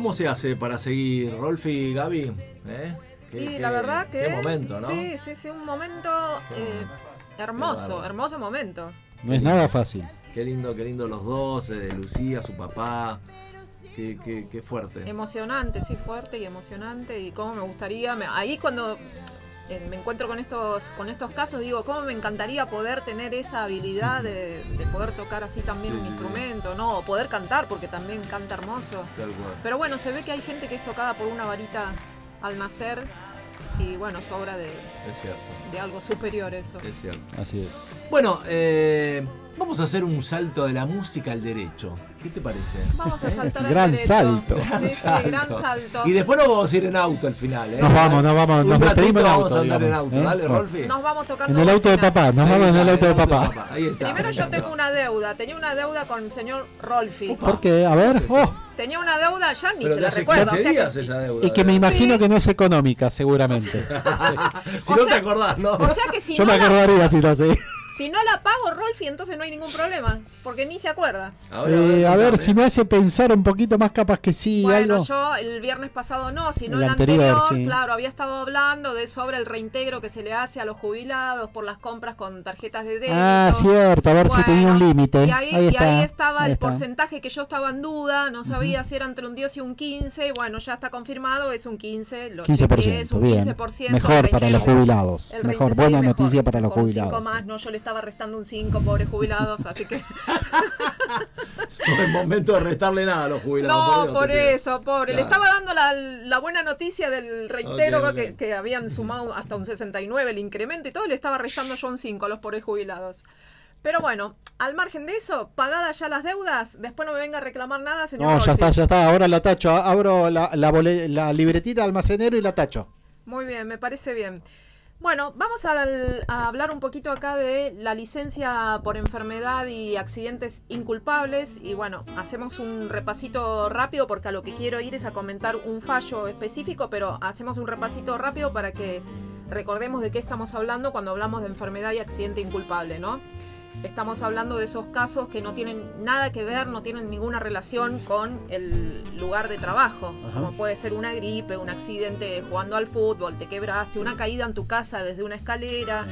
¿Cómo se hace para seguir, Rolfi y Gaby? ¿Eh? Qué- y qué- la verdad que. Qué momento, ¿no? Sí, sí, sí, un momento eh, hermoso, hermoso momento. No es nada fácil. Qué lindo, qué lindo los dos, eh, Lucía, su papá. Qué, qué, qué fuerte. Emocionante, sí, fuerte y emocionante. Y cómo me gustaría. me- ahí cuando me encuentro con estos, con estos casos, digo, cómo me encantaría poder tener esa habilidad de, de poder tocar así también Sí, un sí, sí. instrumento, ¿no? O poder cantar, porque también canta hermoso. Tal cual. Pero bueno, se ve que hay gente que es tocada por una varita al nacer. Y bueno, es obra de, Es cierto, de algo superior eso. es cierto. Así es. Bueno, eh, vamos a hacer un salto de la música al derecho. ¿Qué te parece? Vamos a saltar al Gran derecho. salto. Sí, sí, gran salto. Y después nos vamos a ir en auto al final, ¿eh? Nos vamos, nos vamos, Un nos despedimos en vamos auto, a andar en auto. ¿eh? Dale. Rolfi. Nos vamos tocando En el auto de bocina. papá, nos Ahí vamos en el auto de papá. Ahí está. Primero yo tengo una deuda. Tenía una deuda con el señor Rolfi. ¿Por qué? A ver. Oh, Tenía una deuda, ya ni Pero se de la recuerdo. 15 o sea que- esa deuda. y que me imagino Sí. que no es económica, seguramente. si no sea- te acordás, ¿no? O sea que si Yo no, me acordaría si no sé. Si no la pago Rolfi, entonces no hay ningún problema. Porque ni se acuerda. A ver, Eh, a ver, si me hace pensar un poquito más capaz que sí, Bueno, algo. yo el viernes pasado no, sino El el, anterior, anterior, sí. claro, había estado hablando de sobre el reintegro que se le hace a los jubilados por las compras con tarjetas de débito. Ah, cierto, a ver si Bueno, tenía un límite. Y ahí, Ahí y ahí estaba ahí el está. porcentaje que yo estaba en duda, no sabía si era entre un 10 y un 15, y bueno, ya está confirmado, es un 15, lo 15%, chequeé, es un bien. 15%. Mejor para los jubilados. El Mejor, 26 buena mejor, noticia para los jubilados. cinco más, no, yo le estaba restando un 5, pobres jubilados, así que... No es momento de restarle nada a los jubilados. No, por eso, pobre. Le Claro. estaba dando la, la buena noticia del reitero Ok, ok. Que, que habían sumado hasta un 69 el incremento y todo, le estaba restando yo un 5 a los pobres jubilados. Pero bueno, al margen de eso, pagadas ya las deudas, después no me venga a reclamar nada, señor. No, ya Rolfi. está, ya está. Ahora la tacho. Abro la, la, la libretita de almacenero y la tacho. Muy bien, me parece bien. Bueno, vamos al- a, hablar un poquito acá de la licencia por enfermedad y accidentes inculpables. Y bueno, hacemos un repasito rápido porque a lo que quiero ir es a comentar un fallo específico, pero hacemos un repasito rápido para que recordemos de qué estamos hablando cuando hablamos de enfermedad y accidente inculpable, ¿no? Estamos hablando de esos casos que no tienen nada que ver, no tienen ninguna relación con el lugar de trabajo, Ajá. como puede ser una gripe, un accidente jugando al fútbol, te quebraste, una caída en tu casa desde una escalera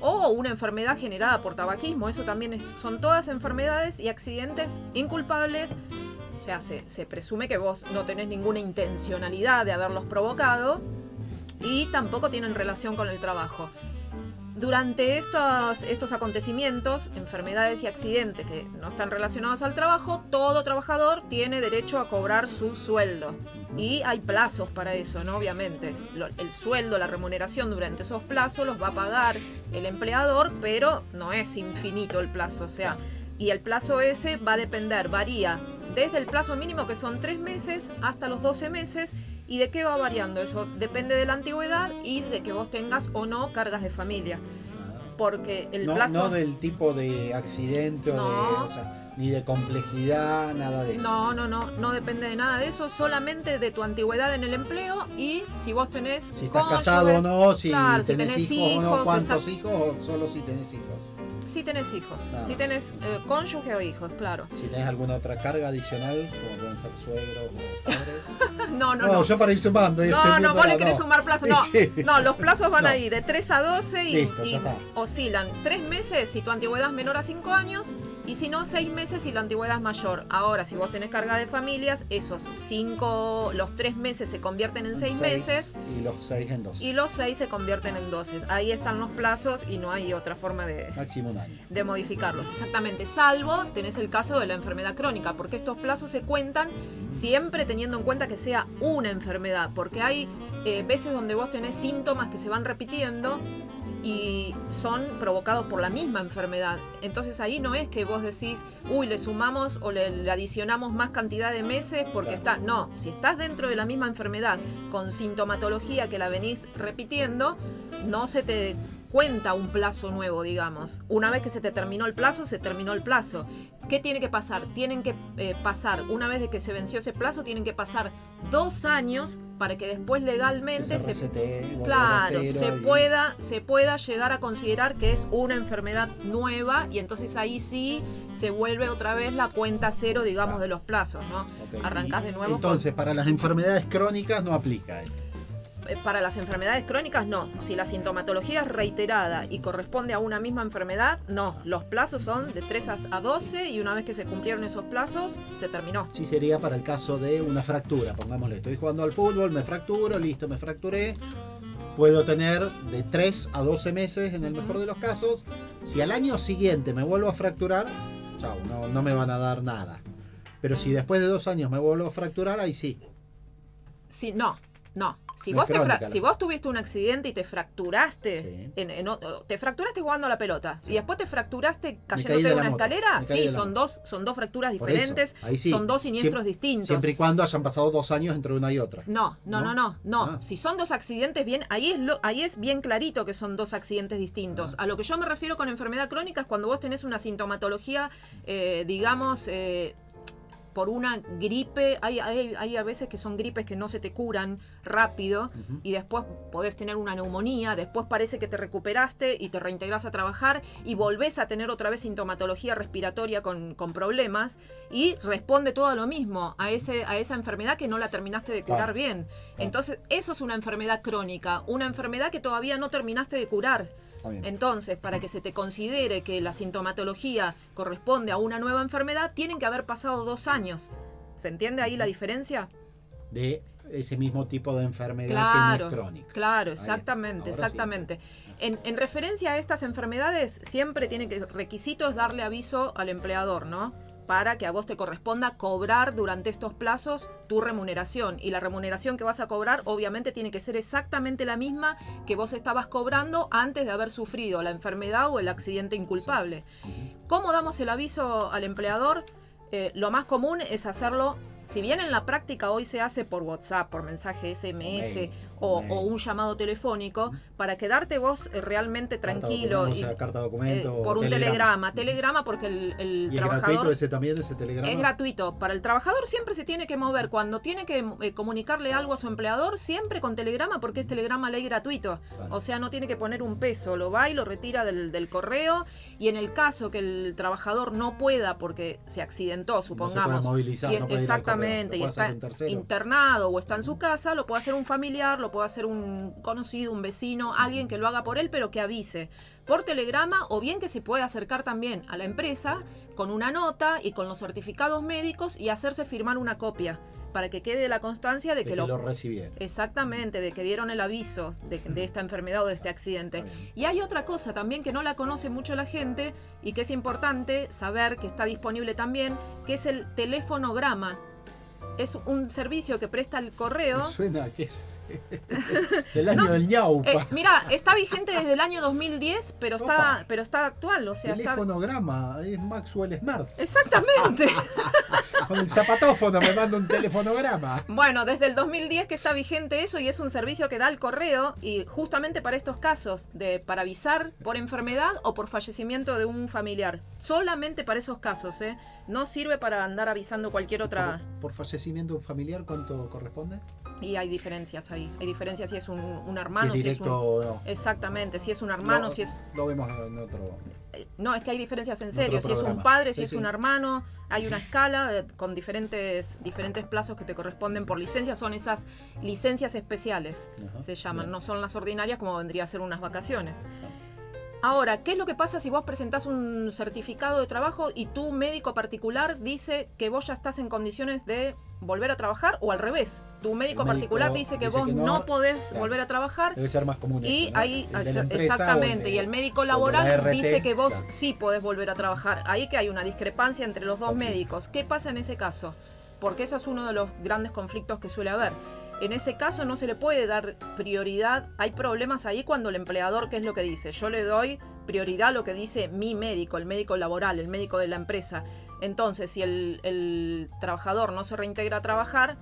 o una enfermedad generada por tabaquismo. Eso también es- son todas enfermedades y accidentes inculpables. O sea, se, se presume que vos no tenés ninguna intencionalidad de haberlos provocado y tampoco tienen relación con el trabajo. Durante estos, estos acontecimientos, enfermedades y accidentes que no están relacionados al trabajo, todo trabajador tiene derecho a cobrar su sueldo. Y hay plazos para eso, ¿no? Obviamente. El sueldo, la remuneración durante esos plazos los va a pagar el empleador, pero no es infinito el plazo. O sea, y el plazo ese va a depender, varía desde el plazo mínimo que son tres meses hasta los 12 meses. ¿Y de qué va variando eso? Depende de la antigüedad y de que vos tengas o no cargas de familia. Porque el no, plazo... no del tipo de accidente o de, o sea, ni de complejidad, nada de eso. No, no, no, no depende de nada de eso, solamente de tu antigüedad en el empleo y si vos tenés Si estás cónyuge, casado o no, si, claro, si tenés, tenés hijos, o no, hijos, cuántos hijos o solo si tenés hijos. Si tenés hijos, Nada si más. tenés eh, cónyuge o hijos, claro. Si tenés alguna otra carga adicional, como pueden ser suegros o padres. No, no, No, no. yo para ir sumando. y No, no, vos le querés no. sumar plazos. No, Sí. no, los plazos van ahí de 3 a 12 y, Listo, oscilan 3 meses si tu antigüedad es menor a 5 años y si no 6 meses si la antigüedad es mayor. Ahora, si vos tenés carga de familias, esos 5, los 3 meses se convierten en 6 Seis meses Y los seis en dos. y los 6 se convierten en 12. Ahí están los plazos y no hay otra forma de, Máximo un año. de modificarlos. Exactamente, salvo tenés el caso de la enfermedad crónica, porque estos plazos se cuentan siempre teniendo en cuenta que sea una enfermedad, porque hay eh, veces donde vos tenés síntomas que se van repitiendo y son provocados por la misma enfermedad. Entonces ahí no es que vos decís, uy, le sumamos o le, le adicionamos más cantidad de meses porque está. No, si estás dentro de la misma enfermedad con sintomatología que la venís repitiendo, no se te cuenta un plazo nuevo, digamos. Una vez que se te terminó el plazo, se terminó el plazo. ¿Qué tiene que pasar? Tienen que eh, pasar, una vez de que se venció ese plazo, tienen que pasar dos años para que después legalmente se claro, se pueda, se pueda llegar a considerar que es una enfermedad nueva y entonces ahí sí se vuelve otra vez la cuenta cero, digamos, de los plazos, ¿no? Ok, Arrancás de nuevo. con- Entonces, para las enfermedades crónicas no aplica esto. Eh, Para las enfermedades crónicas, no. Si la sintomatología es reiterada y corresponde a una misma enfermedad, no. Los plazos son de 3 a a 12 y una vez que se cumplieron esos plazos, se terminó. Sí sería para el caso de una fractura, pongámosle, estoy jugando al fútbol, me fracturo, listo, me fracturé. Puedo tener de 3 a 12 meses en el mejor de los casos. Si al año siguiente me vuelvo a fracturar, chao, no, no me van a dar nada. Pero si después de dos años me vuelvo a fracturar, ahí sí. Si, no, no. Si vos, te crónica si vos tuviste un accidente y te fracturaste, Sí. en- te fracturaste jugando a la pelota Sí. y después te fracturaste cayéndote de una moto, escalera, sí, son dos, son dos fracturas diferentes, sí. son dos siniestros Siempre- distintos. Siempre y cuando hayan pasado dos años entre una y otra. No, no, no, ¿No? no, no. Ah. Si son dos accidentes, bien, ahí es lo, ahí es bien clarito que son dos accidentes distintos. Ah. A lo que yo me refiero con enfermedad crónica es cuando vos tenés una sintomatología, eh, digamos, eh, por una gripe. Hay, hay, hay a veces que son gripes que no se te curan rápido y después podés tener una neumonía, después parece que te recuperaste y te reintegras a trabajar y volvés a tener otra vez sintomatología respiratoria con, con problemas y responde todo a lo mismo, a, ese, a esa enfermedad que no la terminaste de curar bien. Entonces, eso es una enfermedad crónica, una enfermedad que todavía no terminaste de curar. Entonces, para que se te considere que la sintomatología corresponde a una nueva enfermedad, tienen que haber pasado dos años. ¿Se entiende ahí la diferencia? De ese mismo tipo de enfermedad que no es crónica. claro, exactamente, sí. exactamente. En, en referencia a estas enfermedades, siempre tiene que requisito es darle aviso al empleador, ¿no? Para que a vos te corresponda cobrar durante estos plazos tu remuneración. Y la remuneración que vas a cobrar, obviamente, tiene que ser exactamente la misma que vos estabas cobrando antes de haber sufrido la enfermedad o el accidente inculpable. ¿Cómo damos el aviso al empleador? Eh, lo más común es hacerlo, si bien en la práctica hoy se hace por WhatsApp, por mensaje SMS o, un llamado telefónico, para quedarte vos eh, realmente tranquilo y, o sea, carta eh, documento. o por un telegrama. Telegrama porque el, el ¿Y es trabajador... gratuito ese también, ese telegrama? Es gratuito. Para el trabajador siempre se tiene que mover. Cuando tiene que eh, comunicarle algo a su empleador, siempre con telegrama, porque es telegrama ley gratuito. O sea, no tiene que poner un peso. Lo va y lo retira del, del correo. Y en el caso que el trabajador no pueda, porque se accidentó, supongamos. puede movilizar, y- no puede ir al exactamente. correo, Y está internado o está en su casa, lo puede hacer un familiar, lo puede hacer un conocido, un vecino, alguien que lo haga por él, pero que avise por telegrama o bien que se puede acercar también a la empresa con una nota y con los certificados médicos y hacerse firmar una copia para que quede la constancia de de que, que lo, lo recibieron. exactamente de que dieron el aviso de, de esta enfermedad o de este accidente. Y hay otra cosa también que no la conoce mucho la gente y que es importante saber que está disponible también, que es el telefonograma. Es un servicio que presta el correo. Me suena que es del año del ñaupa. Eh, mira, está vigente desde el año 2010, pero está, Opa. pero está actual, o sea, está... Telefonograma, es Maxwell Smart. Exactamente. Con el zapatófono me manda un telefonograma. Bueno, desde el 2010 que está vigente eso y es un servicio que da el correo y justamente para estos casos de para avisar por enfermedad o por fallecimiento de un familiar. Solamente para esos casos, ¿eh? No sirve para andar avisando cualquier otra Por, por fallecimiento familiar, ¿cuánto corresponde? Y hay diferencias ahí. Hay diferencias si es un, un si hermano, si es, un o no. Exactamente, si es un hermano, Lo- si es Lo vemos en otro. Eh, No, es que hay diferencias en En serio. Si es un padre, si es sí. un hermano, hay una escala de- con diferentes, diferentes plazos que te corresponden por licencia. Son esas licencias especiales, Ajá, se llaman. bien. No son las ordinarias como vendría a ser unas vacaciones. Ahora, ¿qué es lo que pasa si vos presentás un certificado de trabajo y tu médico particular dice que vos ya estás en condiciones de volver a trabajar o al revés? Tu médico, médico particular dice que dice vos que no, no, podés claro. volver a trabajar Debe ser más común. y esto, ¿no? ahí, exactamente, de- y el médico la laboral RT, dice que vos claro. sí podés volver a trabajar. Ahí que hay una discrepancia entre los dos médicos. ¿Qué pasa en ese caso? Porque ese es uno de los grandes conflictos que suele haber. En ese caso no se le puede dar prioridad. Hay problemas ahí cuando el empleador, ¿qué es lo que dice? Yo le doy prioridad a lo que dice mi médico, el médico laboral, el médico de la empresa. Entonces, si el, trabajador no se reintegra a trabajar,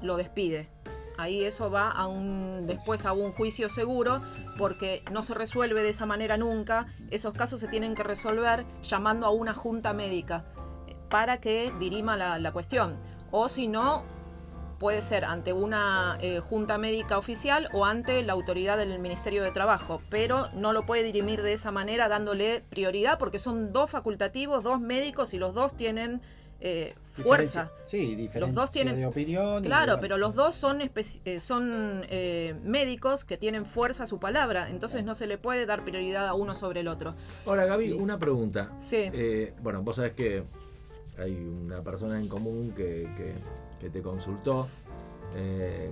lo despide. Ahí eso va a un después a un juicio seguro porque no se resuelve de esa manera nunca. Esos casos se tienen que resolver llamando a una junta médica eh, para que dirima la cuestión. O si no, puede ser ante una eh, junta médica oficial o ante la autoridad del Ministerio de Trabajo, pero no lo puede dirimir de esa manera dándole prioridad porque son dos facultativos, dos médicos y los dos tienen eh, fuerza. Diferencia- Sí, diferencia Los dos tienen- de opinión. Claro, pero los dos son, eh, son eh, médicos que tienen fuerza a su palabra, entonces no se le puede dar prioridad a uno sobre el otro. Ahora, Gaby, una pregunta. Sí. Eh, bueno, vos sabés que hay una persona en común que, que- que te consultó, eh,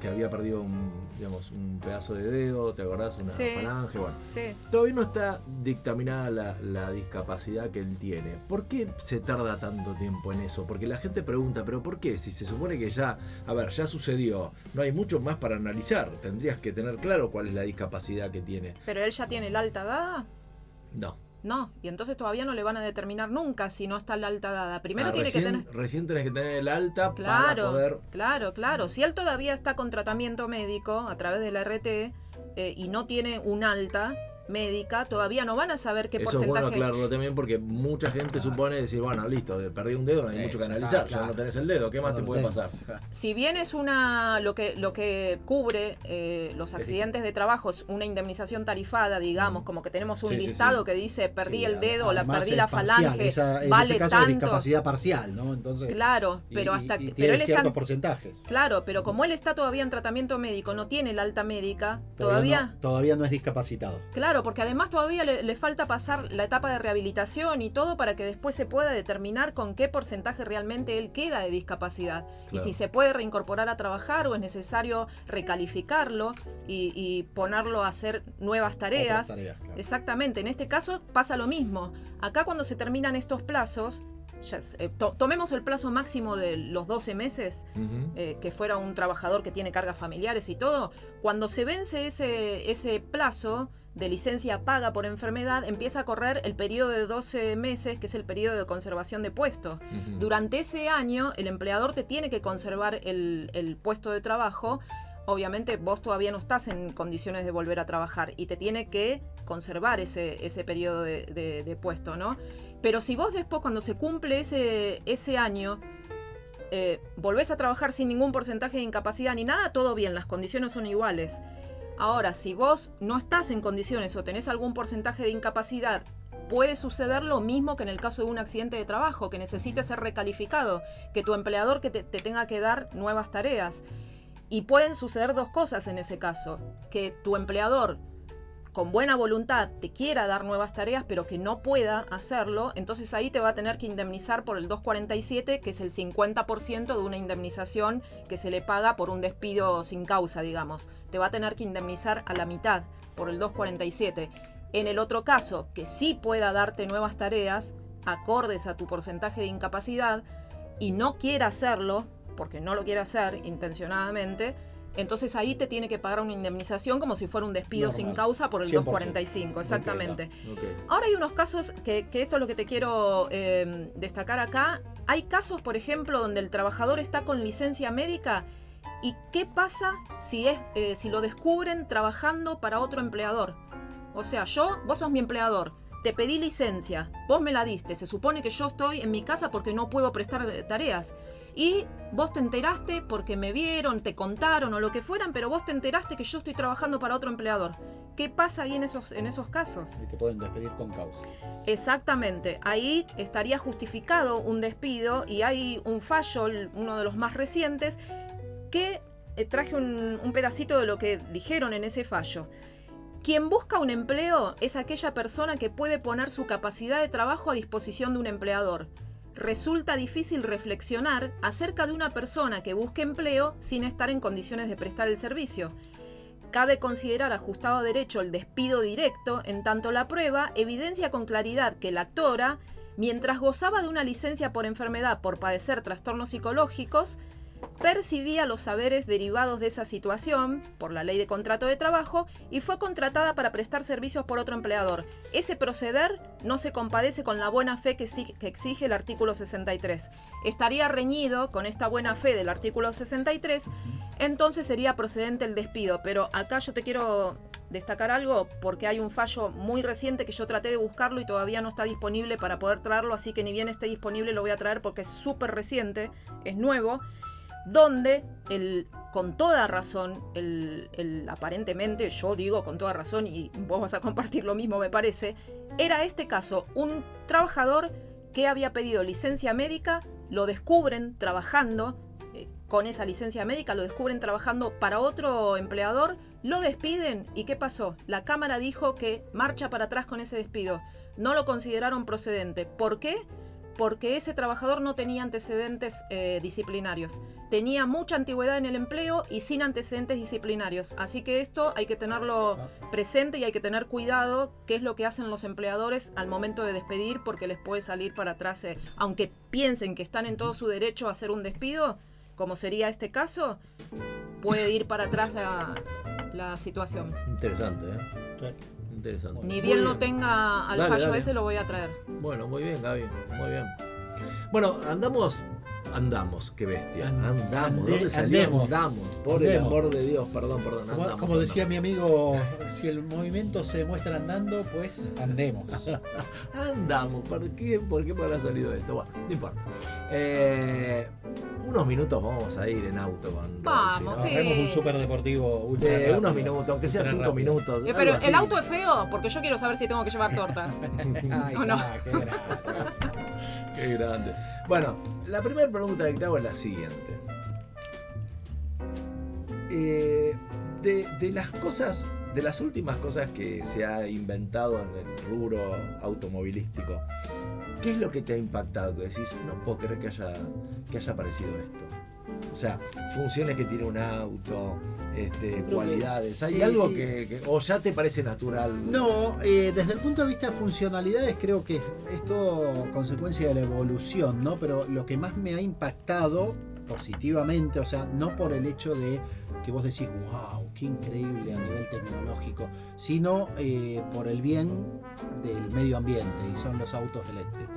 que había perdido un, digamos, un pedazo de dedo, ¿te acordás? Una Sí. falange, bueno. Sí. Todavía no está dictaminada la, la discapacidad que él tiene. ¿Por qué se tarda tanto tiempo en eso? Porque la gente pregunta, ¿pero por qué? Si se supone que ya, a ver, ya sucedió, no hay mucho más para analizar. Tendrías que tener claro cuál es la discapacidad que tiene. Pero él ya tiene la alta dada. No. No, y entonces todavía no le van a determinar nunca si no está la alta dada. Primero Ah, tiene recién, que tener... Recién tenés que tener el alta para Claro, poder. claro, claro. Si él todavía está con tratamiento médico a través de la RT eh, y no tiene un alta médica, todavía no van a saber qué Eso es porcentaje... bueno aclararlo también porque mucha gente supone decir, bueno, listo, perdí un dedo, no hay Sí, mucho que analizar, ya claro. no tenés el dedo, ¿qué más te puede pasar? Si bien es una lo que lo que cubre eh, los accidentes de trabajo es una indemnización tarifada, digamos, como que tenemos un Sí, listado sí. que dice perdí Sí, el dedo o la perdí es la parcial, falange, esa- en vale ese caso es tanto. discapacidad parcial, ¿no? Entonces, Claro, y- pero y- hasta y pero él está ciertos porcentajes. Claro, pero como él está todavía en tratamiento médico, no tiene la alta médica, Todavía, todavía, no, todavía no es discapacitado. Claro, porque además todavía le, le falta pasar la etapa de rehabilitación y todo para que después se pueda determinar con qué porcentaje realmente él queda de discapacidad. Y si se puede reincorporar a trabajar o es necesario recalificarlo y, y ponerlo a hacer nuevas tareas. Otras tareas, claro. Exactamente, en este caso pasa lo mismo. Acá cuando se terminan estos plazos, eh, to- tomemos el plazo máximo de los 12 meses, eh, que fuera un trabajador que tiene cargas familiares y todo, cuando se vence ese, ese plazo de licencia paga por enfermedad, empieza a correr el periodo de 12 meses, que es el periodo de conservación de puesto. Durante ese año, el empleador te tiene que conservar el, el puesto de trabajo. Obviamente vos todavía no estás en condiciones de volver a trabajar y te tiene que conservar ese, ese periodo de, de- de puesto, ¿no? Pero si vos después, cuando se cumple ese, ese año, eh, volvés a trabajar sin ningún porcentaje de incapacidad ni nada, todo bien, las condiciones son iguales. Ahora, si vos no estás en condiciones o tenés algún porcentaje de incapacidad, puede suceder lo mismo que en el caso de un accidente de trabajo, que necesites ser recalificado, que tu empleador que te, te tenga que dar nuevas tareas. Y pueden suceder dos cosas en ese caso, que tu empleador con buena voluntad te quiera dar nuevas tareas, pero que no pueda hacerlo, entonces ahí te va a tener que indemnizar por el 247, que es el 50% de una indemnización que se le paga por un despido sin causa, digamos. Te va a tener que indemnizar a la mitad por el 247. En el otro caso, que sí pueda darte nuevas tareas, acordes a tu porcentaje de incapacidad, y no quiera hacerlo, porque no lo quiere hacer intencionadamente, entonces ahí te tiene que pagar una indemnización como si fuera un despido Normal. sin causa por el 100%. 245, exactamente. Ok. Ahora hay unos casos que, que esto es lo que te quiero eh, destacar acá. Hay casos, por ejemplo, donde el trabajador está con licencia médica y qué pasa si, es, eh, si lo descubren trabajando para otro empleador. O sea, yo, vos sos mi empleador, te pedí licencia, vos me la diste, se supone que yo estoy en mi casa porque no puedo prestar tareas. Y vos te enteraste porque me vieron, te contaron o lo que fueran, pero vos te enteraste que yo estoy trabajando para otro empleador. ¿Qué pasa ahí en esos, en esos casos? Y te pueden despedir con causa. Exactamente, ahí estaría justificado un despido y hay un fallo, uno de los más recientes, que eh, traje un, un pedacito de lo que dijeron en ese fallo. Quien busca un empleo es aquella persona que puede poner su capacidad de trabajo a disposición de un empleador. Resulta difícil reflexionar acerca de una persona que busque empleo sin estar en condiciones de prestar el servicio. Cabe considerar ajustado a derecho el despido directo, en tanto la prueba evidencia con claridad que la actora, mientras gozaba de una licencia por enfermedad por padecer trastornos psicológicos, percibía los saberes derivados de esa situación por la ley de contrato de trabajo y fue contratada para prestar servicios por otro empleador. Ese proceder no se compadece con la buena fe que, exige el artículo 63. Estaría reñido con esta buena fe del artículo 63, entonces sería procedente el despido. Pero acá yo te quiero destacar algo porque hay un fallo muy reciente que yo traté de buscarlo y todavía no está disponible para poder traerlo, así que ni bien esté disponible lo voy a traer porque es súper reciente, es nuevo donde el, con toda razón, el, aparentemente, yo digo con toda razón, y vos vas a compartir lo mismo, me parece, era este caso, un trabajador que había pedido licencia médica, lo descubren trabajando eh, con esa licencia médica, lo descubren trabajando para otro empleador, lo despiden y ¿qué pasó? La Cámara dijo que marcha para atrás con ese despido. No lo consideraron procedente. ¿Por qué? Porque ese trabajador no tenía antecedentes eh, disciplinarios. Tenía mucha antigüedad en el empleo y sin antecedentes disciplinarios. Así que esto hay que tenerlo presente y hay que tener cuidado qué es lo que hacen los empleadores al momento de despedir porque les puede salir para atrás. eh, aunque piensen que están en todo su derecho a hacer un despido, como sería este caso, puede ir para atrás la, la situación. Interesante, ¿eh? Interesante. Ni bien lo tenga al Dale, fallo dale. ese, lo voy a traer. Bueno, muy bien, Gaby. Muy bien. Bueno, andamos. Andamos, qué bestia. And- Andamos. ande- ¿Dónde salió? andemos. Andamos. Por el amor de Dios, perdón, perdón. Como, Andamos, como decía andamos. mi amigo, si el movimiento se muestra andando, pues andemos. Andamos. ¿Por qué, ¿Por qué me habrá salido esto? Bueno, no importa. Eh, unos minutos vamos a ir en auto con Vamos, Rolfi, sí. Hacemos un super deportivo ultra ¿no? Eh, rápido. unos minutos, aunque sea cinco rápido. minutos. Eh, pero así. el auto es feo porque yo quiero saber si tengo que llevar torta. Ay, ¿O no? ah, qué. Qué grande. Bueno, la primera pregunta que te hago es la siguiente. Eh, de, las cosas, de las últimas cosas que se ha inventado en el rubro automovilístico, ¿qué es lo que te ha impactado? Que decís, no puedo creer que haya, que haya aparecido esto. O sea, funciones que tiene un auto, este, cualidades. ¿Hay sí, algo sí. Que, que- o ya te parece natural? No, eh, desde el punto de vista de funcionalidades creo que es, es todo consecuencia de la evolución, ¿no? Pero lo que más me ha impactado positivamente, o sea, no por el hecho de que vos decís, wow, qué increíble a nivel tecnológico, sino eh, por el bien del medio ambiente y son los autos eléctricos.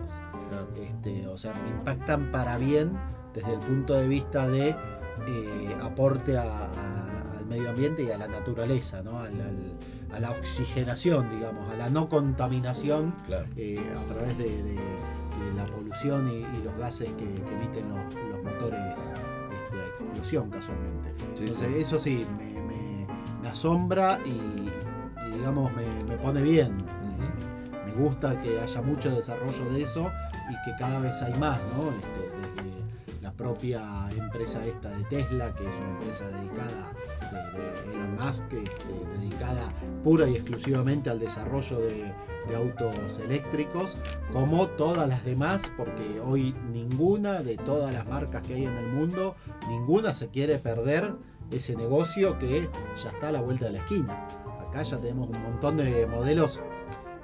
Este, o sea, me impactan para bien desde el punto de vista de eh, aporte a- a- al medio ambiente y a la naturaleza, ¿no? Al- al- a la oxigenación, digamos, a la no contaminación Claro. eh, a través de, de- de la polución y, y los gases que, que emiten los, los motores este, a explosión casualmente. Sí, Entonces sí. eso sí, me, me- me asombra y, y, digamos me, me pone bien. Me gusta que haya mucho desarrollo de eso y que cada vez hay más, ¿no? Este, propia empresa esta de Tesla, que es una empresa dedicada de, de Elon Musk, este, dedicada pura y exclusivamente al desarrollo de, de autos eléctricos, como todas las demás, porque hoy ninguna de todas las marcas que hay en el mundo, ninguna se quiere perder ese negocio que ya está a la vuelta de la esquina. Acá ya tenemos un montón de modelos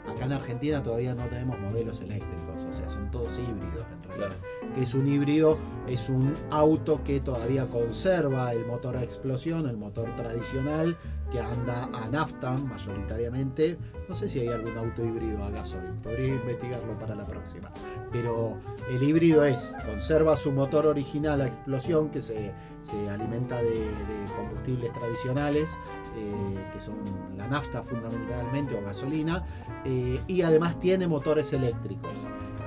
Acá en Argentina todavía no tenemos modelos eléctricos, o sea, son todos híbridos en realidad. Que es un híbrido, es un auto que todavía conserva el motor a explosión, el motor tradicional, que anda a nafta mayoritariamente. No sé si hay algún auto híbrido a gasoil, podría investigarlo para la próxima. Pero el híbrido es, conserva su motor original a explosión, que se, se alimenta de, de combustibles tradicionales, eh, que son la nafta fundamentalmente o gasolina, eh, y además tiene motores eléctricos,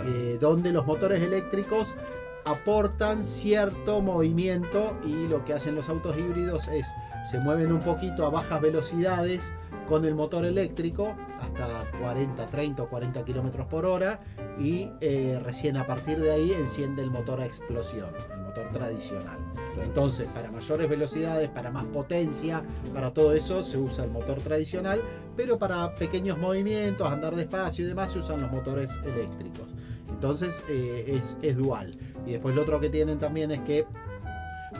eh, donde los motores eléctricos aportan cierto movimiento y lo que hacen los autos híbridos es se mueven un poquito a bajas velocidades con el motor eléctrico hasta 40, 30 o 40 kilómetros por hora y eh, recién a partir de ahí enciende el motor a explosión, el motor tradicional. Entonces, para mayores velocidades, para más potencia, para todo eso se usa el motor tradicional, pero para pequeños movimientos, andar despacio y demás, se usan los motores eléctricos. Entonces eh, es, dual. Y después lo otro que tienen también es que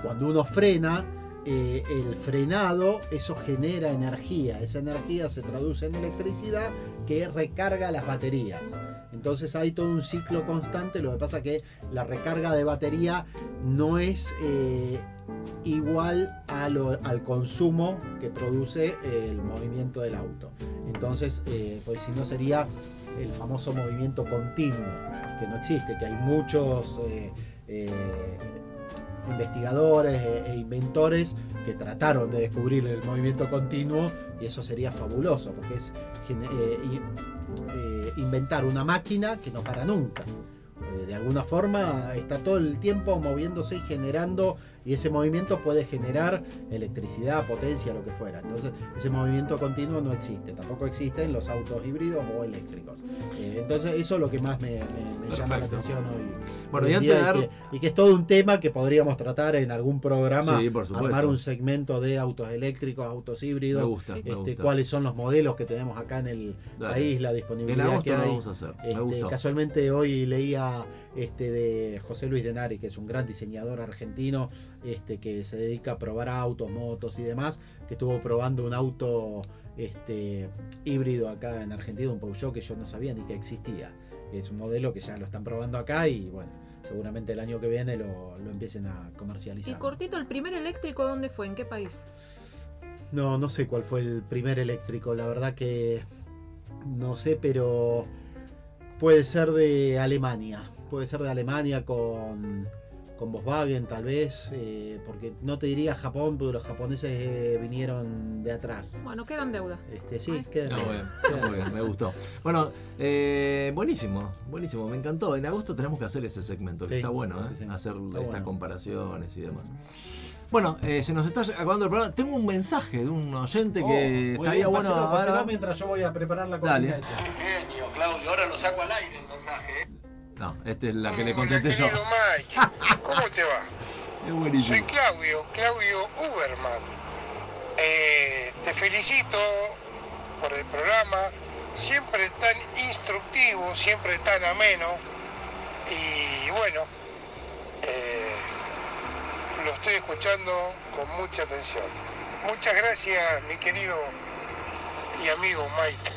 cuando uno frena, eh, el frenado, eso genera energía. Esa energía se traduce en electricidad que recarga las baterías. Entonces hay todo un ciclo constante. Lo que pasa que la recarga de batería no es eh, igual al consumo que produce el movimiento del auto. Entonces, eh, pues si no sería el famoso movimiento continuo, que no existe, que hay muchos eh, eh, investigadores e, e inventores que trataron de descubrir el movimiento continuo y eso sería fabuloso, porque es eh, eh, inventar una máquina que no para nunca. Eh, de alguna forma está todo el tiempo moviéndose y generando y ese movimiento puede generar electricidad, potencia, lo que fuera. Entonces, ese movimiento continuo no existe, tampoco existen los autos híbridos o eléctricos. Eh, entonces, eso es lo que más me, me- me llama la atención hoy. Bueno, hoy y en antes que- y que es todo un tema que podríamos tratar en algún programa, Sí, por supuesto. armar un segmento de autos eléctricos, autos híbridos, Me gusta, me este, gusta. cuáles son los modelos que tenemos acá en el Dale. país, la En disponibilidad que hay. vamos a hacer. Me Este, casualmente hoy leía este de José Luis Denari, que es un gran diseñador argentino, este, que se dedica a probar autos, motos y demás, que estuvo probando un auto este, híbrido acá en Argentina, un Peugeot que yo no sabía ni que existía. Es un modelo que ya lo están probando acá y bueno, seguramente el año que viene lo, lo empiecen a Y comercializar. cortito, ¿el primer eléctrico dónde fue? ¿En qué país? No, no sé cuál fue el primer eléctrico, la verdad que no sé, pero puede ser de Alemania. Puede ser de Alemania con, con Volkswagen tal vez, eh, porque no te diría Japón, porque los japoneses eh, vinieron de atrás. Bueno, queda en deuda. Este, sí, Ay. queda- Está muy bien, está muy bien, me gustó. Bueno, eh, buenísimo, buenísimo, me encantó. En agosto tenemos que hacer ese segmento, que Sí, está bueno, sí, ¿eh? sí. hacer Está estas bueno. comparaciones y demás. Bueno, eh, se nos está acabando el programa. Tengo un mensaje de un oyente que Oh, estaría bien, bueno. páselo, páselo mientras yo voy a preparar la Dale. comida esa. Genio, Claudio. Ahora lo saco al aire el mensaje. ¿Eh? No, esta es la que le Hola, contesté yo. ¿cómo te va? Es Soy buenísimo. Claudio, Claudio Uberman. Eh, te felicito por el programa, siempre tan instructivo, siempre tan ameno. Y bueno, eh, lo estoy escuchando con mucha atención. Muchas gracias, mi querido y amigo Mike.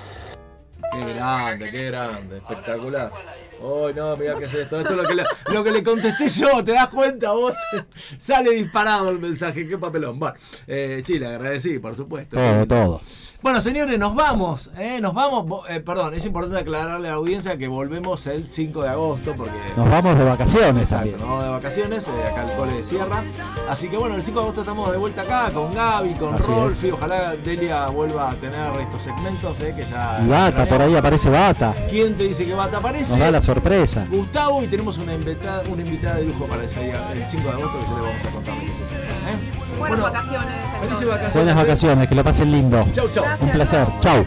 Qué grande, qué grande, espectacular. Ay, no, mira qué es esto. Esto es lo que, le, lo que le contesté yo, ¿te das cuenta vos? Sale disparado el mensaje, qué papelón. Bueno, eh, sí, le agradecí, por supuesto. Todo, todo. Bueno, señores, nos vamos, ¿eh? Nos vamos. Eh, perdón, es importante aclararle a la audiencia que volvemos el 5 de agosto porque... Nos vamos de vacaciones Exacto, también. nos vamos de vacaciones, eh, acá el cole de Sierra. Así que bueno, el 5 de agosto estamos de vuelta acá con Gaby, con Así Rolfi. Ojalá Delia vuelva a tener estos segmentos, eh, que ya... Y Bata, por ahí aparece Bata. ¿Quién te dice que Bata aparece? Nos da la sorpresa. Gustavo y tenemos una invitada, una invitada de lujo para ese día, el 5 de agosto, que ya le vamos a contar. Buenas vacaciones. Felices entonces. vacaciones. Buenas vacaciones, que lo pasen lindo. Chau, chau. Gracias. Un placer. Chau.